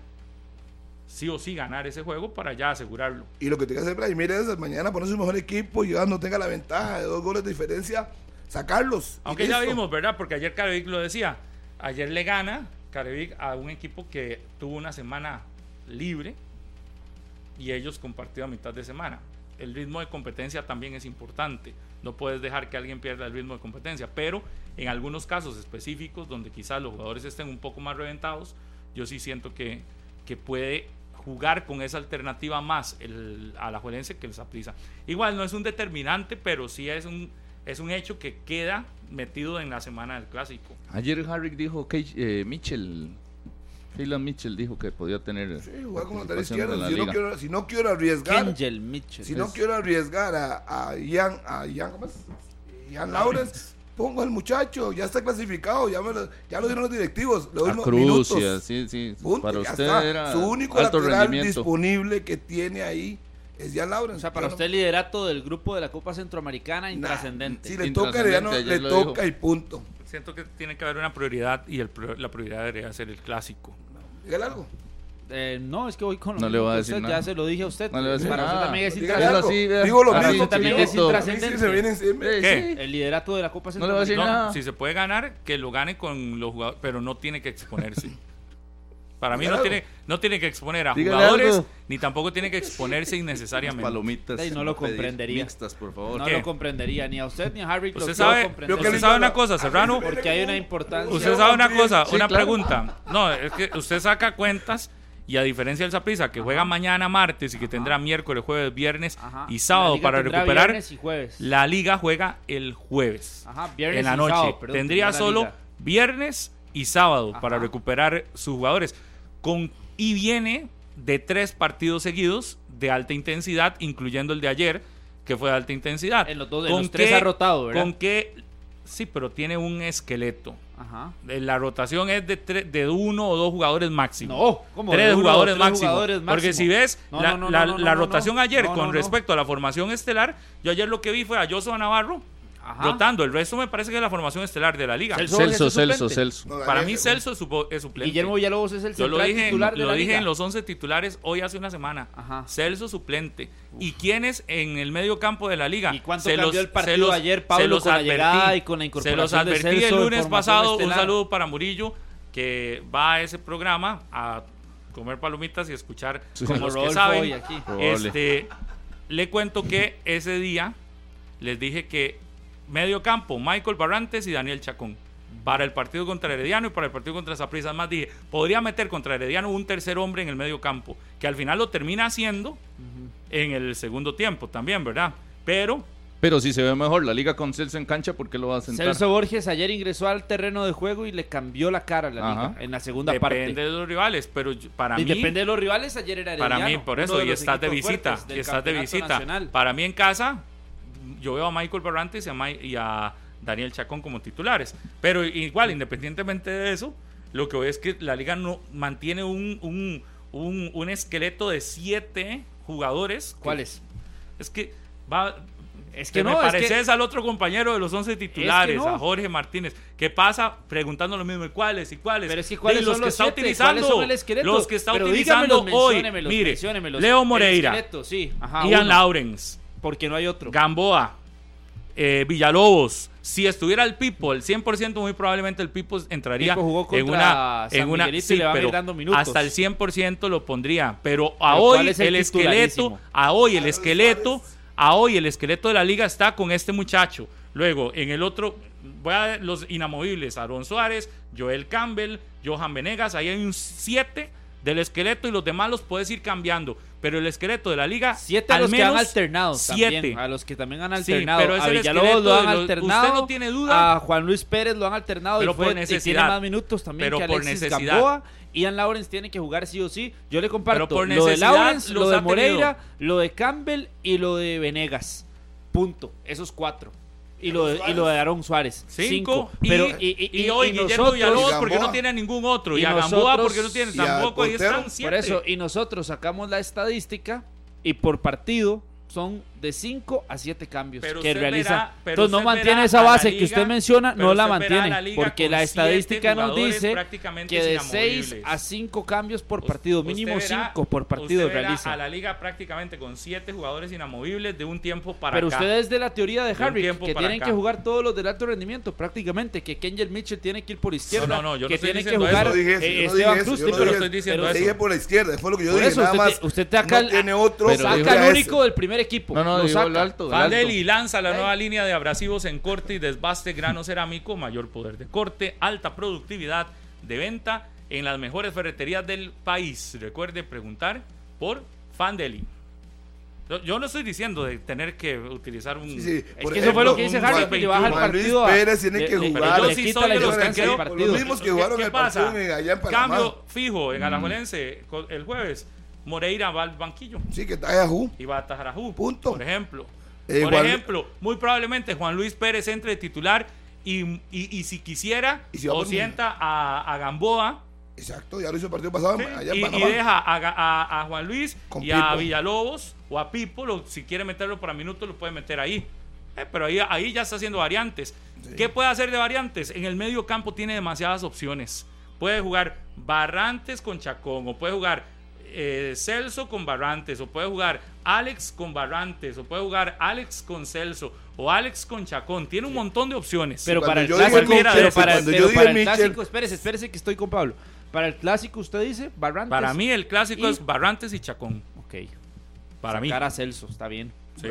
S6: sí o sí ganar ese juego para ya asegurarlo.
S2: Y lo que tiene que hacer Vladimir es mañana poner su mejor equipo y ya no tenga la ventaja de dos goles de diferencia, sacarlos.
S6: Aunque ya vimos, ¿verdad? Porque ayer Carevic lo decía. Ayer le gana Carevic a un equipo que tuvo una semana libre y ellos compartieron a mitad de semana. El ritmo de competencia también es importante. No puedes dejar que alguien pierda el ritmo de competencia. Pero en algunos casos específicos, donde quizás los jugadores estén un poco más reventados, yo sí siento que, que puede jugar con esa alternativa más el, a la Juelense que el Saprissa. Igual no es un determinante, pero sí es un, es un hecho que queda metido en la semana del clásico.
S4: Ayer Harry dijo que eh, Mitchell, Phelan Mitchell dijo que podía tener
S2: Sí, jugar con lateral izquierdo.
S4: la
S2: Si no, quiero, si no quiero arriesgar,
S3: Angel Mitchell.
S2: si no quiero arriesgar a, a Ian, a Ian, ¿cómo es? Ian Lawrence, pongo al muchacho, ya está clasificado, ya, me lo, ya lo dieron los directivos. Le doy
S4: A
S2: mo-
S4: Cruz,
S2: minutos.
S4: y así, sí.
S2: Punto,
S4: para
S2: ya
S4: usted
S2: está.
S4: era
S2: Su único
S4: alto
S2: lateral
S4: rendimiento.
S2: disponible que tiene ahí es Ian Lawrence.
S3: O sea, para usted el liderato del grupo de la Copa Centroamericana
S2: Nah,
S3: intrascendente.
S2: Si le toca, ya no, le toca
S4: dijo.
S2: y punto.
S6: Siento que tiene que haber una prioridad y el, pro- la prioridad debería ser el clásico.
S2: Dígale algo.
S3: Eh, no, es que voy con lo
S4: No le voy a decir
S3: usted,
S4: nada.
S3: Ya se lo dije a usted.
S4: No le voy a decir
S3: Para usted
S4: nada.
S3: también es intrascendente.
S2: Digo lo
S4: Así
S2: mismo.
S3: también es intrascendente.
S2: se viene encima.
S6: ¿Qué?
S3: El liderato de la Copa
S4: No le voy a decir nada.
S6: Si se puede ganar, que lo gane con los jugadores, pero no tiene que exponerse. Para mí no tiene, no tiene que exponer a
S4: Dígale
S6: jugadores,
S4: algo.
S6: ni tampoco tiene que exponerse
S4: Unas
S6: innecesariamente.
S4: palomitas.
S3: Ey, no lo comprendería.
S4: Mixtas, por favor.
S3: No
S6: ¿Qué?
S3: lo comprendería, ni a usted ni a Harry.
S6: Usted sabe,
S3: comprender.
S2: Yo que
S6: usted sabe una cosa, Serrano.
S3: Porque hay una
S2: un-
S3: importancia.
S6: Usted sabe una cosa,
S4: Sí,
S6: una
S4: claro.
S6: pregunta. No, es que usted saca cuentas y a diferencia del Saprissa, que juega mañana martes y que tendrá miércoles, jueves, viernes
S3: Ajá.
S6: y
S3: La
S6: sábado
S3: liga
S6: para recuperar,
S3: viernes y jueves.
S6: la liga juega el jueves.
S3: Ajá, viernes
S6: en la
S3: y
S6: noche.
S3: sábado, perdón,
S6: Tendría solo viernes y sábado
S3: Ajá.
S6: para recuperar sus jugadores. Con, y viene de tres partidos seguidos de alta intensidad, incluyendo el de ayer, que fue de alta intensidad.
S3: En los dos- en los tres ha rotado, ¿verdad?
S6: Con que, sí, pero tiene un esqueleto.
S3: Ajá.
S6: Eh, La rotación es de, tre- de uno o dos jugadores máximo.
S3: No, ¿cómo?
S6: Tres
S3: De uno
S6: jugadores,
S3: tres
S6: máximo.
S3: jugadores
S6: Porque si ves
S3: No,
S6: la,
S3: no, no,
S6: la-
S3: no, no,
S6: la
S3: no,
S6: rotación ayer con respecto a la formación estelar, yo ayer lo que vi fue a Joshua Navarro
S3: Ajá.
S6: rotando. El resto me parece que es la formación estelar de la liga.
S3: Celso
S4: Celso, Celso. Celso.
S2: No,
S6: Para mí Celso es, su- es suplente.
S3: Guillermo Villalobos es el
S6: Yo lo dije, en,
S3: titular de
S6: lo
S3: la
S6: dije
S3: liga.
S6: en los 11 titulares hoy hace una semana.
S3: Ajá.
S6: Celso suplente. ¿Y quiénes en el medio campo de la liga?
S3: ¿Y cuánto
S6: Se
S3: cambió
S6: los-
S3: el partido
S6: se los-
S3: ayer, Pablo,
S6: se los
S3: con la
S6: advertí.
S3: llegada y con la
S6: Se
S3: incorporación
S6: los
S3: de
S6: advertí
S3: Celso
S6: el lunes pasado. Un saludo para Murillo, que va a ese programa a comer palomitas y escuchar
S3: Como
S6: los que saben. Este, le cuento que ese día les dije que medio campo, Michael Barrantes y Daniel Chacón. Para el partido contra Herediano y para el partido contra Zaprisa. Más dije, podría meter contra Herediano un tercer hombre en el medio campo, que al final lo termina haciendo en el segundo tiempo también, ¿verdad? Pero
S4: Pero si se ve mejor la liga con Celso en cancha, ¿por qué lo va a sentar?
S3: Celso Borges ayer ingresó al terreno de juego y le cambió la cara a la
S4: Ajá.
S3: liga en la segunda
S6: depende
S3: parte.
S6: de los rivales, pero yo- para
S3: y
S6: mí
S3: depende de los rivales, ayer era
S6: para
S3: Herediano,
S6: mí por eso y estás de visita, y estás de visita.
S3: nacional.
S6: Para mí en casa yo veo a Michael Barrantes y a, y a Daniel Chacón como titulares, pero igual independientemente de eso, lo que veo es que la liga no mantiene un un, un, un esqueleto de siete jugadores.
S3: ¿Cuáles?
S6: Es que va
S3: Es
S6: que
S3: que
S6: me
S3: no, es que-
S6: pareces al otro compañero de los 11 titulares,
S3: no.
S6: a Jorge Martínez, que pasa preguntando lo mismo, ¿y cuáles? ¿Y cuáles?
S3: Pero es que ¿cuáles
S6: los
S3: son
S6: que
S3: los
S6: está
S3: siete?
S6: utilizando, los que está
S3: Pero
S6: utilizando
S3: dígamelos,
S6: hoy, mire. Leo Moreira,
S3: sí. Ajá,
S6: Ian
S3: uno,
S6: Lawrence,
S3: Porque no hay otro.
S6: Gamboa, eh, Villalobos. Si estuviera el Pipo, el 100%, muy probablemente el Pipo entraría
S3: Pipo jugó
S6: en una.
S3: San
S6: En una
S3: y
S6: sí,
S3: le
S6: pero
S3: dando
S6: hasta el 100% lo pondría. Pero a
S3: Pero
S6: hoy
S3: ¿cuál es el
S6: el, esqueleto, a hoy el esqueleto, a hoy el esqueleto de la liga está con este muchacho. Luego, en el otro, voy a ver los inamovibles, Aaron Suárez, Joel Campbell, Johan Venegas, ahí hay un 7 del esqueleto y los demás los puedes ir cambiando. Pero el esqueleto de la liga,
S3: Siete a los que han
S6: menos
S3: alternado
S6: siete.
S3: también, a los que también han
S6: Sí,
S3: alternado.
S6: pero es
S3: a Villalobos lo han
S6: los-
S3: alternado.
S6: usted no tiene duda.
S3: A Juan Luis Pérez lo han alternado
S6: Pero
S3: y, fue,
S6: por
S3: y tiene
S6: necesidad.
S3: más minutos también
S6: Pero
S3: que
S6: por necesidad.
S3: Gamboa. Ian Lawrence tiene que jugar sí o sí. Yo le comparto
S6: Pero por
S3: lo de Lawrence, lo de
S6: tenido.
S3: Moreira, lo de Campbell y lo de Venegas. Punto. Esos cuatro. Y lo, de, y lo de Aaron Suárez.
S6: Cinco. Y,
S3: Pero,
S6: y,
S3: y, y-
S6: hoy
S3: y
S6: Guillermo
S3: nosotros-
S6: Villalobos porque no tiene ningún otro. Y,
S3: Y
S6: a Gamboa
S3: nosotros-
S6: porque no tiene tampoco. Ahí están siete.
S3: Por eso, y nosotros sacamos la estadística y por partido son de 5 a 7 cambios
S6: Pero
S3: que realiza.
S6: verá- pero
S3: Entonces no mantiene esa base que
S6: liga-
S3: usted menciona, no la mantiene.
S6: la
S3: porque la estadística nos dice
S6: prácticamente
S3: que de
S6: inamovibles.
S3: 6 a 5 cambios por partido,
S6: usted
S3: mínimo
S6: verá-
S3: 5 por partido
S6: usted verá
S3: realiza.
S6: a la liga prácticamente con siete jugadores inamovibles de un tiempo para
S3: Pero
S6: acá.
S3: usted es de la teoría de Harry,
S6: tiempo
S3: que tienen
S6: acá.
S3: que jugar todos los del alto rendimiento, prácticamente, que Kenjel Mitchell tiene que ir por izquierda,
S6: No, no, no, yo no
S3: que tiene que jugar Esteban Cruz, pero
S6: estoy diciendo eso.
S2: Dije por la izquierda, fue lo que yo dije.
S3: eso
S2: nada
S3: usted,
S2: más.
S3: te- usted saca,
S2: ese.
S3: único del primer equipo.
S8: No, no,
S3: lo saca.
S8: el alto. el
S6: Fandel
S8: alto.
S6: y lanza la nueva línea de abrasivos en corte y desbaste grano cerámico, mayor poder de corte, alta productividad de venta en las mejores ferreterías del país. Recuerde preguntar por Fandeli. Yo- no estoy diciendo de tener que utilizar un...
S2: Sí, sí.
S3: Es que eso fue lo
S2: ejemplo,
S3: que dice Harry, que
S2: Juan Luis
S3: partido a-
S2: Pérez tiene que
S3: le-
S2: jugar.
S6: Yo sí soy de los que
S3: del
S2: Los mismos que
S6: ¿Qué-
S2: jugaron
S6: qué
S2: el
S6: pasa?
S2: partido en- allá en Panamá.
S6: Cambio fijo en Alajuelense co- el jueves. Moreira va al banquillo
S2: Sí, que está Yahoo.
S6: y va a Tajarajú.
S2: Punto.
S6: Por ejemplo.
S2: Eh,
S6: por
S2: Juan-
S6: ejemplo, muy probablemente Juan Luis Pérez entre de titular y, y- y si quisiera
S2: Y si va
S6: o sienta a, a Gamboa
S2: Exacto, ya lo hizo el partido pasado
S6: ¿sí?
S2: allá en
S6: y, deja a, Ga- a- a Juan Luis
S2: Con
S6: y a. Villalobos o a Pipo, lo- si quiere meterlo para minutos lo puede meter ahí. Eh, pero ahí, ahí ya está haciendo variantes. ¿Qué puede hacer de variantes? En el medio campo tiene demasiadas opciones. Puede jugar Barrantes con Chacón, o puede jugar eh, Celso con Barrantes, o puede jugar Alex con Barrantes, o puede jugar Alex con Celso, o Alex con Chacón. Tiene un montón de opciones.
S3: Pero
S2: Cuando
S3: para el clásico, pero para,
S2: cuando
S3: pero
S2: yo dije
S3: para el
S2: Mitchell-
S3: clásico, espérese, espérese que estoy con Pablo. Para el clásico usted dice Barrantes.
S6: para mí el clásico
S3: Y-
S6: es Barrantes y Chacón.
S3: Ok.
S6: Para mí.
S3: Sacar a Celso, está bien.
S6: Sí.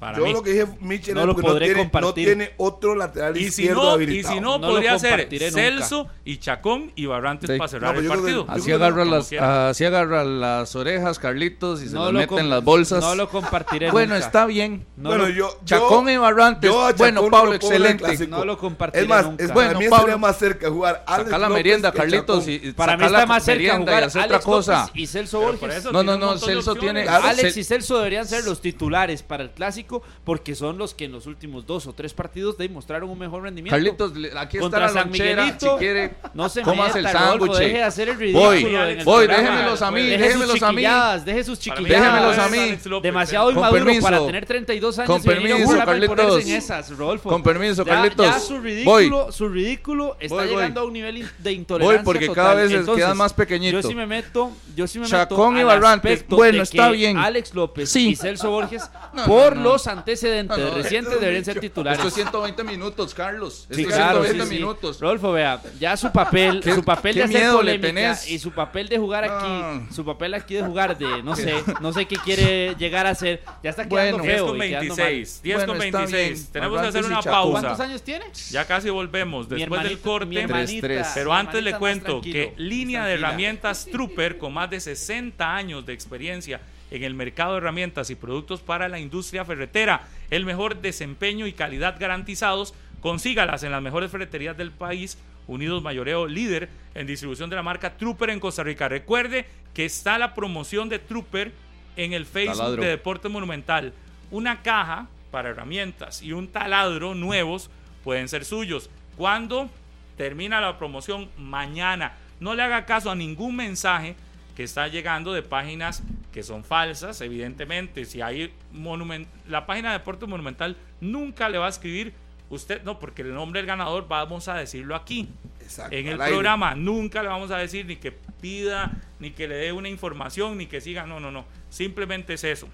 S6: Para
S2: Yo
S6: mí.
S2: lo que dije, Mitchell,
S3: No lo podré
S2: no tiene, no
S3: compartir.
S2: tiene otro lateral
S6: Y si
S2: izquierdo
S6: no, y
S2: habilitado.
S6: si no,
S3: No lo
S6: podría ser
S3: nunca.
S6: Celso y Chacón y Barrantes
S8: Sí.
S6: para cerrar
S2: No,
S6: el
S2: yo que-
S6: partido.
S2: yo
S8: Así
S2: que
S8: agarra, las, así agarra las orejas, Carlitos, y se
S3: No
S8: las
S3: lo
S8: mete en las bolsas.
S3: No lo compartiré
S8: bueno,
S3: nunca.
S8: está bien.
S3: No
S2: bueno,
S3: lo,
S2: yo, yo-
S8: Chacón y Barrantes.
S2: yo
S8: Bueno, Pablo, excelente.
S3: no lo compartiré
S2: Es más,
S3: nunca.
S2: es,
S8: Bueno,
S2: para mí
S8: Pablo,
S2: sería más cerca jugar Alex
S8: Saca la merienda,
S2: que
S8: Carlitos. Y,
S3: para mí está más cerca
S8: y
S3: jugar
S8: otra cosa.
S3: Y Celso Borges.
S6: por eso
S8: No, no, no, Celso tiene-
S3: Alex y Celso deberían ser los titulares para el clásico porque son los que en los últimos dos o tres partidos demostraron un mejor rendimiento.
S8: Carlitos, aquí está
S3: Contra
S8: la
S3: San
S8: lonchera. Si quiere,
S3: no se
S8: comas
S3: meta,
S8: el sándwich.
S3: deje de hacer el ridículo
S8: Voy,
S3: en el
S8: voy,
S3: programa.
S8: déjenmelos a mí,
S3: Deje
S8: déjenmelos
S3: sus
S8: a mí.
S3: chiquilladas, deje sus chiquilladas.
S8: Déjenmelos a mí.
S6: López,
S3: Demasiado
S8: Con
S3: inmaduro
S8: permiso.
S3: para tener 32 años
S8: Con
S3: y venir a un
S8: permiso,
S3: y ponerse
S8: Carlitos.
S3: en esas, Rodolfo.
S8: Con permiso,
S3: Ya-
S8: Carlitos.
S3: Ya, su ridículo, su ridículo está
S8: Voy, voy.
S3: llegando a un nivel in- de intolerancia
S8: Voy porque
S3: total.
S8: cada vez
S3: Entonces,
S8: quedas más pequeñito.
S3: Yo sí me meto, yo sí me
S8: Chacón
S3: meto
S8: y Barrantes. Bueno, está bien.
S3: Alex López
S8: Sí.
S3: y Celso Borges,
S8: No, no,
S3: por
S8: no.
S3: los antecedentes
S8: No, no,
S3: recientes, deberían ser titulares.
S8: Esto es 120 minutos, Carlos. Esto
S3: Sí,
S8: es
S3: claro,
S8: 120
S3: sí, sí.
S8: minutos.
S3: Rodolfo, vea, ya su papel,
S8: ¿Qué-
S3: su papel
S8: qué
S3: de hacer
S8: miedo le
S3: polémica
S8: tenés?
S3: y su papel de jugar
S8: No.
S3: aquí, su papel aquí de jugar de, no sé, no sé qué quiere llegar a hacer, ya está quedando
S8: Bueno.
S6: 10
S3: feo
S6: con
S3: y quedando mal.
S6: 26. 10
S8: Bueno,
S6: con
S8: está
S6: 26.
S8: bien.
S6: Tenemos que hacer una pausa.
S3: ¿Cuántos años tiene?
S6: Ya casi volvemos. Después del corte.
S3: hermanita.
S6: Pero antes le cuento que línea de herramientas Trooper, con más de 60 años de experiencia en el mercado de herramientas y productos para la industria ferretera, el mejor desempeño y calidad garantizados, consígalas en las mejores ferreterías del país. Unidos Mayoreo, líder en distribución de la marca Trooper en Costa Rica. Recuerde que está la promoción de Trooper en el Facebook
S8: Taladro.
S6: de Deporte Monumental. Una caja para herramientas y un taladro nuevos pueden ser suyos. ¿Cuándo? Termina la promoción mañana. No le haga caso a ningún mensaje que está llegando de páginas que son falsas, evidentemente. Si hay monument la página de Deporte Monumental nunca le va a escribir usted, no, porque el nombre del ganador vamos a decirlo aquí.
S2: Exacto,
S6: En el
S2: aire.
S6: programa nunca le vamos a decir ni que pida, ni que le dé una información, ni que siga. No, no, no. Simplemente es eso.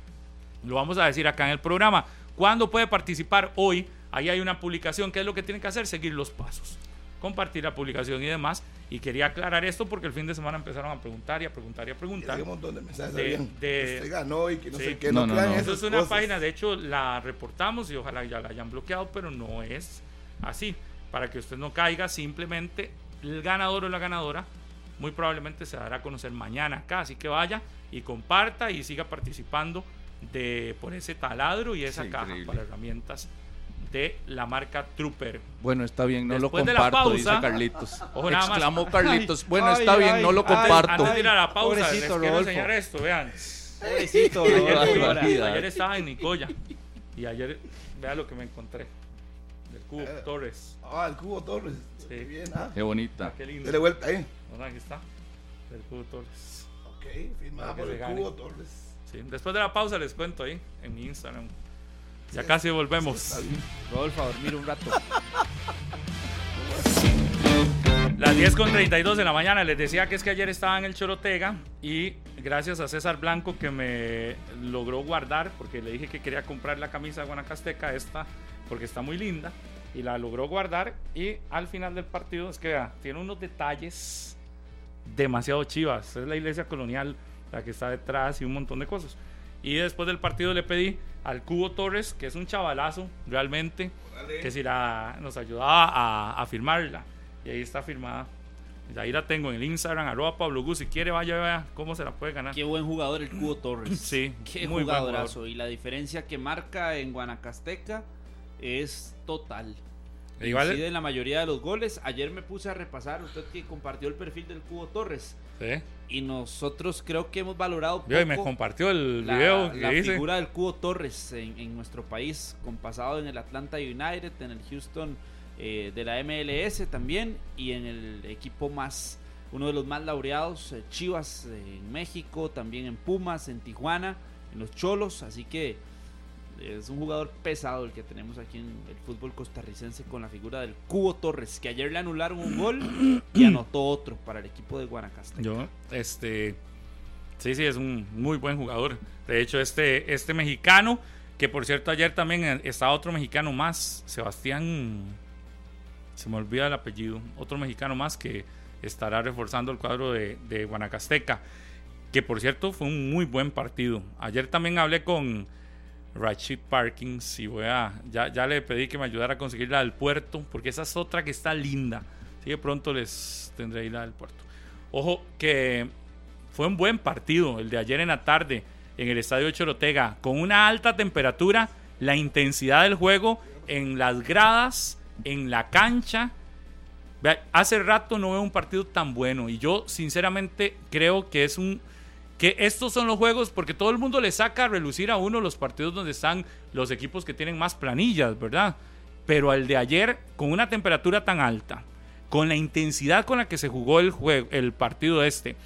S6: Lo vamos a decir acá en el programa. ¿Cuándo puede participar? Hoy. Ahí hay una publicación. ¿Qué es lo que tiene que hacer? Seguir los pasos. Compartir la publicación y demás. Y quería aclarar esto porque el fin de semana empezaron a preguntar y a preguntar y a preguntar.
S2: un montón de mensajes.
S6: De-
S2: ganó y que no
S6: Sí.
S2: sé qué.
S4: No,
S2: No,
S6: Eso es una
S2: cosas.
S6: página, de hecho la reportamos y ojalá ya la hayan bloqueado, pero no es así. Para que usted no caiga, simplemente el ganador o la ganadora muy probablemente se dará a conocer mañana acá. Así que vaya y comparta y siga participando de por ese taladro y esa
S4: Sí,
S6: caja
S4: increíble.
S6: para herramientas de la marca Trooper.
S4: Bueno, está bien, no
S6: Después
S4: lo
S6: de la
S4: comparto, dice
S6: pausa-
S4: Carlitos.
S6: Ojo, nada más.
S4: Exclamó Carlitos. bueno,
S9: ay,
S4: está bien,
S9: ay,
S4: no lo
S9: ay,
S4: comparto.
S6: Antes de ir a la pausa, les quiero
S9: Rodolfo.
S6: enseñar esto, vean.
S9: Pobrecito,
S6: Ayer, ayer estaba en Nicoya y ayer, vea lo que me encontré. Del Cubo
S2: Eh.
S6: Torres.
S2: Ah, el Cubo Torres.
S6: Sí.
S2: Qué bien, ah.
S4: Qué bonita.
S6: Ah, qué lindo.
S2: Dele vuelta ahí.
S6: Bueno, aquí está. Del Cubo Torres.
S2: Ok, por
S6: se
S2: el. Cubo Torres.
S6: Sí, Después de la pausa les cuento ahí en mi Instagram. Ya casi volvemos.
S2: Bien.
S3: Rodolfo, a dormir un rato.
S6: Las 10 con 32 de la mañana. Les decía que es que ayer estaba en el Chorotega y gracias a César Blanco que me logró guardar, porque le dije que quería comprar la camisa de Guanacasteca, esta, porque está muy linda, y la logró guardar. Y al final del partido, es que vea, tiene unos detalles demasiado chivas. Es la iglesia colonial la que está detrás y un montón de cosas. Y después del partido le pedí al Cubo Torres, que es un chavalazo realmente, que si la, nos ayudaba a, a firmarla. Y ahí está firmada. Y ahí la tengo en el Instagram, arroba Pablo Gus. Si quiere, vaya, vea cómo se la puede ganar.
S3: Qué buen jugador el Cubo Torres.
S6: Sí,
S3: Qué
S6: muy buen
S3: jugadorazo. Y la diferencia que marca en Guanacasteca es total.
S6: Igual-
S3: Incide en la mayoría de los goles. Ayer me puse a repasar, usted que compartió el perfil del Cubo Torres.
S6: Sí.
S3: Y nosotros creo que hemos valorado
S6: Vio, y me
S3: poco
S6: compartió el
S3: la,
S6: video que
S3: la
S6: hice.
S3: figura del Cubo Torres en, en nuestro país, con pasado en el Atlanta United, en el Houston eh, de la MLS también y en el equipo más, uno de los más laureados, eh, Chivas eh, en México, también en Pumas, en Tijuana, en los Cholos, así que es un jugador pesado el que tenemos aquí en el fútbol costarricense con la figura del Cubo Torres, que ayer le anularon un gol y anotó otro para el equipo de Guanacaste.
S6: Yo, este. Sí, sí, es un muy buen jugador. De hecho, este, este mexicano, que por cierto ayer también eh, estaba otro mexicano más, Sebastián. Se me olvida el apellido. Otro mexicano más que estará reforzando el cuadro de Guanacasteca. Que por cierto fue un muy buen partido. Ayer también hablé con Rachid Parkins y voy a. Ya, ya le pedí que me ayudara a conseguir la del puerto, porque esa es otra que está linda. Así que pronto les tendré ahí la del puerto. Ojo que fue un buen partido el de ayer en la tarde en el estadio Chorotega, con una alta temperatura, la intensidad del juego en las gradas, en la cancha. Hace rato no veo un partido tan bueno y yo sinceramente creo que es un que estos son los juegos porque todo el mundo le saca a relucir a uno los partidos donde están los equipos que tienen más planillas, ¿verdad? Pero al de ayer con una temperatura tan alta, con la intensidad con la que se jugó el juego, el partido este,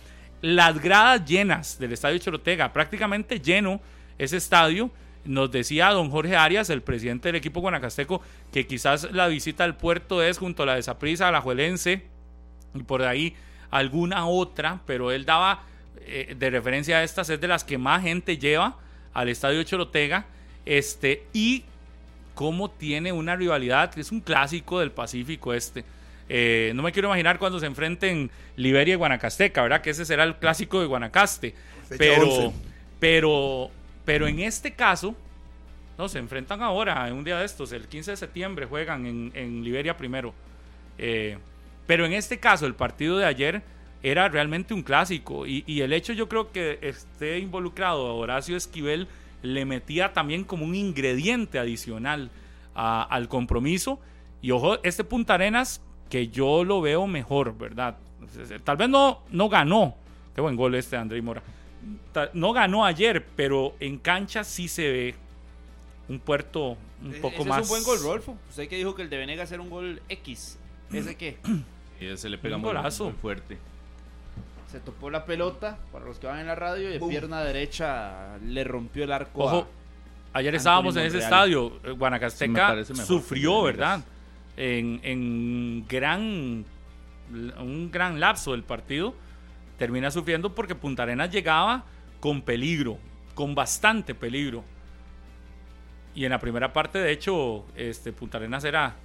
S6: las gradas llenas del estadio Chorotega, prácticamente lleno ese estadio. Nos decía don Jorge Arias, el presidente del equipo guanacasteco, que quizás la visita al puerto es junto a la de Saprissa, a la Juelense y por ahí alguna otra, pero él daba eh, de referencia a estas, es de las que más gente lleva al estadio Chorotega. Este, y cómo tiene una rivalidad, que es un clásico del Pacífico este. Eh, no me quiero imaginar cuando se enfrenten Liberia y Guanacasteca, ¿verdad? Que ese será el clásico de Guanacaste. Pero,
S2: 11.
S6: pero, pero en este caso, no, se enfrentan ahora, en un día de estos, el 15 de septiembre juegan en, en Liberia primero. Eh, pero en este caso, el partido de ayer era realmente un clásico. Y, y el hecho, yo creo que esté involucrado a Horacio Esquivel le metía también como un ingrediente adicional a- al compromiso. Y ojo, este Punta Arenas, que yo lo veo mejor, ¿verdad? Tal vez no, no ganó. Qué buen gol este de André Mora. No ganó ayer, pero en cancha sí se ve un puerto un
S3: E-
S6: poco
S3: ese
S6: más.
S3: es un buen gol, Rolfo. Usted que dijo que el de Venegas era un gol X. ¿Ese qué?
S7: Y ese le pega
S6: Un
S7: muy,
S6: golazo.
S7: muy fuerte.
S3: Se topó la pelota, para los que van en la radio, y de
S2: Bum.
S3: pierna derecha le rompió el arco.
S6: Ojo,
S3: a-
S6: ayer
S3: Anthony
S6: estábamos en ese estadio. eh,
S7: Sí, me
S6: Guanacasteca sufrió. ¿verdad? En, en gran un gran lapso del partido. Termina sufriendo porque Punta Arenas llegaba con peligro, con bastante peligro. Y en la primera parte, de hecho, este, Punta Arenas era,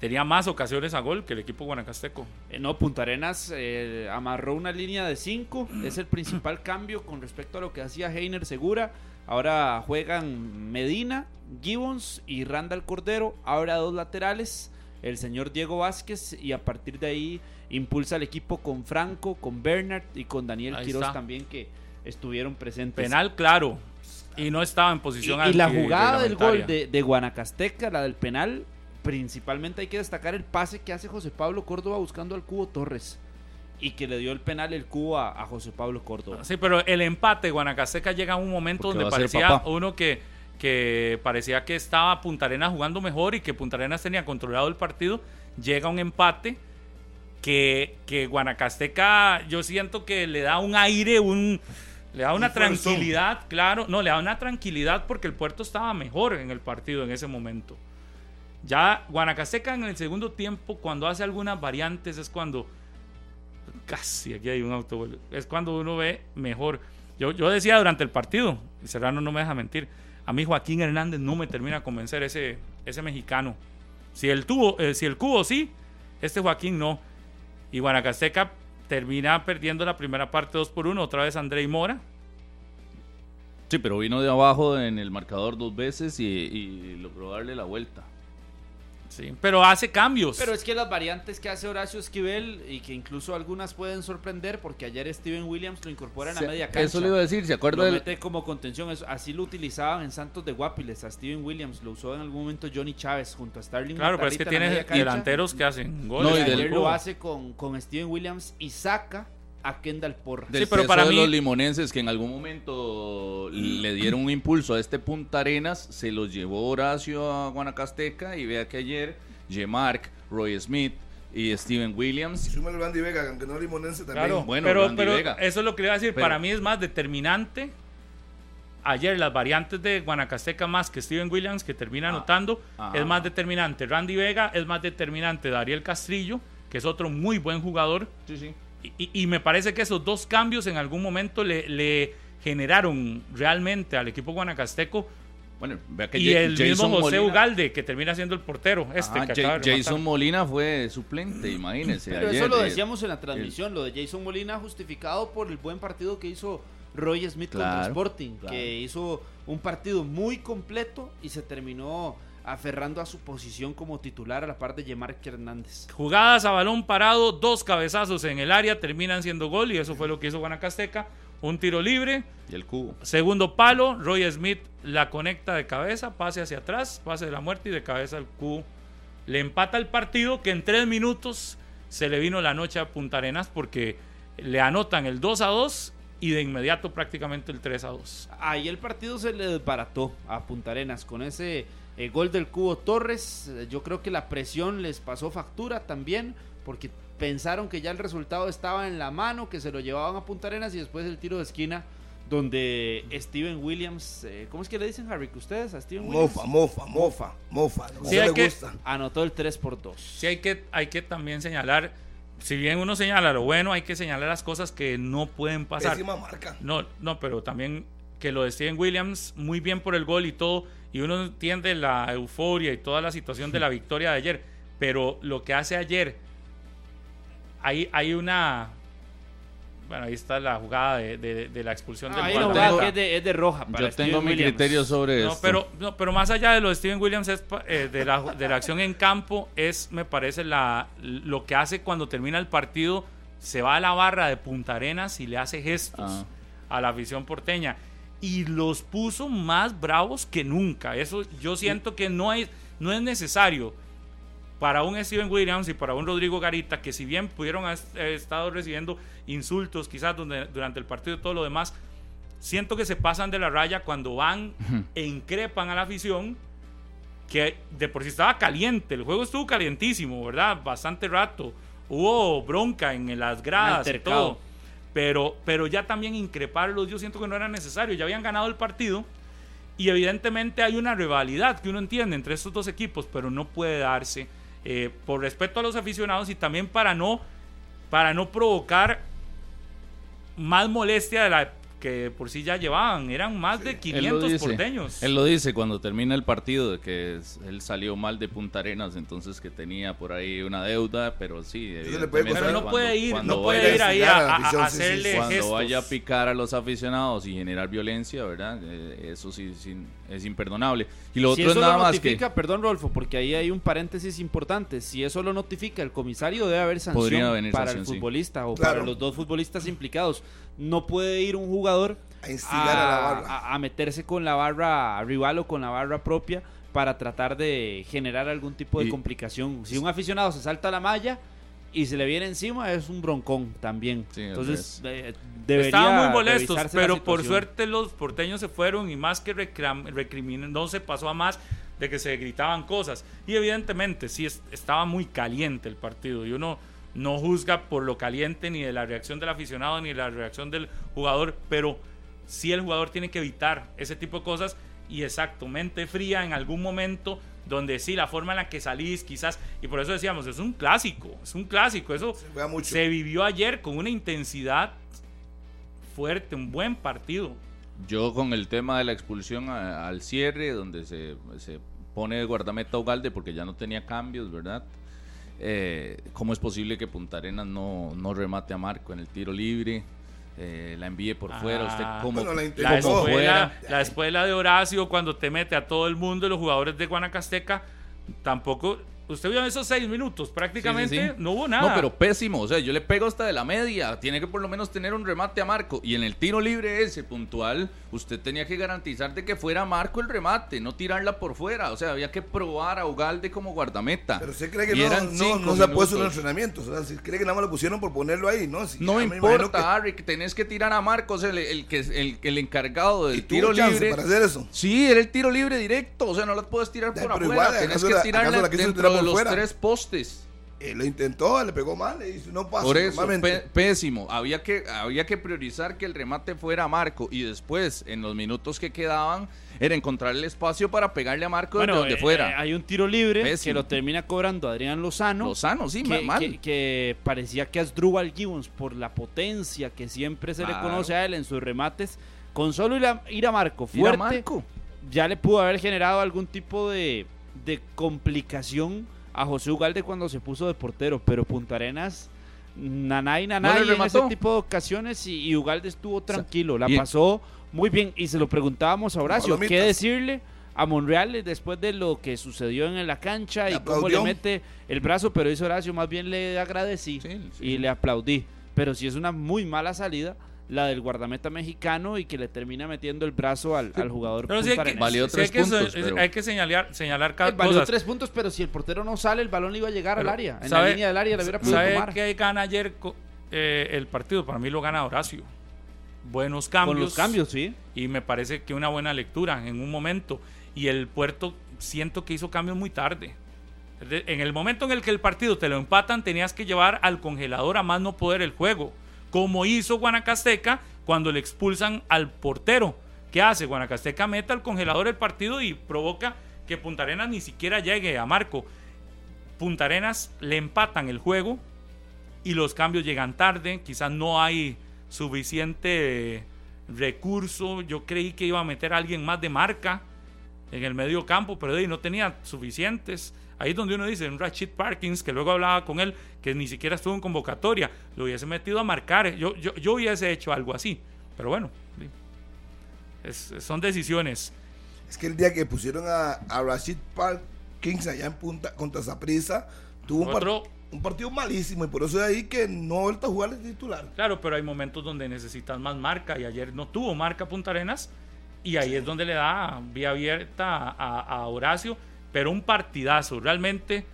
S6: tenía más ocasiones a gol que el equipo guanacasteco.
S3: Eh, no, Punta Arenas eh, amarró una línea de 5. Es el principal cambio con respecto a lo que hacía Heiner Segura. Ahora juegan Medina, Gibbons y Randall Cordero. Ahora dos laterales, el señor Diego Vázquez. Y a partir de ahí impulsa el equipo con Franco, con Bernard y con Daniel
S6: Ahí
S3: Quiroz
S6: está.
S3: también que estuvieron presentes.
S6: Penal, claro. Y no estaba en
S3: Y,
S6: posición
S3: y la jugada del gol de Guanacasteca, la del penal, principalmente hay que destacar el pase que hace José Pablo Córdoba buscando al Cubo Torres. Y que le dio el penal el Cubo a, a José Pablo Córdoba.
S6: Sí, pero el empate Guanacasteca llega a un momento
S4: Porque
S6: donde parecía uno que, que parecía que estaba Punta Arenas jugando mejor y que Punta Arenas tenía controlado el partido. Llega un empate que, que Guanacasteca yo siento que le da un aire, un le da una tranquilidad, claro, no, le da una tranquilidad porque el puerto estaba mejor en el partido en ese momento. Ya Guanacasteca en el segundo tiempo, cuando hace algunas variantes, es cuando casi aquí hay un autogol. Es cuando uno ve mejor. Yo, yo decía durante el partido, y Serrano no me deja mentir, a mí Joaquín Hernández no me termina de convencer ese, ese mexicano. Si el, tubo, eh, si el cubo sí, este Joaquín no. Y Guanacasteca termina perdiendo la primera parte 2 por 1, otra vez Andrei Mora.
S4: Sí, pero vino de abajo en el marcador dos veces y, y logró darle la vuelta.
S6: Sí, pero hace cambios.
S3: Pero es que las variantes que hace Horacio Esquivel y que incluso algunas pueden sorprender porque ayer Steven Williams lo incorpora en la
S4: Se-
S3: media cancha.
S4: Eso le iba a decir, ¿se acuerda
S3: Lo
S4: del,
S3: mete como contención, eso- así lo utilizaban en Santos de Guapiles a Steven Williams, lo usó en algún momento Johnny Chávez junto a Starling.
S6: claro, pero es que tiene delanteros que hacen goles.
S4: No, y del
S3: ayer lo hace con, con Steven Williams y saca a Kendall Porra.
S4: del
S6: Sí, pero
S4: ceso
S6: para
S4: de
S6: mí-
S4: los limonenses que en algún momento le dieron un impulso a este Punta Arenas, se los llevó Horacio a Guanacasteca y vea que ayer Mark, Roy Smith y Steven Williams
S2: Súmale Randy Vega, aunque no es limonense también.
S6: Claro,
S4: Bueno,
S6: pero,
S4: Randy
S6: pero
S4: Vega.
S6: eso es lo que le iba a decir.
S4: Pero-
S6: Para mí es más determinante. Ayer las variantes de Guanacasteca más que Steven Williams, que termina
S4: Ah,
S6: anotando, es más determinante. Randy Vega es más determinante. Dariel Castrillo, que es otro muy buen jugador. Y, y- y me parece que esos dos cambios en algún momento le, le generaron realmente al equipo guanacasteco
S4: Bueno, vea que
S6: y el mismo José
S4: Molina-
S6: Ugalde, que termina siendo el portero. Este
S4: Ajá,
S6: que acaba de.
S4: Jason Molina fue suplente, imagínense.
S3: Pero
S4: ayer,
S3: eso lo decíamos en la transmisión, lo de Jason Molina justificado por el buen partido que hizo Roy Smith contra
S4: Claro,
S3: Sporting,
S4: claro.
S3: que hizo un partido muy completo y se terminó aferrando a su posición como titular a la par de Yemarque Hernández.
S6: Jugadas a balón parado, dos cabezazos en el área, terminan siendo gol y eso fue lo que hizo Guanacasteca. Un tiro libre,
S4: Y el cubo.
S6: segundo palo, Roy Smith la conecta de cabeza, pase hacia atrás, pase de la muerte y de cabeza al cubo. Le empata el partido que en tres minutos se le vino la noche a Punta Arenas porque le anotan el 2 a 2 y de inmediato prácticamente el 3 a 2.
S3: Ahí el partido se le desbarató a Punta Arenas con ese eh, gol del Cubo Torres. Eh, Yo creo que la presión les pasó factura también porque pensaron que ya el resultado estaba en la mano, que se lo llevaban a Punta Arenas y después el tiro de esquina donde Steven Williams, eh, ¿cómo es que le dicen Harry? que ustedes a Steven Williams?
S2: Mofa, mofa, mofa, mofa.
S6: Sí, hay
S2: usted
S6: que-
S2: le gusta.
S3: Anotó el 3 por 2.
S6: Sí hay que, hay que también señalar, si bien uno señala lo bueno, hay que señalar las cosas que no pueden pasar.
S2: Pésima marca.
S6: No, no, pero también que lo de Steven Williams, muy bien por el gol y todo, y uno entiende la euforia y toda la situación de la victoria de ayer, pero lo que hace ayer, hay, hay una... Bueno, ahí está la jugada de, de- de la expulsión del guardameta.
S3: es de, es de roja. Para
S4: Yo tengo mi criterio sobre
S6: No,
S4: esto.
S6: pero, no, pero más allá de lo de Steven Williams, es, pa- eh, de, la, de la acción en campo, es, me parece, la, lo que hace cuando termina el partido, se va a la barra de Punta Arenas y le hace gestos
S4: Ah.
S6: a la afición porteña. Y los puso más bravos que nunca. Eso yo siento que no es, no es necesario para un Steven Williams y para un Rodrigo Garita, que si bien pudieron haber estado recibiendo insultos quizás donde- durante el partido y todo lo demás, siento que se pasan de la raya cuando van e increpan a la afición, que de por sí estaba caliente, el juego estuvo calientísimo, ¿verdad? Bastante rato, hubo bronca en las gradas y todo, pero, pero ya también increparlos yo siento que no era necesario, ya habían ganado el partido y evidentemente hay una rivalidad que uno entiende entre estos dos equipos, pero no puede darse eh, por respeto a los aficionados y también para no, para no provocar más molestia de la que por sí ya llevaban. Eran más de
S4: Él lo
S6: 500
S4: dice.
S6: porteños.
S4: Él lo dice cuando termina el partido de que es- él salió mal de Punta Arenas, entonces que tenía por ahí una deuda, pero sí.
S6: Pero no
S4: cuando-
S6: puede ir,
S4: cuando
S6: no
S4: vaya-
S6: puede ir ahí a,
S2: a sí,
S6: hacerle
S2: sí.
S4: cuando
S6: gestos.
S4: vaya a picar a los aficionados y generar violencia, ¿verdad? Eh, eso sí, sí es imperdonable. Y lo
S3: si
S4: otro
S3: eso
S4: es nada
S3: lo
S4: más
S3: notifica,
S4: que
S3: perdón Rolfo, porque ahí hay un paréntesis importante, si eso lo notifica el comisario debe haber sanción
S4: venir
S3: para
S4: sanción,
S3: el
S4: sí.
S3: futbolista o
S2: Claro.
S3: para los dos futbolistas implicados. No puede ir un jugador
S2: A instigar a la barra.
S3: a- a meterse con la barra rival o con la barra propia para tratar de generar algún tipo de
S4: Y-
S3: complicación. Si un aficionado se salta la malla y se le viene encima es un broncón también.
S4: Sí,
S3: Entonces eh, debería
S6: Estaban muy molestos, pero por suerte los porteños se fueron y más que recriminan, no se pasó a más de que se gritaban cosas. Y evidentemente sí es- estaba muy caliente el partido y uno no juzga por lo caliente ni de la reacción del aficionado ni de la reacción del jugador, pero sí el jugador tiene que evitar ese tipo de cosas y exacto, mente fría en algún momento donde sí, la forma en la que salís quizás, y por eso decíamos, es un clásico, es un clásico, eso
S2: juega mucho.
S6: se vivió ayer con una intensidad fuerte, un buen partido.
S4: yo con el tema de la expulsión a- al cierre, donde se, se pone el guardameta Ugalde porque ya no tenía cambios, ¿verdad? Eh, ¿Cómo es posible que Punta Arenas no, no remate a Marco en el tiro libre? Eh, la envíe por fuera, usted
S6: Ah.
S4: como,
S2: Bueno, la
S6: La escuela, la escuela de Horacio, cuando te mete a todo el mundo y los jugadores de Guanacasteca, tampoco. Usted vio esos seis minutos, prácticamente
S4: Sí, sí, sí.
S6: no hubo nada.
S4: No, pero pésimo. O sea, yo le pego hasta de la media. Tiene que por lo menos tener un remate a Marco. Y en el tiro libre ese puntual, usted tenía que garantizar de que fuera Marco el remate, no tirarla por fuera. O sea, había que probar a Ugalde como guardameta.
S2: Pero usted cree que
S4: Y
S2: no,
S4: eran
S2: no, se ha puesto en
S4: minutos.
S2: entrenamientos. O sea, si cree que nada más lo pusieron por ponerlo ahí, ¿no? Si-
S4: No importa, Harry, que tenés que tirar a Marcos, el, el el, el encargado del tiro libre.
S2: para hacer eso.
S4: Sí, era el tiro libre directo, o sea, no la puedes tirar
S2: Ya,
S4: por afuera,
S2: igual,
S4: tenés
S2: ¿acaso
S4: que
S2: la-
S4: tirarla dentro de los
S2: fuera?
S4: tres postes.
S2: Eh, lo intentó, le pegó mal, le hizo, no pasa.
S4: Por eso, pésimo. Había que, había que priorizar que el remate fuera a Marco y después, en los minutos que quedaban, era encontrar el espacio para pegarle a Marco
S3: Bueno,
S4: desde donde
S3: eh,
S4: fuera.
S3: eh, hay un tiro libre que lo termina cobrando Adrián Lozano.
S4: Lozano, sí,
S3: que,
S4: mal.
S3: que- que parecía que Asdrúbal Gibbons, por la potencia que siempre se le conoce a él en sus remates, con solo ir a, ir a Marco
S4: Ir a
S3: fuerte,
S4: Marco.
S3: ya le pudo haber generado algún tipo de, de complicación a José Ugalde cuando se puso de portero, pero Punta Arenas, nanay, nanay en ese tipo de ocasiones y, y Ugalde estuvo tranquilo, la pasó muy bien y se lo preguntábamos a Horacio, ¿qué decirle? A Monreal después de lo que sucedió en la cancha
S2: Le
S3: y cómo le mete el brazo, pero hizo Horacio, más bien le agradecí
S4: Sí, sí,
S3: y
S4: sí.
S3: le aplaudí. Pero sí es una muy mala salida la del guardameta mexicano y que le termina metiendo el brazo al, al jugador.
S6: Pero sí hay que.
S4: Valió tres
S6: hay que,
S4: puntos, pero-
S6: hay que señalar, señalar
S3: Eh,
S6: cada
S3: valió tres puntos, pero si el portero no sale, el balón le iba a llegar
S6: Pero,
S3: al área. En
S6: ¿sabe-
S3: la línea del área le hubiera podido
S6: ¿Sabe
S3: tomar.
S6: qué gana ayer eh, el partido? Para mí lo gana Horacio. Buenos cambios.
S3: Con los cambios, sí.
S6: y me parece que una buena lectura en un momento. Y el puerto siento que hizo cambios muy tarde. En el momento en el que el partido te lo empatan, tenías que llevar al congelador a más no poder el juego. Como hizo Guanacasteca cuando le expulsan al portero. ¿Qué hace? Guanacasteca mete al congelador el partido y provoca que Punta Arenas ni siquiera llegue a Marco. Punta Arenas le empatan el juego y los cambios llegan tarde. Quizás no hay suficiente recurso. Yo creí que iba a meter a alguien más de marca en el medio campo, pero no tenía suficientes. Ahí es donde uno dice, un Rashid Parkins, que luego hablaba con él, que ni siquiera estuvo en convocatoria, lo hubiese metido a marcar. Yo, yo, yo hubiese hecho algo así, pero bueno. Es- son decisiones.
S2: Es que el día que pusieron a, a Rashid Park Kings allá en punta contra Zaprisa, tuvo un, par-
S6: Otro-
S2: un partido malísimo y por eso de ahí que no ha vuelto a jugar de titular.
S6: Claro, pero hay momentos donde necesitas más marca y ayer no tuvo marca Punta Arenas y ahí es donde le da vía abierta a, a Horacio, pero un partidazo realmente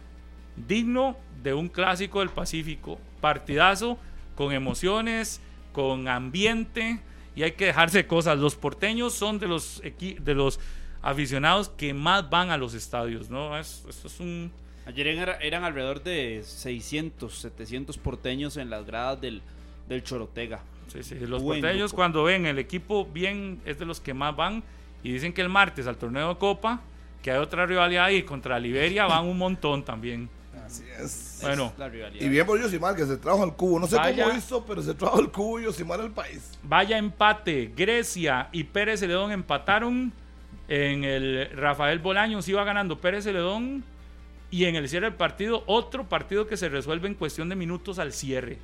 S6: digno de un clásico del Pacífico, partidazo con emociones, con ambiente y hay que dejarse cosas. Los porteños son de los de los aficionados que más van a los estadios, ¿no? Es, eso es un
S3: Ayer eran, eran alrededor de 600, 700 porteños en las gradas del, del Chorotega.
S6: Sí, sí, Los
S3: Buen
S6: porteños
S3: grupo.
S6: cuando ven el equipo bien es de los que más van y dicen que el martes al torneo de Copa, que hay otra rivalidad ahí contra Liberia, van un montón también.
S2: Así es.
S6: Bueno,
S3: La rivalidad.
S2: Y bien por Yosimar, que se trajo al cubo. No sé
S6: Vaya.
S2: cómo hizo, pero se trajo al cubo Yosimar al país.
S6: vaya empate. Grecia y Pérez Celedón empataron. En el Rafael Bolaños iba ganando Pérez Celedón. Y en el cierre del partido, otro partido que se resuelve en cuestión de minutos al cierre.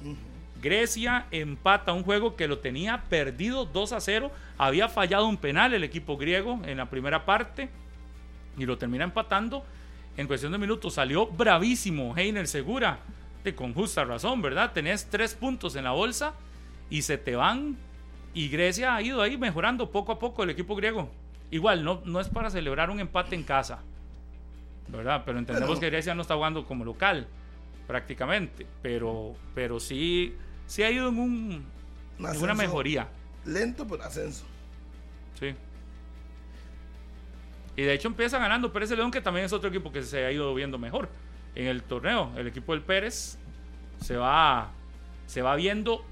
S6: Grecia empata un juego que lo tenía perdido 2 a 0. Había fallado un penal el equipo griego en la primera parte y lo termina empatando. En cuestión de minutos salió bravísimo Heiner Segura, de con justa razón, ¿verdad? Tenés tres puntos en la bolsa y se te van. Y Grecia ha ido ahí mejorando poco a poco el equipo griego. Igual, no, no es para celebrar un empate en casa, ¿verdad? Pero entendemos
S2: Pero-
S6: que Grecia no está jugando como local, prácticamente. Pero, pero sí, sí ha ido en, un,
S2: Un
S6: en una mejoría.
S2: Lento, pero ascenso.
S6: Sí. Y de hecho empieza ganando Pérez León, que también es otro equipo que se ha ido viendo mejor en el torneo. El equipo del Pérez se va, se va viendo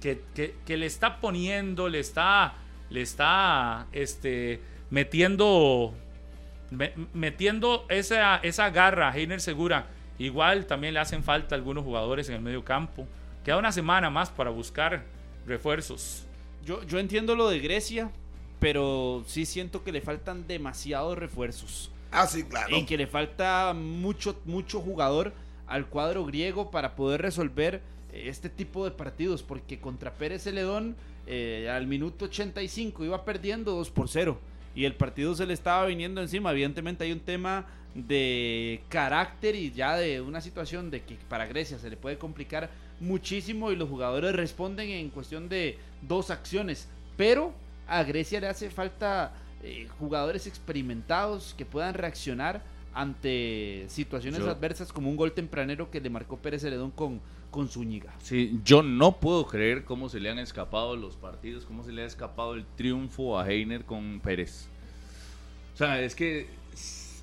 S6: que, que- que le está poniendo, le está, le está este, metiendo, me- metiendo esa, esa garra a Heiner Segura. Igual también le hacen falta algunos jugadores en el medio campo. Queda una semana más para buscar refuerzos.
S3: Yo, yo entiendo lo de Grecia, pero sí siento que le faltan demasiados refuerzos.
S2: Ah, sí, claro.
S3: En que le falta mucho, mucho jugador al cuadro griego para poder resolver eh, este tipo de partidos. Porque contra Pérez Celedón, eh, al minuto 85 iba perdiendo 2 por 0. Y el partido se le estaba viniendo encima. Evidentemente hay un tema de carácter y ya de una situación de que para Grecia se le puede complicar muchísimo y los jugadores responden en cuestión de dos acciones. Pero a Grecia le hace falta eh, jugadores experimentados que puedan reaccionar ante situaciones
S4: Yo-
S3: adversas como un gol tempranero que le marcó Pérez Celedón con, con Zúñiga.
S4: Sí, yo no puedo creer cómo se le han escapado los partidos, cómo se le ha escapado el triunfo a Heiner con Pérez. O sea, es que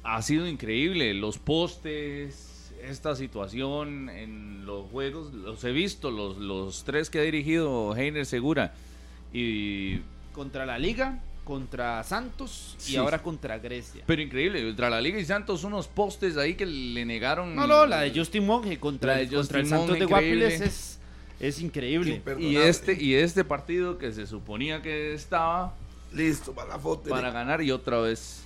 S4: ha sido increíble. Los postes, esta situación en los juegos, los he visto, los, los tres que ha dirigido Heiner Segura. Y
S3: Contra la Liga, contra Santos y
S4: Sí.
S3: ahora contra Grecia.
S4: Pero increíble, contra la Liga y Santos unos postes ahí que le negaron.
S3: No, no, la de Justin Monge contra,
S4: La de
S3: el, contra el
S4: Justin
S3: Santos de. Guapiles es, es increíble.
S4: Y este, y este partido que se suponía que estaba
S2: Listo, para la foto.
S4: para ganar y otra vez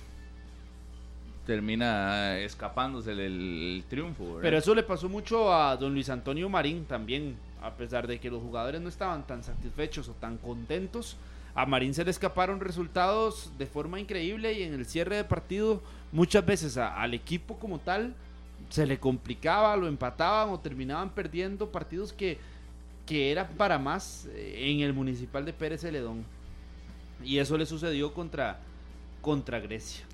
S4: termina escapándose el, el triunfo. ¿verdad?
S3: Pero eso le pasó mucho a don Luis Antonio Marín también, a pesar de que los jugadores no estaban tan satisfechos o tan contentos. A Marín se le escaparon resultados de forma increíble y en el cierre de partido muchas veces a- al equipo como tal se le complicaba, lo empataban o terminaban perdiendo partidos que, que eran para más eh, en el municipal de Pérez Celedón. Y eso le sucedió contra, contra Grecia.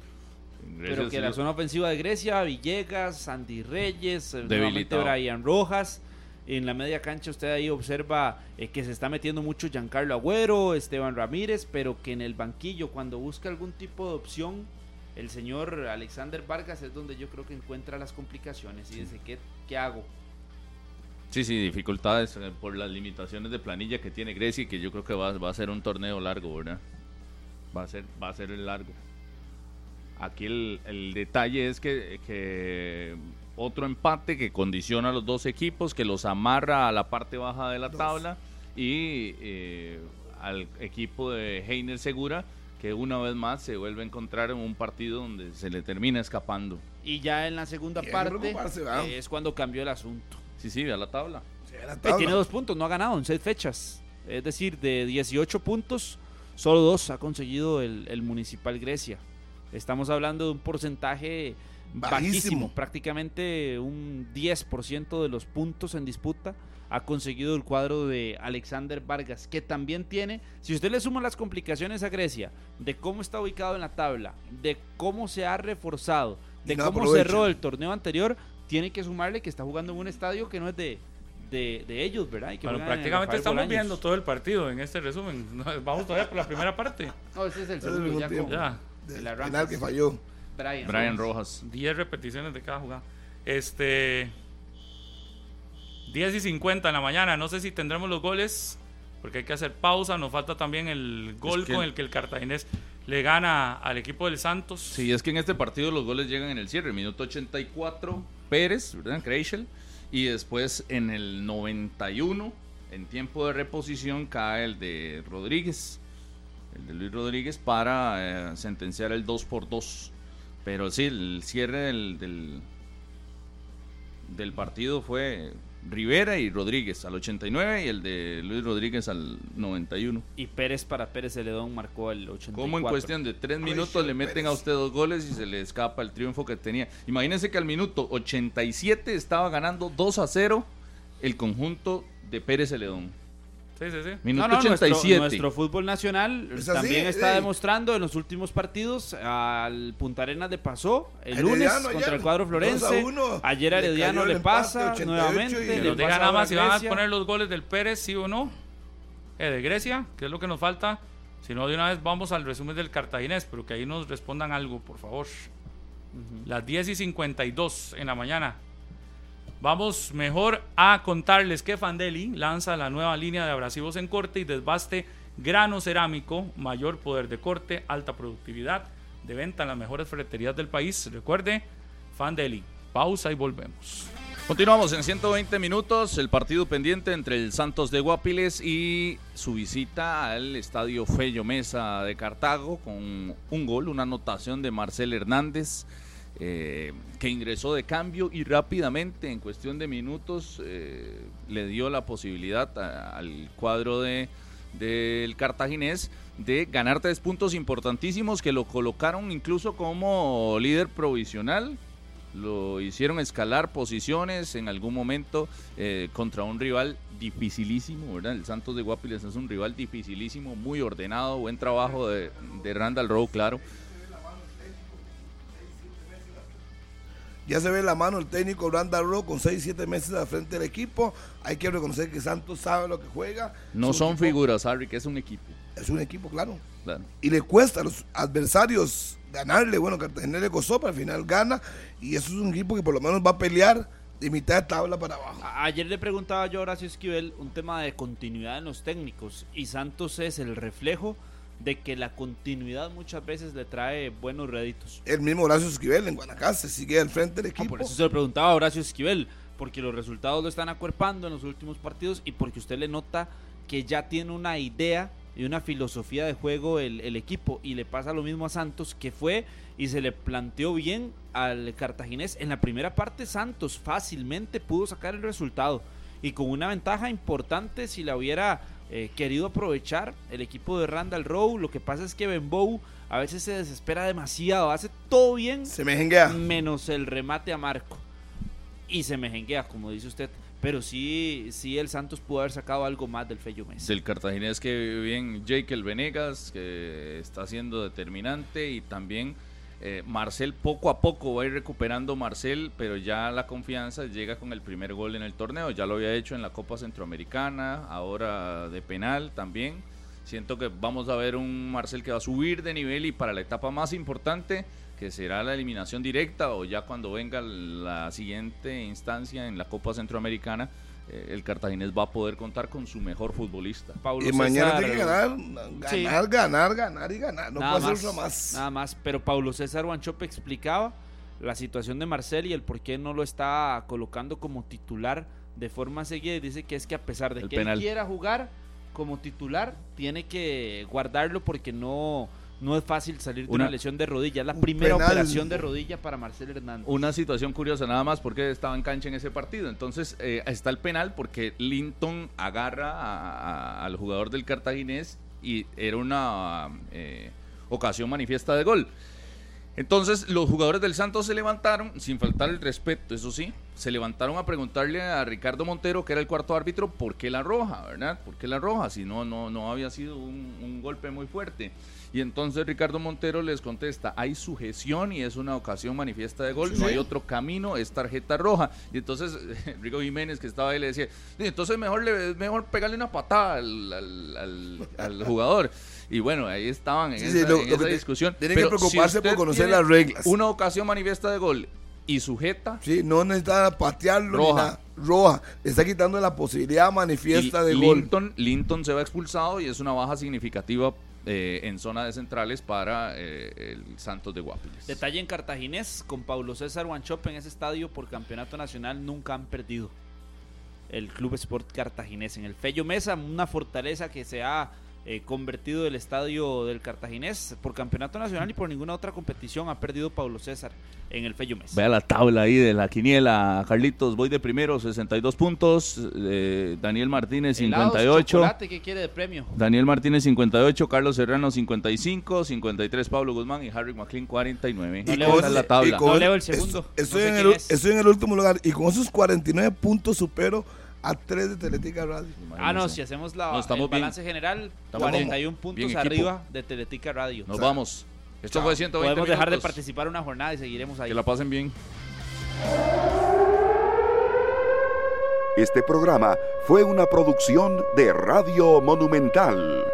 S4: Grecia
S3: Pero que
S4: sí
S3: la zona ofensiva de Grecia, Villegas, Andy Reyes, eh,
S4: Debilitado.
S3: Brian Rojas. En la media cancha usted ahí observa eh, que se está metiendo mucho Giancarlo Agüero, Esteban Ramírez, pero que en el banquillo cuando busca algún tipo de opción, el señor Alexander Vargas es donde yo creo que encuentra las complicaciones y dice, ¿qué, qué hago?
S4: Sí, sí, dificultades eh, por las limitaciones de planilla que tiene Grecia y que yo creo que va, va a ser un torneo largo, ¿verdad? Va a ser, va a ser el largo. Aquí el, el detalle es que, que otro empate que condiciona a los dos equipos, que los amarra a la parte baja de la tabla y eh, al equipo de Heiner Segura, que una vez más se vuelve a encontrar en un partido donde se le termina escapando.
S3: Y ya en la segunda parte eh, es cuando cambió el asunto.
S4: Sí, sí, ve a la tabla.
S2: Sí, la
S3: Eh,
S2: tabla.
S3: tiene dos puntos, no ha ganado en seis fechas. Es decir, de 18 puntos, solo dos ha conseguido el, el Municipal Grecia. Estamos hablando de un porcentaje bajísimo,
S2: Bajísimo.
S3: prácticamente un 10% de los puntos en disputa ha conseguido el cuadro de Alexander Vargas, que también tiene, si usted le suma las complicaciones a Grecia, de cómo está ubicado en la tabla, de cómo se ha reforzado, de
S2: no
S3: cómo
S2: aprovecha.
S3: cerró el torneo anterior, tiene que sumarle que está jugando en un estadio que no es de, de, de ellos, ¿verdad? Y que
S6: Bueno, prácticamente estamos
S3: Bolaños.
S6: viendo todo el partido en este resumen. No, Vamos todavía por la primera parte.
S3: No, ese es el
S2: el
S3: segundo, ya
S2: segundo
S3: con
S6: Ya.
S2: Del
S3: el arranque.
S2: penal que falló.
S3: Brian,
S4: Brian
S3: Rojas.
S4: Rojas.
S6: 10 repeticiones de cada jugada. Este. 10 y 50 en la mañana. No sé si tendremos los goles. Porque hay que hacer pausa. Nos falta también el gol
S4: que-
S6: con el que el cartaginés le gana al equipo del Santos.
S4: Sí, es que en este partido los goles llegan en el cierre. Minuto 84, Pérez, ¿verdad? Kreischel. Y después en el 91, en tiempo de reposición, cae el de Rodríguez. El de Luis Rodríguez para eh, sentenciar el 2 por 2. Pero sí, el cierre del, del, del partido fue Rivera y Rodríguez al 89 y el de Luis Rodríguez al 91.
S3: Y Pérez para Pérez Celedón marcó el 84.
S4: Como en cuestión de tres minutos le meten a usted dos goles y se le escapa el triunfo que tenía? Imagínense que al minuto 87 estaba ganando 2 a 0 el conjunto de Pérez Celedón.
S6: Sí, sí, sí.
S4: Minuto
S3: No, no, nuestro-
S4: 87.
S3: Nuestro, fútbol nacional
S2: Es
S3: también está demostrando en los últimos partidos. Al Punta Arenas le pasó el lunes contra
S2: ayer,
S3: el cuadro
S2: 2 a
S3: Florense.
S2: 1,
S3: Ayer
S2: le
S3: Herediano le pasa
S2: 88
S3: nuevamente.
S2: y
S3: le
S6: nos
S3: pasa
S6: nada más si van a poner los goles del Pérez, sí o no. Eh, de Grecia, que es lo que nos falta. Si no, de una vez vamos al resumen del cartaginés, pero que ahí nos respondan algo, por favor. Las 10 y 52 en la mañana. Vamos mejor a contarles que Fandeli lanza la nueva línea de abrasivos en corte y desbaste grano cerámico, mayor poder de corte, alta productividad, de venta en las mejores ferreterías del país. Recuerde, Fandeli. Pausa y volvemos.
S4: Continuamos en 120 minutos, el partido pendiente entre el Santos de Guapiles y su visita al Estadio Fello Mesa de Cartago con un gol, una anotación de Marcel Hernández eh, que ingresó de cambio y rápidamente en cuestión de minutos eh, le dio la posibilidad al cuadro de del cartaginés de ganar tres puntos importantísimos que lo colocaron incluso como líder provisional lo hicieron escalar posiciones en algún momento eh, contra un rival dificilísimo, ¿verdad? El Santos de Guapiles es un rival dificilísimo, muy ordenado, buen trabajo de, de Randall Rowe, claro.
S2: Ya se ve la mano el técnico Brandon Rowe con 6, 7 meses al frente del equipo. Hay que reconocer que Santos sabe lo que juega.
S4: No son
S2: equipo
S4: figuras, Harry, que es un equipo.
S2: Es un equipo, claro.
S4: claro.
S2: Y le cuesta a los adversarios ganarle. Bueno, Cartagena le costó, pero al final gana. Y eso es un equipo que por lo menos va a pelear de mitad de tabla para abajo.
S3: Ayer le preguntaba yo a Horacio Esquivel un tema de continuidad en los técnicos y Santos es el reflejo de que la continuidad muchas veces le trae buenos réditos.
S2: El mismo Horacio Esquivel en Guanacaste sigue al frente del
S3: Ah,
S2: equipo.
S3: por eso se lo preguntaba a Horacio Esquivel, porque los resultados lo están acuerpando en los últimos partidos y porque usted le nota que ya tiene una idea y una filosofía de juego el, el equipo y le pasa lo mismo a Santos que fue y se le planteó bien al cartaginés. En la primera parte Santos fácilmente pudo sacar el resultado y con una ventaja importante si la hubiera eh, querido aprovechar el equipo de Randall Rowe. Lo que pasa es que Benbow a veces se desespera demasiado, hace todo bien
S2: Se me jenguea.
S3: menos el remate a Marco. Y se me jenguea, como dice usted. Pero sí, sí el Santos pudo haber sacado algo más del Fello Mesa.
S4: Del cartaginés que bien Jake el Venegas, que está siendo determinante, y también eh, Marcel poco a poco va a ir recuperando Marcel, pero ya la confianza llega con el primer gol en el torneo. Ya lo había hecho en la Copa Centroamericana, ahora de penal también. Siento que vamos a ver un Marcel que va a subir de nivel y para la etapa más importante, que será la eliminación directa o ya cuando venga la siguiente instancia en la Copa Centroamericana, el cartaginés va a poder contar con su mejor futbolista.
S3: Paulo
S2: Y mañana
S3: César-
S2: tiene que ganar, ganar,
S3: Sí.
S2: ganar, ganar y ganar. No
S3: nada
S2: puede
S3: más,
S2: ser otra más.
S3: Nada más. Pero Paulo César Wanchope explicaba la situación de Marcel y el por qué no lo está colocando como titular de forma seguida. Y dice que es que a pesar de
S4: El
S3: que
S4: penal.
S3: él quiera jugar como titular, tiene que guardarlo porque no, no es fácil salir de una,
S4: Una-
S3: lesión de rodilla. Es la primera
S2: penal.
S3: operación de rodilla para Marcel Hernández.
S4: Una situación curiosa nada más porque estaba en cancha en ese partido. Entonces eh, está el penal porque Linton agarra a- a- al jugador del cartaginés y era una eh, ocasión manifiesta de gol. Entonces los jugadores del Santos se levantaron, sin faltar el respeto, eso sí, se levantaron a preguntarle a Ricardo Montero, que era el cuarto árbitro, por qué la roja, ¿verdad? ¿Por qué la roja? Si no, no, no había sido un, un golpe muy fuerte. Y entonces Ricardo Montero les contesta, hay sujeción y es una ocasión manifiesta de gol,
S2: Sí,
S4: no hay otro camino, es tarjeta roja. Y entonces Rico Jiménez, que estaba ahí, le decía, "Sí, entonces mejor, le, es mejor pegarle una patada al, al- al- al jugador. Y bueno, ahí estaban en
S2: Sí,
S4: esa,
S2: sí, lo-
S4: en
S2: lo
S4: esa
S2: que
S4: discusión.
S2: tiene que preocuparse por conocer las reglas.
S4: Una ocasión manifiesta de gol y sujeta,
S2: Sí, no necesita patearlo. ni
S4: Roja.
S2: nada. Roja. Le está quitando la posibilidad manifiesta
S4: y
S2: de gol.
S4: Linton, Linton se va expulsado y es una baja significativa eh, en zona de centrales para eh, el Santos de Guapiles.
S3: Detalle en Cartaginés, con Paulo César Guanchop en ese estadio por campeonato nacional nunca han perdido. El Club Sport Cartaginés. En el Fello Mesa, una fortaleza que se ha eh, convertido el estadio del Cartaginés por campeonato nacional y por ninguna otra competición ha perdido Paulo César en el Mesa.
S4: Vea la tabla ahí de la quiniela, Carlitos. Voy de primero, 62 puntos. eh, Daniel Martínez,
S3: Helados,
S4: 58.
S3: chocolate, ¿Qué quiere de premio?
S4: Daniel Martínez 58, Carlos Serrano 55, 53 Pablo Guzmán y Harry McLean 49.
S3: No
S2: Y
S3: leo
S2: con
S4: Esa es la tabla.
S2: y con-
S3: No leo el segundo.
S2: es- Estoy,
S3: No sé
S2: en el,
S3: es.
S2: estoy en el último lugar y con esos 49 puntos supero a 3 de Teletica Radio.
S3: Ah, no, si hacemos la,
S4: No, estamos
S3: el
S4: bien.
S3: balance general,
S4: Estamos
S3: 41
S4: bien
S3: puntos
S4: equipo.
S3: arriba de Teletica Radio.
S4: Nos vamos. Esto fue 120
S3: Podemos dejar de participar una jornada y seguiremos ahí.
S4: Que la pasen bien.
S1: Este programa fue una producción de Radio Monumental.